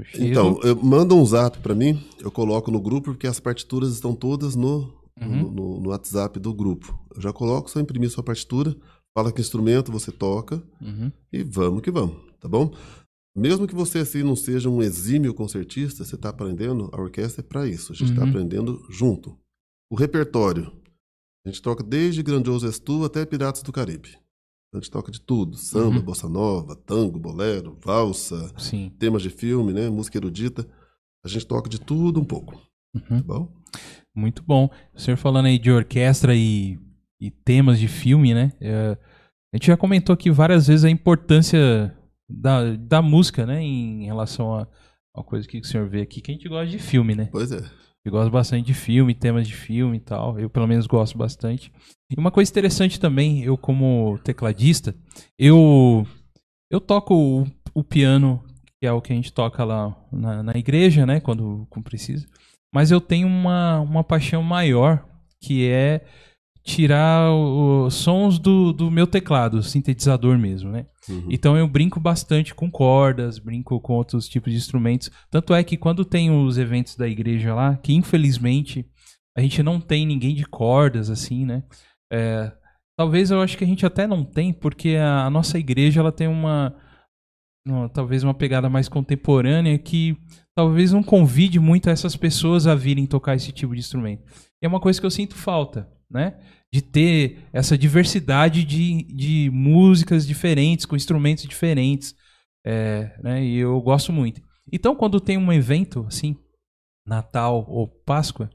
Speaker 1: chego...
Speaker 4: Então, eu- manda um zap pra mim, eu coloco no grupo, porque as partituras estão todas no,
Speaker 1: Uhum.
Speaker 4: no, no- no WhatsApp do grupo. Eu já coloco, só imprimir sua partitura, fala que instrumento você toca
Speaker 1: Uhum.
Speaker 4: e vamos que vamos, tá bom? Mesmo que você assim não seja um exímio concertista, você está aprendendo, a orquestra é para isso. A gente está
Speaker 1: Uhum.
Speaker 4: aprendendo junto. O repertório, a gente toca desde Grandioso És Tu até Piratas do Caribe. A gente toca de tudo, samba,
Speaker 1: Uhum.
Speaker 4: bossa nova, tango, bolero, valsa,
Speaker 1: Sim.
Speaker 4: temas de filme, né? Música erudita. A gente toca de tudo um pouco,
Speaker 1: Uhum.
Speaker 4: tá bom?
Speaker 1: Muito bom. O senhor falando aí de orquestra e, e temas de filme, né? É, a gente já comentou aqui várias vezes a importância da, da música, né? Em relação a, a coisa que o senhor vê aqui, que a gente gosta de filme, né?
Speaker 4: Pois é.
Speaker 1: Eu gosto bastante de filme, temas de filme e tal. Eu, pelo menos, gosto bastante. E uma coisa interessante também, eu como tecladista, eu, eu toco o, o piano, que é o que a gente toca lá na, na igreja, né? Quando, quando precisa. Mas eu tenho uma, uma paixão maior, que é tirar os sons do, do meu teclado, sintetizador mesmo, né?
Speaker 4: Uhum.
Speaker 1: Então eu brinco bastante com cordas, brinco com outros tipos de instrumentos. Tanto é que quando tem os eventos da igreja lá, que infelizmente a gente não tem ninguém de cordas, assim, né? É, talvez eu acho que a gente até não tem, porque a, nossa igreja ela tem uma, uma- talvez uma pegada mais contemporânea que talvez não convide muito essas pessoas a virem tocar esse tipo de instrumento. E é uma coisa que eu sinto falta, né? De ter essa diversidade de, de músicas diferentes, com instrumentos diferentes. É, né? E eu gosto muito. Então, quando tem um evento, assim, Natal ou Páscoa,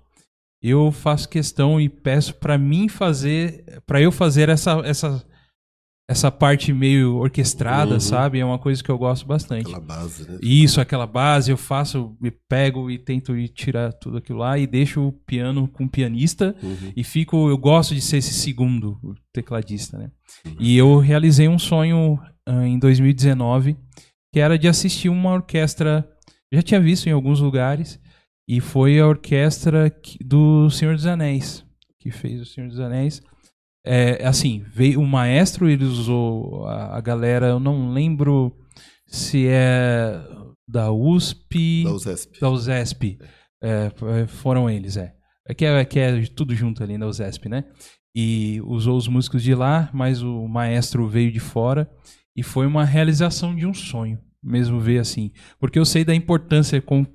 Speaker 1: eu faço questão e peço para mim fazer, para eu fazer essa, essa, essa parte meio orquestrada,
Speaker 4: Uhum.
Speaker 1: sabe? É uma coisa que eu gosto bastante.
Speaker 4: Aquela base, né?
Speaker 1: Isso, aquela base, eu faço, me pego e tento ir tirar tudo aquilo lá e deixo o piano com o pianista
Speaker 4: Uhum.
Speaker 1: e fico, eu gosto de ser esse segundo tecladista, né? E eu realizei um sonho ah, em 2019 que era de assistir uma orquestra, já tinha visto em alguns lugares e foi a orquestra que- do Senhor dos Anéis que fez o Senhor dos Anéis. É, assim, veio o maestro, ele usou a, a galera, eu não lembro se é da USP,
Speaker 4: Da USESP.
Speaker 1: da USESP. É, f- foram eles, é. É que, é que é tudo junto ali na USESP, né? E usou os músicos de lá, mas o maestro veio de fora. E foi uma realização de um sonho, mesmo ver assim. Porque eu sei da importância com,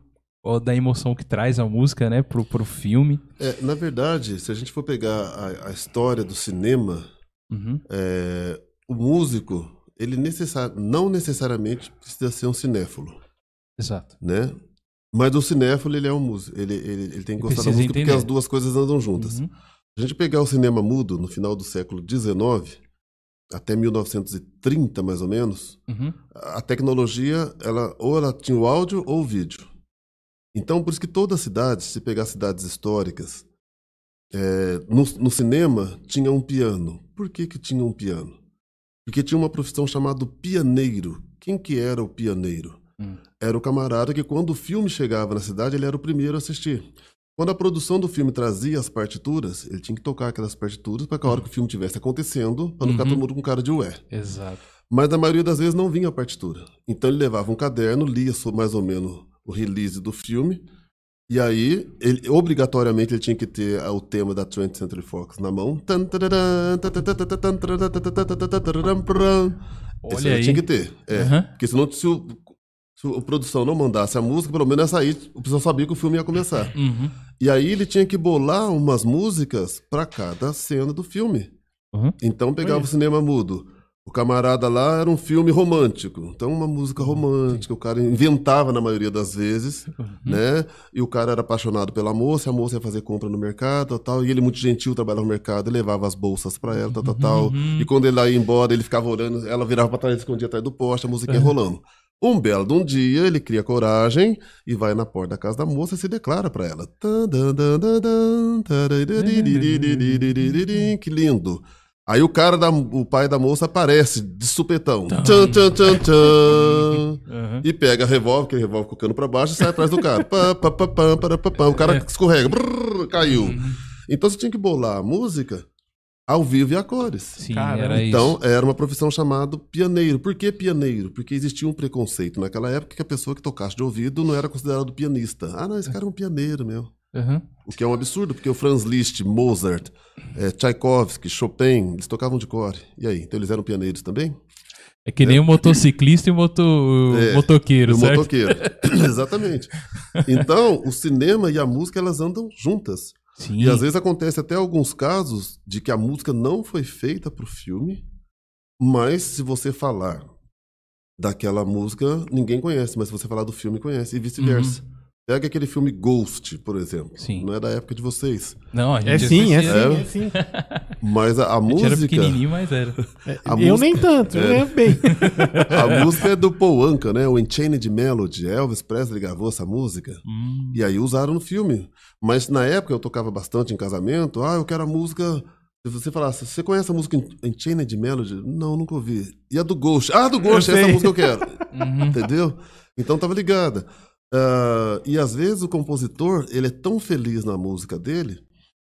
Speaker 1: ó, da emoção que traz a música, né, pro, pro filme.
Speaker 4: É, na verdade, se a gente for pegar a, a história do cinema,
Speaker 1: Uhum.
Speaker 4: é, o músico, ele necessar, não necessariamente precisa ser um cinéfilo,
Speaker 1: Exato.
Speaker 4: né? Mas o cinéfilo, ele é um músico. Ele, ele, ele tem que gostar da música porque
Speaker 1: entender.
Speaker 4: as duas coisas andam juntas.
Speaker 1: Uhum.
Speaker 4: Se a gente pegar o cinema mudo no final do século XIX, até 1930 mais ou menos,
Speaker 1: Uhum.
Speaker 4: a tecnologia, ela, ou ela tinha o áudio ou o vídeo. Então, por isso que toda cidade, se pegar cidades históricas, é, no, no cinema tinha um piano. Por que, que tinha um piano? Porque tinha uma profissão chamada pianeiro. Quem que era o pianeiro?
Speaker 1: Hum.
Speaker 4: Era o camarada que quando o filme chegava na cidade, ele era o primeiro a assistir. Quando a produção do filme trazia as partituras, ele tinha que tocar aquelas partituras para que a hora que o filme estivesse acontecendo, para não ficar
Speaker 1: Uhum.
Speaker 4: todo mundo com cara de ué.
Speaker 1: Exato.
Speaker 4: Mas na maioria das vezes não vinha a partitura. Então ele levava um caderno, lia mais ou menos o release do filme, e aí, ele, obrigatoriamente, ele tinha que ter ah, o tema da 20th Century Fox na mão. Esse
Speaker 1: Olha
Speaker 4: ele
Speaker 1: aí.
Speaker 4: tinha que ter. É.
Speaker 1: Aham.
Speaker 4: Porque senão, se o, se a produção não mandasse a música, pelo menos essa aí, o pessoal sabia que o filme ia começar.
Speaker 1: Uhum.
Speaker 4: E aí ele tinha que bolar umas músicas para cada cena do filme.
Speaker 1: Uhum.
Speaker 4: Então pegava
Speaker 2: Olha.
Speaker 4: o cinema mudo. O Camarada lá era um filme romântico, então uma música hum, romântica, o cara inventava na maioria das vezes, uhum. né? E o cara era apaixonado pela moça, a moça ia fazer compra no mercado, tal, e ele muito gentil trabalhava no mercado, levava as bolsas para ela, tal, tal,
Speaker 1: uhum. tal.
Speaker 4: E quando ela ia embora, ele ficava orando, ela virava para trás, escondia atrás do poste, a música ia uhum. rolando. Um belo de um dia, ele cria coragem e vai na porta da casa da moça e se declara para ela. Que lindo! Aí o cara, da, o pai da moça aparece de supetão. Tchan, tchan, tchan, tchan.
Speaker 1: Uhum.
Speaker 4: E pega a revólver, aquele revólver com o cano pra baixo e sai atrás do cara. Pá, pá, pá, pá, pá, pá, pá. O cara
Speaker 1: É.
Speaker 4: escorrega, brrr, caiu.
Speaker 1: Uhum.
Speaker 4: Então você tinha que bolar a música ao vivo e a cores.
Speaker 1: Sim,
Speaker 2: Caramba.
Speaker 1: era
Speaker 4: Então,
Speaker 1: isso.
Speaker 4: era uma profissão chamada pianeiro. Por que pianeiro? Porque existia um preconceito naquela época que a pessoa que tocasse de ouvido não era considerado pianista. Ah, não, esse cara é um pianeiro, meu.
Speaker 1: Uhum.
Speaker 4: O que é um absurdo, porque o Franz Liszt, Mozart, eh, Tchaikovsky, Chopin, eles tocavam de core. E aí? Então eles eram pianeiros também?
Speaker 1: É que nem o motociclista e o, moto...
Speaker 4: É,
Speaker 1: motoqueiro,
Speaker 4: o
Speaker 1: certo?
Speaker 4: motoqueiro. Exatamente. Então, o cinema e a música, elas andam juntas.
Speaker 1: Sim.
Speaker 4: E às vezes acontece até alguns casos de que a música não foi feita para o filme, mas se você falar daquela música, ninguém conhece, mas se você falar do filme, conhece, e vice-versa. Pega aquele filme Ghost, por exemplo.
Speaker 1: Sim.
Speaker 4: Não é da época de vocês.
Speaker 1: Não, a gente
Speaker 2: É sim, é sim,
Speaker 1: assistia.
Speaker 2: é sim.
Speaker 4: Mas a, a
Speaker 1: A gente era
Speaker 4: música.
Speaker 1: pequenininho, mas era.
Speaker 4: A
Speaker 2: eu
Speaker 4: música-
Speaker 2: nem tanto, eu lembro bem.
Speaker 4: A música é do Paul Anka, né? O Enchained Melody. Elvis Presley gravou essa música.
Speaker 1: Hum,
Speaker 4: E aí usaram no filme. Mas na época eu tocava bastante em casamento. Ah, eu quero a música. Se você falasse, você conhece a música Enchained Melody? Não, nunca ouvi. E a do Ghost? Ah, do Ghost,
Speaker 2: Eu
Speaker 4: essa
Speaker 2: sei.
Speaker 4: música eu quero.
Speaker 1: uhum.
Speaker 4: Entendeu? Então tava ligada. Ah, e às vezes o compositor, ele é tão feliz na música dele,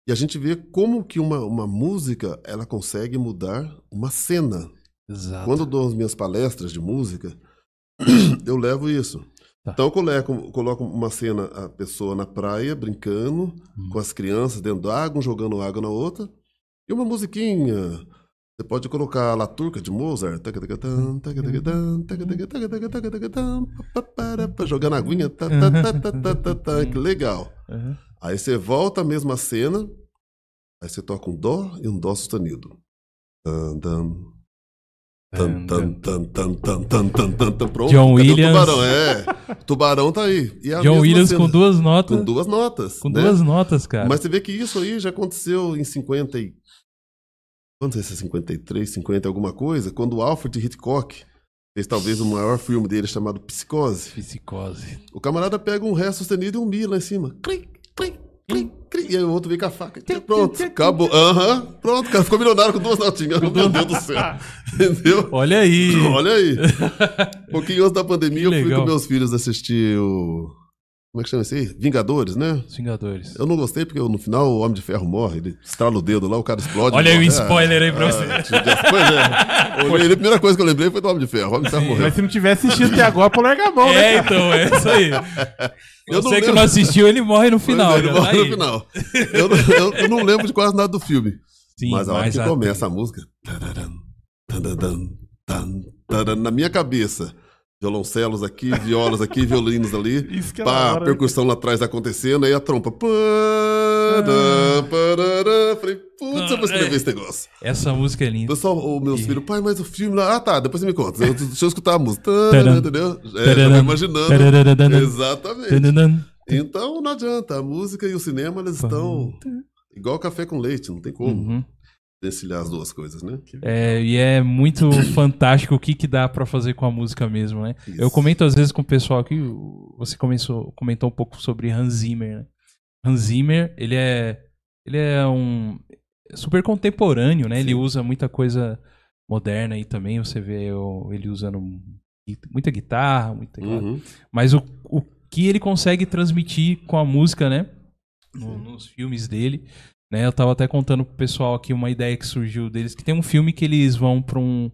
Speaker 4: e a gente vê como que uma, uma música, ela consegue mudar uma cena.
Speaker 1: Exato.
Speaker 4: Quando eu dou as minhas palestras de música, eu levo isso.
Speaker 1: Tá.
Speaker 4: Então eu coloco, coloco uma cena, a pessoa na praia, brincando,
Speaker 1: Hum.
Speaker 4: com as crianças dentro da água, um jogando água na outra, e uma musiquinha. Você pode colocar La Turca de Mozart. Jogando aguinha. Uhum. Que legal.
Speaker 1: Uhum.
Speaker 4: Aí você volta a mesma cena. Aí você toca um Dó e um Dó sustenido.
Speaker 1: John Williams.
Speaker 4: O tubarão? É, o tubarão tá aí.
Speaker 1: John Williams com duas notas.
Speaker 4: Com duas notas.
Speaker 1: Com
Speaker 4: né?
Speaker 1: duas notas, cara.
Speaker 4: Mas você vê que isso aí já aconteceu em 54 se é 53, 50 alguma coisa, quando o Alfred Hitchcock fez talvez o maior filme dele chamado Psicose.
Speaker 1: Psicose.
Speaker 4: O camarada pega um Ré sustenido e um Mi lá em cima. Cri, cri, cri, cri. E aí o outro vem com a faca. Pronto, acabou. Aham, pronto, cara ficou milionário com duas notinhas. Meu Deus do céu. Entendeu?
Speaker 1: Olha aí.
Speaker 4: Olha aí. Um pouquinho antes da pandemia, eu fui
Speaker 1: legal.
Speaker 4: com meus filhos assistir o. Como é que chama isso aí? Vingadores, né?
Speaker 1: Os Vingadores.
Speaker 4: Eu não gostei porque no final o Homem de Ferro morre, ele estrala o dedo lá, o cara explode.
Speaker 1: Olha aí o
Speaker 4: morre.
Speaker 1: spoiler aí pra
Speaker 4: Ah,
Speaker 1: você.
Speaker 4: ah, Pois é. A primeira coisa que eu lembrei foi do Homem de Ferro. O Homem de Ferro morreu.
Speaker 2: Mas se não tiver assistido até agora, pô, larga a mão, né?
Speaker 1: É, então, é isso aí.
Speaker 4: Eu não
Speaker 1: Você que
Speaker 4: lembro.
Speaker 1: não assistiu, ele morre no final.
Speaker 4: Pois é, ele
Speaker 1: tá
Speaker 4: morre no
Speaker 1: aí.
Speaker 4: final. Eu, não- eu- eu não lembro de quase nada do filme.
Speaker 1: Sim,
Speaker 4: mas a hora que
Speaker 1: a-
Speaker 4: começa a música. tararam, tararam, tararam, Na minha cabeça. Violoncelos aqui, violas aqui, violinos ali.
Speaker 2: Isso que é
Speaker 4: Pá,
Speaker 2: hora,
Speaker 4: percussão lá atrás acontecendo, aí a trompa. Pará, parará. Falei, putz, eu vou escrever
Speaker 1: É.
Speaker 4: esse negócio.
Speaker 1: Essa música é linda.
Speaker 4: Pessoal, os meus filhos, pai, mas o filme lá. Ah, tá, depois você me conta. Eu- Deixa eu escutar a música.
Speaker 1: Taran.
Speaker 4: Entendeu? É,
Speaker 1: Taran.
Speaker 4: vai imaginando. Exatamente. Então não adianta. A música e o cinema, eles estão igual café com leite, não tem como
Speaker 1: Uhum.
Speaker 4: Descilhar as duas coisas, né?
Speaker 1: É, e é muito fantástico o que, que dá pra fazer com a música mesmo, né?
Speaker 4: Isso.
Speaker 1: Eu comento às vezes com o pessoal aqui, você começou, comentou um pouco sobre Hans Zimmer, né? Hans Zimmer, ele é, ele é um super contemporâneo, né? Ele usa muita coisa moderna aí também, você vê ele usando muita guitarra, muita
Speaker 4: Uhum.
Speaker 1: mas o, o que ele consegue transmitir com a música, né? No- nos filmes dele. Né? Eu tava até contando pro pessoal aqui uma ideia que surgiu deles, que tem um filme que eles vão pra um.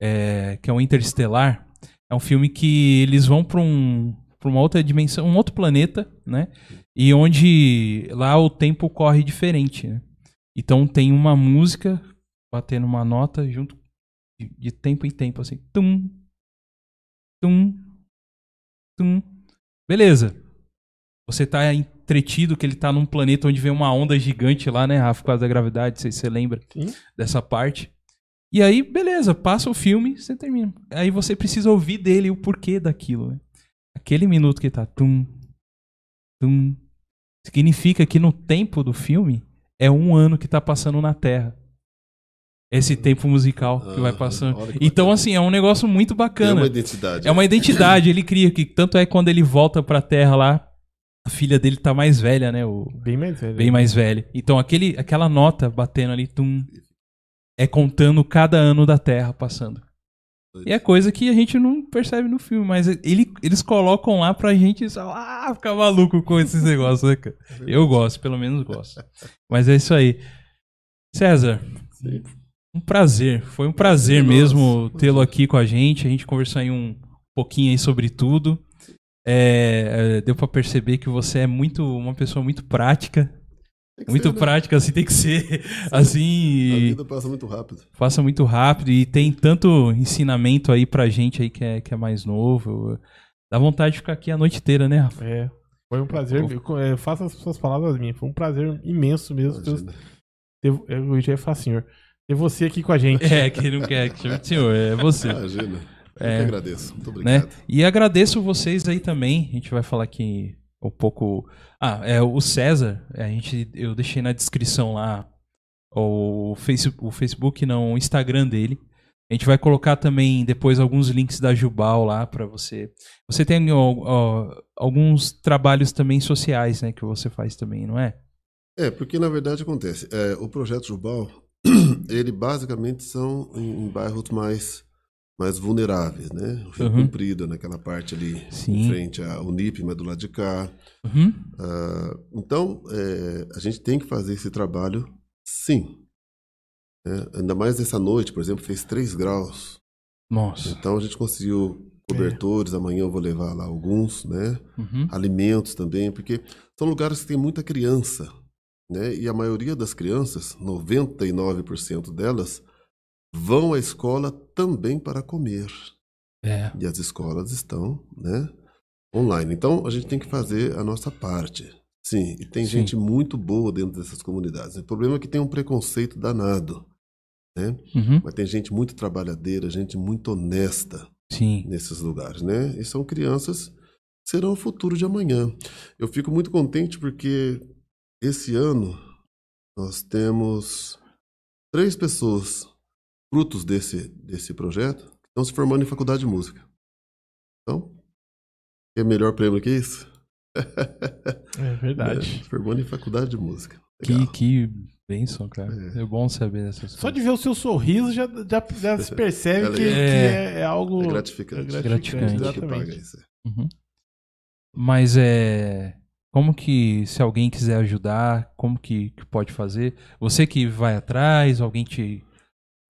Speaker 1: é, que é um Interestelar. É um filme que eles vão pra um. pra uma outra dimensão, um outro planeta, né? E onde lá o tempo corre diferente, né? Então tem uma música batendo uma nota junto de, de tempo em tempo, assim. Tum, tum, tum. Beleza. Você tá entretido que ele tá num planeta onde vem uma onda gigante lá, né, Rafa, por causa da gravidade, não sei se você lembra
Speaker 2: Sim.
Speaker 1: dessa parte. E aí, beleza, passa o filme, você termina. Aí você precisa ouvir dele o porquê daquilo, né? Aquele minuto que tá tum, tum, significa que no tempo do filme é um ano que tá passando na Terra. Esse tempo musical que vai
Speaker 4: Ah,
Speaker 1: passando.
Speaker 4: que
Speaker 1: Então, assim, é um negócio muito
Speaker 4: Tem
Speaker 1: bacana.
Speaker 4: uma identidade.
Speaker 1: É uma identidade, ele cria que tanto é quando ele volta pra Terra lá, a filha dele tá mais velha, né? O,
Speaker 2: Bem mais velho.
Speaker 1: bem mais velha. Então aquele, aquela nota batendo ali, tum, é contando cada ano da Terra passando. E é coisa que a gente não percebe no filme, mas ele, eles colocam lá pra gente só, ah, ficar maluco com esses negócios, né, cara? Eu gosto, pelo menos gosto. Mas é isso aí. César,
Speaker 4: Sim.
Speaker 1: um prazer. Foi um prazer
Speaker 4: Nossa,
Speaker 1: mesmo tê-lo aqui com a gente. A gente conversou aí um pouquinho aí sobre tudo. É, é, deu pra perceber que você é muito uma pessoa muito prática. Muito
Speaker 4: ser, né?
Speaker 1: prática, assim, tem que ser
Speaker 4: A
Speaker 1: assim,
Speaker 4: vida passa muito rápido.
Speaker 1: faça muito rápido e tem tanto ensinamento aí pra gente aí que é, que é mais novo. Dá vontade de ficar aqui a noite inteira, né, Rafa?
Speaker 2: É. Foi um prazer. Eu, eu faço as suas palavras minhas. Foi um prazer imenso mesmo ter,
Speaker 4: Imagina.
Speaker 2: ter, eu já ia falar, senhor. Ter você aqui com a gente.
Speaker 1: É, que não quer que senhor, é você.
Speaker 4: Imagina. Eu
Speaker 1: É.
Speaker 4: que agradeço. Muito
Speaker 1: né?
Speaker 4: obrigado.
Speaker 1: E agradeço vocês aí também. A gente vai falar aqui um pouco. Ah, é o César. A gente, eu deixei na descrição lá o Facebook, o Facebook não, o Instagram dele. A gente vai colocar também depois alguns links da Jubal lá para você. Você tem ó, alguns trabalhos também sociais, né, que você faz também, não é?
Speaker 4: É, porque na verdade acontece. É, o projeto Jubal, ele basicamente são em, em bairros mais mais vulneráveis, né? O Rio
Speaker 1: Uhum.
Speaker 4: Comprido, naquela parte ali
Speaker 1: Sim.
Speaker 4: em frente à Unip, mas do lado de cá.
Speaker 1: Uhum.
Speaker 4: Ah, então, é, a gente tem que fazer esse trabalho, sim. É, ainda mais essa noite, por exemplo, fez 3 graus.
Speaker 1: Nossa.
Speaker 4: Então a gente conseguiu cobertores, amanhã eu vou levar lá alguns, né?
Speaker 1: Uhum.
Speaker 4: Alimentos também, porque são lugares que tem muita criança, né? E a maioria das crianças, 99% delas, vão à escola também para comer.
Speaker 1: É.
Speaker 4: E as escolas estão, né, online. Então a gente tem que fazer a nossa parte. Sim, e tem
Speaker 1: Sim.
Speaker 4: gente muito boa dentro dessas comunidades. O problema é que tem um preconceito danado, né?
Speaker 1: Uhum.
Speaker 4: Mas tem gente muito trabalhadeira, gente muito honesta
Speaker 1: Sim.
Speaker 4: nesses lugares, né? E são crianças que serão o futuro de amanhã. Eu fico muito contente porque esse ano nós temos três pessoas frutos desse desse projeto que estão se formando em faculdade de música. Então, é melhor prêmio que isso?
Speaker 2: É verdade.
Speaker 4: É, se formando em faculdade de música.
Speaker 1: Que,
Speaker 4: Legal.
Speaker 1: que bênção, cara.
Speaker 4: É.
Speaker 1: É, bom saber dessas
Speaker 2: Só
Speaker 1: coisas.
Speaker 2: de ver o seu sorriso já, já, já se percebe que, que
Speaker 1: É.
Speaker 2: é, é algo
Speaker 4: É gratificante.
Speaker 2: é
Speaker 1: Gratificante.
Speaker 4: Que isso.
Speaker 1: Uhum. Mas é. Como que, se alguém quiser ajudar, como que, que pode fazer? Você que vai atrás, alguém te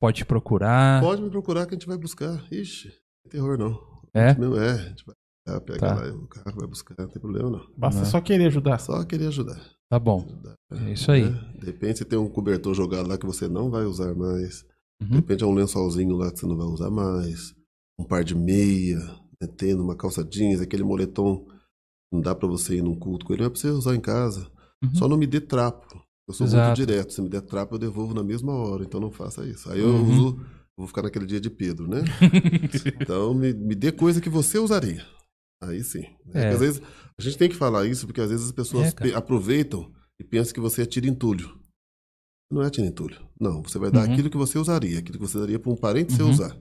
Speaker 1: pode te procurar.
Speaker 4: Pode me procurar que a gente vai buscar. Ixi, não tem terror não.
Speaker 1: É?
Speaker 4: Não é, a gente vai pegar, pega
Speaker 1: Tá.
Speaker 4: lá o carro, vai buscar, não tem problema não.
Speaker 2: Basta
Speaker 1: Não
Speaker 2: só querer ajudar.
Speaker 4: Só querer ajudar.
Speaker 1: Tá bom.
Speaker 4: ajudar,
Speaker 1: É isso aí.
Speaker 4: né? De repente você tem um cobertor jogado lá que você não vai usar mais. De
Speaker 1: Uhum.
Speaker 4: repente é um lençolzinho lá que você não vai usar mais. Um par de meia, né, tendo uma calça jeans, aquele moletom. Não dá pra você ir num culto com ele, não é pra você usar em casa.
Speaker 1: Uhum.
Speaker 4: Só não me dê trapo. Eu sou
Speaker 1: Exato.
Speaker 4: muito direto. Se me der trapo, eu devolvo na mesma hora. Então não faça isso. Aí eu
Speaker 1: Uhum.
Speaker 4: uso. Vou ficar naquele dia de Pedro, né? Então me, me dê coisa que você usaria. Aí sim.
Speaker 1: É.
Speaker 4: Porque às vezes a gente tem que falar isso porque às vezes as pessoas
Speaker 1: É,
Speaker 4: aproveitam e pensam que você é tira entulho. Não é tira entulho. Não, você vai dar
Speaker 1: Uhum.
Speaker 4: aquilo que você usaria, aquilo que você daria para um parente seu
Speaker 1: Uhum.
Speaker 4: usar.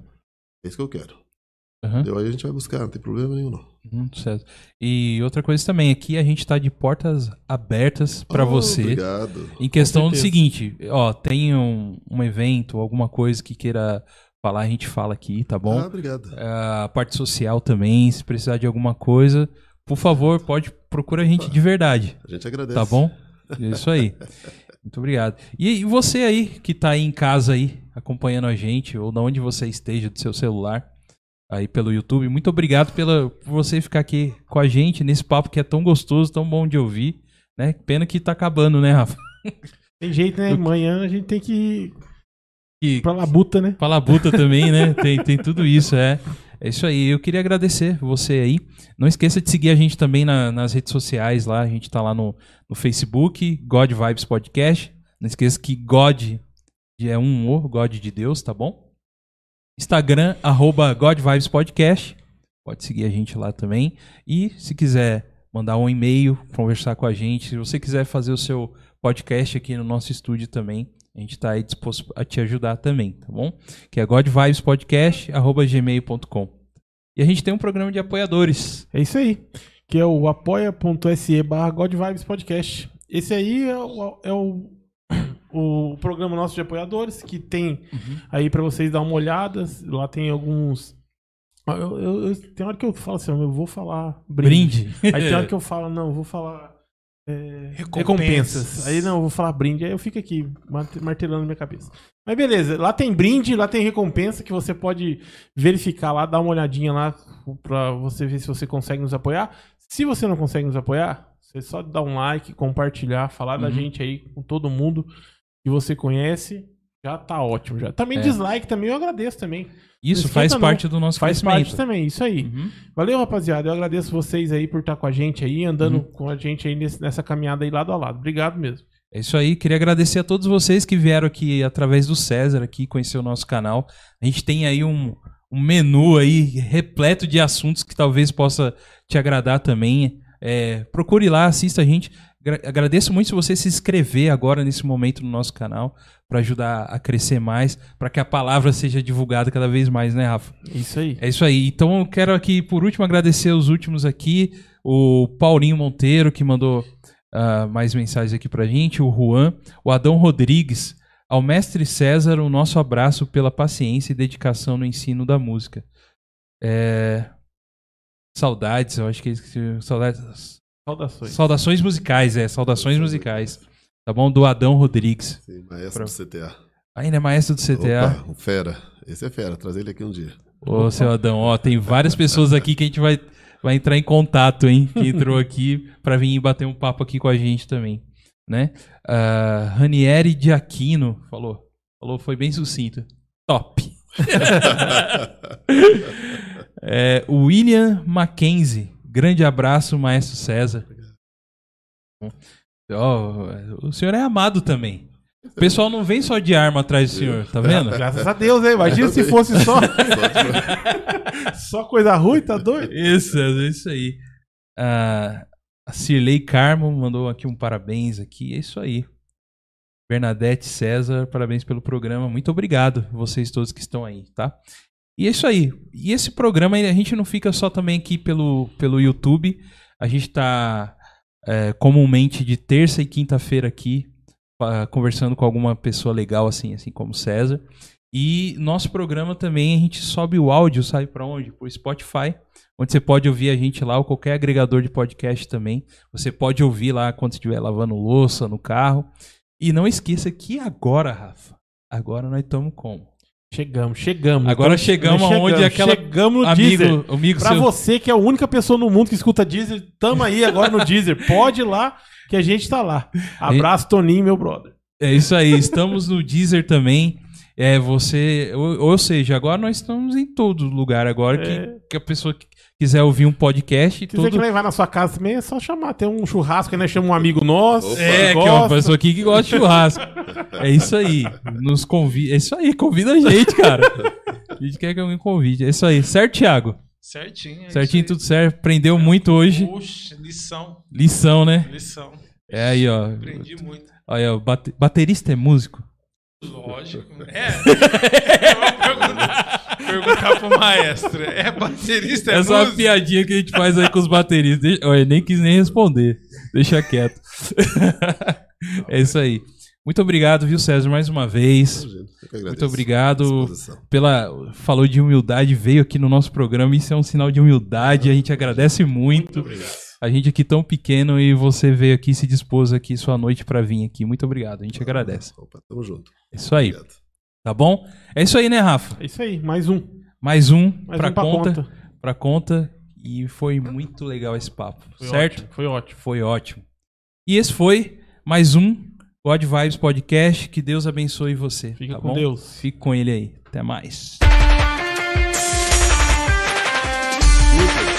Speaker 4: É isso que eu quero.
Speaker 1: Uhum.
Speaker 4: Entendeu? Aí a gente vai buscar, não tem problema nenhum não.
Speaker 1: Uhum, certo. E outra coisa também, aqui a gente tá de portas abertas pra
Speaker 4: Oh,
Speaker 1: você.
Speaker 4: Obrigado.
Speaker 1: Em questão do seguinte, ó, tem um, um evento, alguma coisa que queira falar, a gente fala aqui, tá bom?
Speaker 4: Ah, obrigado.
Speaker 1: a parte social também, se precisar de alguma coisa, por favor, pode procura a gente de verdade,
Speaker 4: A gente agradece.
Speaker 1: tá bom? É Isso aí. Muito obrigado. E, e você aí que tá aí em casa aí acompanhando a gente ou de onde você esteja do seu celular aí pelo YouTube, muito obrigado pela por você ficar aqui com a gente nesse papo que é tão gostoso, tão bom de ouvir, né? Pena que tá acabando, né, Rafa?
Speaker 2: Tem jeito, né? Amanhã a gente tem que
Speaker 1: Que
Speaker 2: pra labuta, né?
Speaker 1: Palabuta também, né? Tem, tem tudo isso, é. É isso aí. Eu queria agradecer você aí. Não esqueça de seguir a gente também na- nas redes sociais lá. A gente tá lá no, no Facebook, God Vibes Podcast. Não esqueça que God é um O, God de Deus, tá bom? Instagram, arroba. Pode seguir a gente lá também. E se quiser mandar um e-mail, conversar com a gente, se você quiser fazer o seu podcast aqui no nosso estúdio também, a gente está aí disposto a te ajudar também, tá bom? Que é godvibespodcast.gmail.com E a gente tem um programa de apoiadores.
Speaker 2: É isso aí. Que é o apoia.se barra God Vibes Podcast. Esse aí é o, é o, o programa nosso de apoiadores, que tem aí pra vocês dar uma olhada. Lá tem alguns. Eu, eu- eu- tem hora que eu falo assim, eu vou falar brinde.
Speaker 1: Brinde.
Speaker 2: Aí tem hora que eu falo, não, eu vou falar é,
Speaker 3: Recompensas.
Speaker 2: recompensas. Aí não, eu vou falar brinde. Aí eu fico aqui marte- martelando minha cabeça. Mas beleza, lá tem brinde, lá tem recompensa que você pode verificar lá, dar uma olhadinha lá pra você ver se você consegue nos apoiar. Se você não consegue nos apoiar, você só dá um like, compartilhar, falar da
Speaker 1: Uhum.
Speaker 2: gente aí com todo mundo que você conhece. Já tá ótimo já. Também
Speaker 1: É.
Speaker 2: dislike também eu agradeço também.
Speaker 1: Isso faz parte do nosso
Speaker 2: Faz parte também, isso aí.
Speaker 1: Uhum.
Speaker 2: Valeu, rapaziada. Eu agradeço vocês aí por estar com a gente aí, andando
Speaker 1: Uhum.
Speaker 2: com a gente aí nesse- nessa caminhada aí lado a lado. Obrigado mesmo.
Speaker 1: É isso aí, queria agradecer a todos vocês que vieram aqui através do César aqui conhecer o nosso canal. A gente tem aí um, um menu aí repleto de assuntos que talvez possa te agradar também. É, procure lá, assista a gente. Gra- agradeço muito se você se inscrever agora nesse momento no nosso canal para ajudar a crescer mais, para que a palavra seja divulgada cada vez mais, né, Rafa?
Speaker 2: Isso aí.
Speaker 1: É isso aí. Então eu quero aqui, por último, agradecer os últimos aqui. O Paulinho Monteiro, que mandou ah, mais mensagens aqui pra gente. O Juan. O Adão Rodrigues. Ao mestre César, o nosso abraço pela paciência e dedicação no ensino da música. É, Saudades, eu acho que é isso que Saudades.
Speaker 2: Saudações.
Speaker 1: Saudações musicais, é. Saudações musicais. Tá bom? Do Adão Rodrigues.
Speaker 4: Sim, maestro do CTA.
Speaker 1: Ainda é maestro do CTA.
Speaker 4: Opa, um fera. Esse é fera, trazer ele aqui um dia.
Speaker 1: Ô, seu Adão, ó, tem várias pessoas aqui que a gente vai, vai entrar em contato, hein? Que entrou aqui pra vir bater um papo aqui com a gente também, né? Ah, Ranieri de Aquino falou, falou, foi bem sucinto. Top. É, William Mackenzie, grande abraço, maestro César. Ó, o senhor é amado também. O pessoal não vem só de arma atrás do senhor, tá vendo?
Speaker 2: Graças a Deus, hein? Imagina se fosse só, só coisa ruim, tá doido?
Speaker 1: Isso, é isso aí. Ah, a Cirlei Carmo mandou aqui um parabéns aqui. É isso aí. Bernadette César, parabéns pelo programa. Muito obrigado, vocês todos que estão aí, tá? E é isso aí. E esse programa a gente não fica só também aqui pelo, pelo YouTube. A gente tá é, comumente de terça e quinta-feira aqui conversando com alguma pessoa legal assim, assim como César. E nosso programa também a gente sobe o áudio, sabe para onde? Por Spotify, onde você pode ouvir a gente lá ou qualquer agregador de podcast também. Você pode ouvir lá quando estiver lavando louça no carro. E não esqueça que agora, Rafa, agora nós estamos como?
Speaker 2: Chegamos, chegamos.
Speaker 1: Agora
Speaker 2: Então,
Speaker 1: chegamos aonde aquela-
Speaker 2: Chegamos no Deezer.
Speaker 1: Amigo, amigo
Speaker 2: Pra
Speaker 1: seu.
Speaker 2: você que é a única pessoa no mundo que escuta Deezer, tamo aí agora no Deezer. Pode ir lá que a gente tá lá. Abraço, Toninho, meu brother.
Speaker 1: É isso aí, estamos no Deezer também. É, você, ou, ou seja, agora nós estamos em todo lugar agora
Speaker 2: É.
Speaker 1: que, que a pessoa que quiser ouvir um podcast,
Speaker 2: Se quiser
Speaker 1: todo,
Speaker 2: que levar na sua casa também, é só chamar. Tem um churrasco aí, nós chamamos um amigo nosso.
Speaker 4: Opa.
Speaker 1: É,
Speaker 2: que
Speaker 1: que é uma
Speaker 2: gosta.
Speaker 1: pessoa aqui que gosta de churrasco. É isso aí. Nos convida. É isso aí, convida a gente, cara. A gente quer que alguém convide. É isso aí. Certo, Thiago?
Speaker 3: Certinho. é
Speaker 1: Certinho,
Speaker 3: isso aí.
Speaker 1: tudo certo. Aprendeu muito hoje.
Speaker 3: Puxa, lição,
Speaker 1: Lição, né?
Speaker 3: lição.
Speaker 1: É aí, ó.
Speaker 3: Aprendi muito.
Speaker 1: Olha, ó, bate- baterista é músico?
Speaker 3: Lógico. É. é uma pergunta, perguntar pro maestro. É baterista, é
Speaker 1: Essa é uma
Speaker 3: músico?
Speaker 1: piadinha que a gente faz aí com os bateristas. Deixa- Olha, nem quis nem responder. Deixa quieto. é isso aí. Muito obrigado, viu, César, mais uma vez. Muito obrigado pela falou de humildade, veio aqui no nosso programa. Isso é um sinal de humildade. A gente agradece muito. A gente aqui tão pequeno e você veio aqui se dispôs aqui sua noite pra vir aqui. Muito obrigado. A gente agradece.
Speaker 4: Opa, tamo junto.
Speaker 1: É isso aí,
Speaker 4: Obrigado.
Speaker 1: Tá bom? É isso aí, né, Rafa?
Speaker 2: É isso aí, mais um.
Speaker 1: Mais um
Speaker 2: Mais
Speaker 1: pra
Speaker 2: um
Speaker 1: conta,
Speaker 2: conta.
Speaker 1: pra conta e foi muito legal esse papo,
Speaker 2: Foi
Speaker 1: certo?
Speaker 2: ótimo, foi ótimo.
Speaker 1: Foi ótimo. E esse foi mais um God Vibes Podcast. Que Deus abençoe você.
Speaker 2: Fica
Speaker 1: tá
Speaker 2: com
Speaker 1: bom?
Speaker 2: Deus.
Speaker 1: Fique com ele aí. Até mais.
Speaker 4: Muito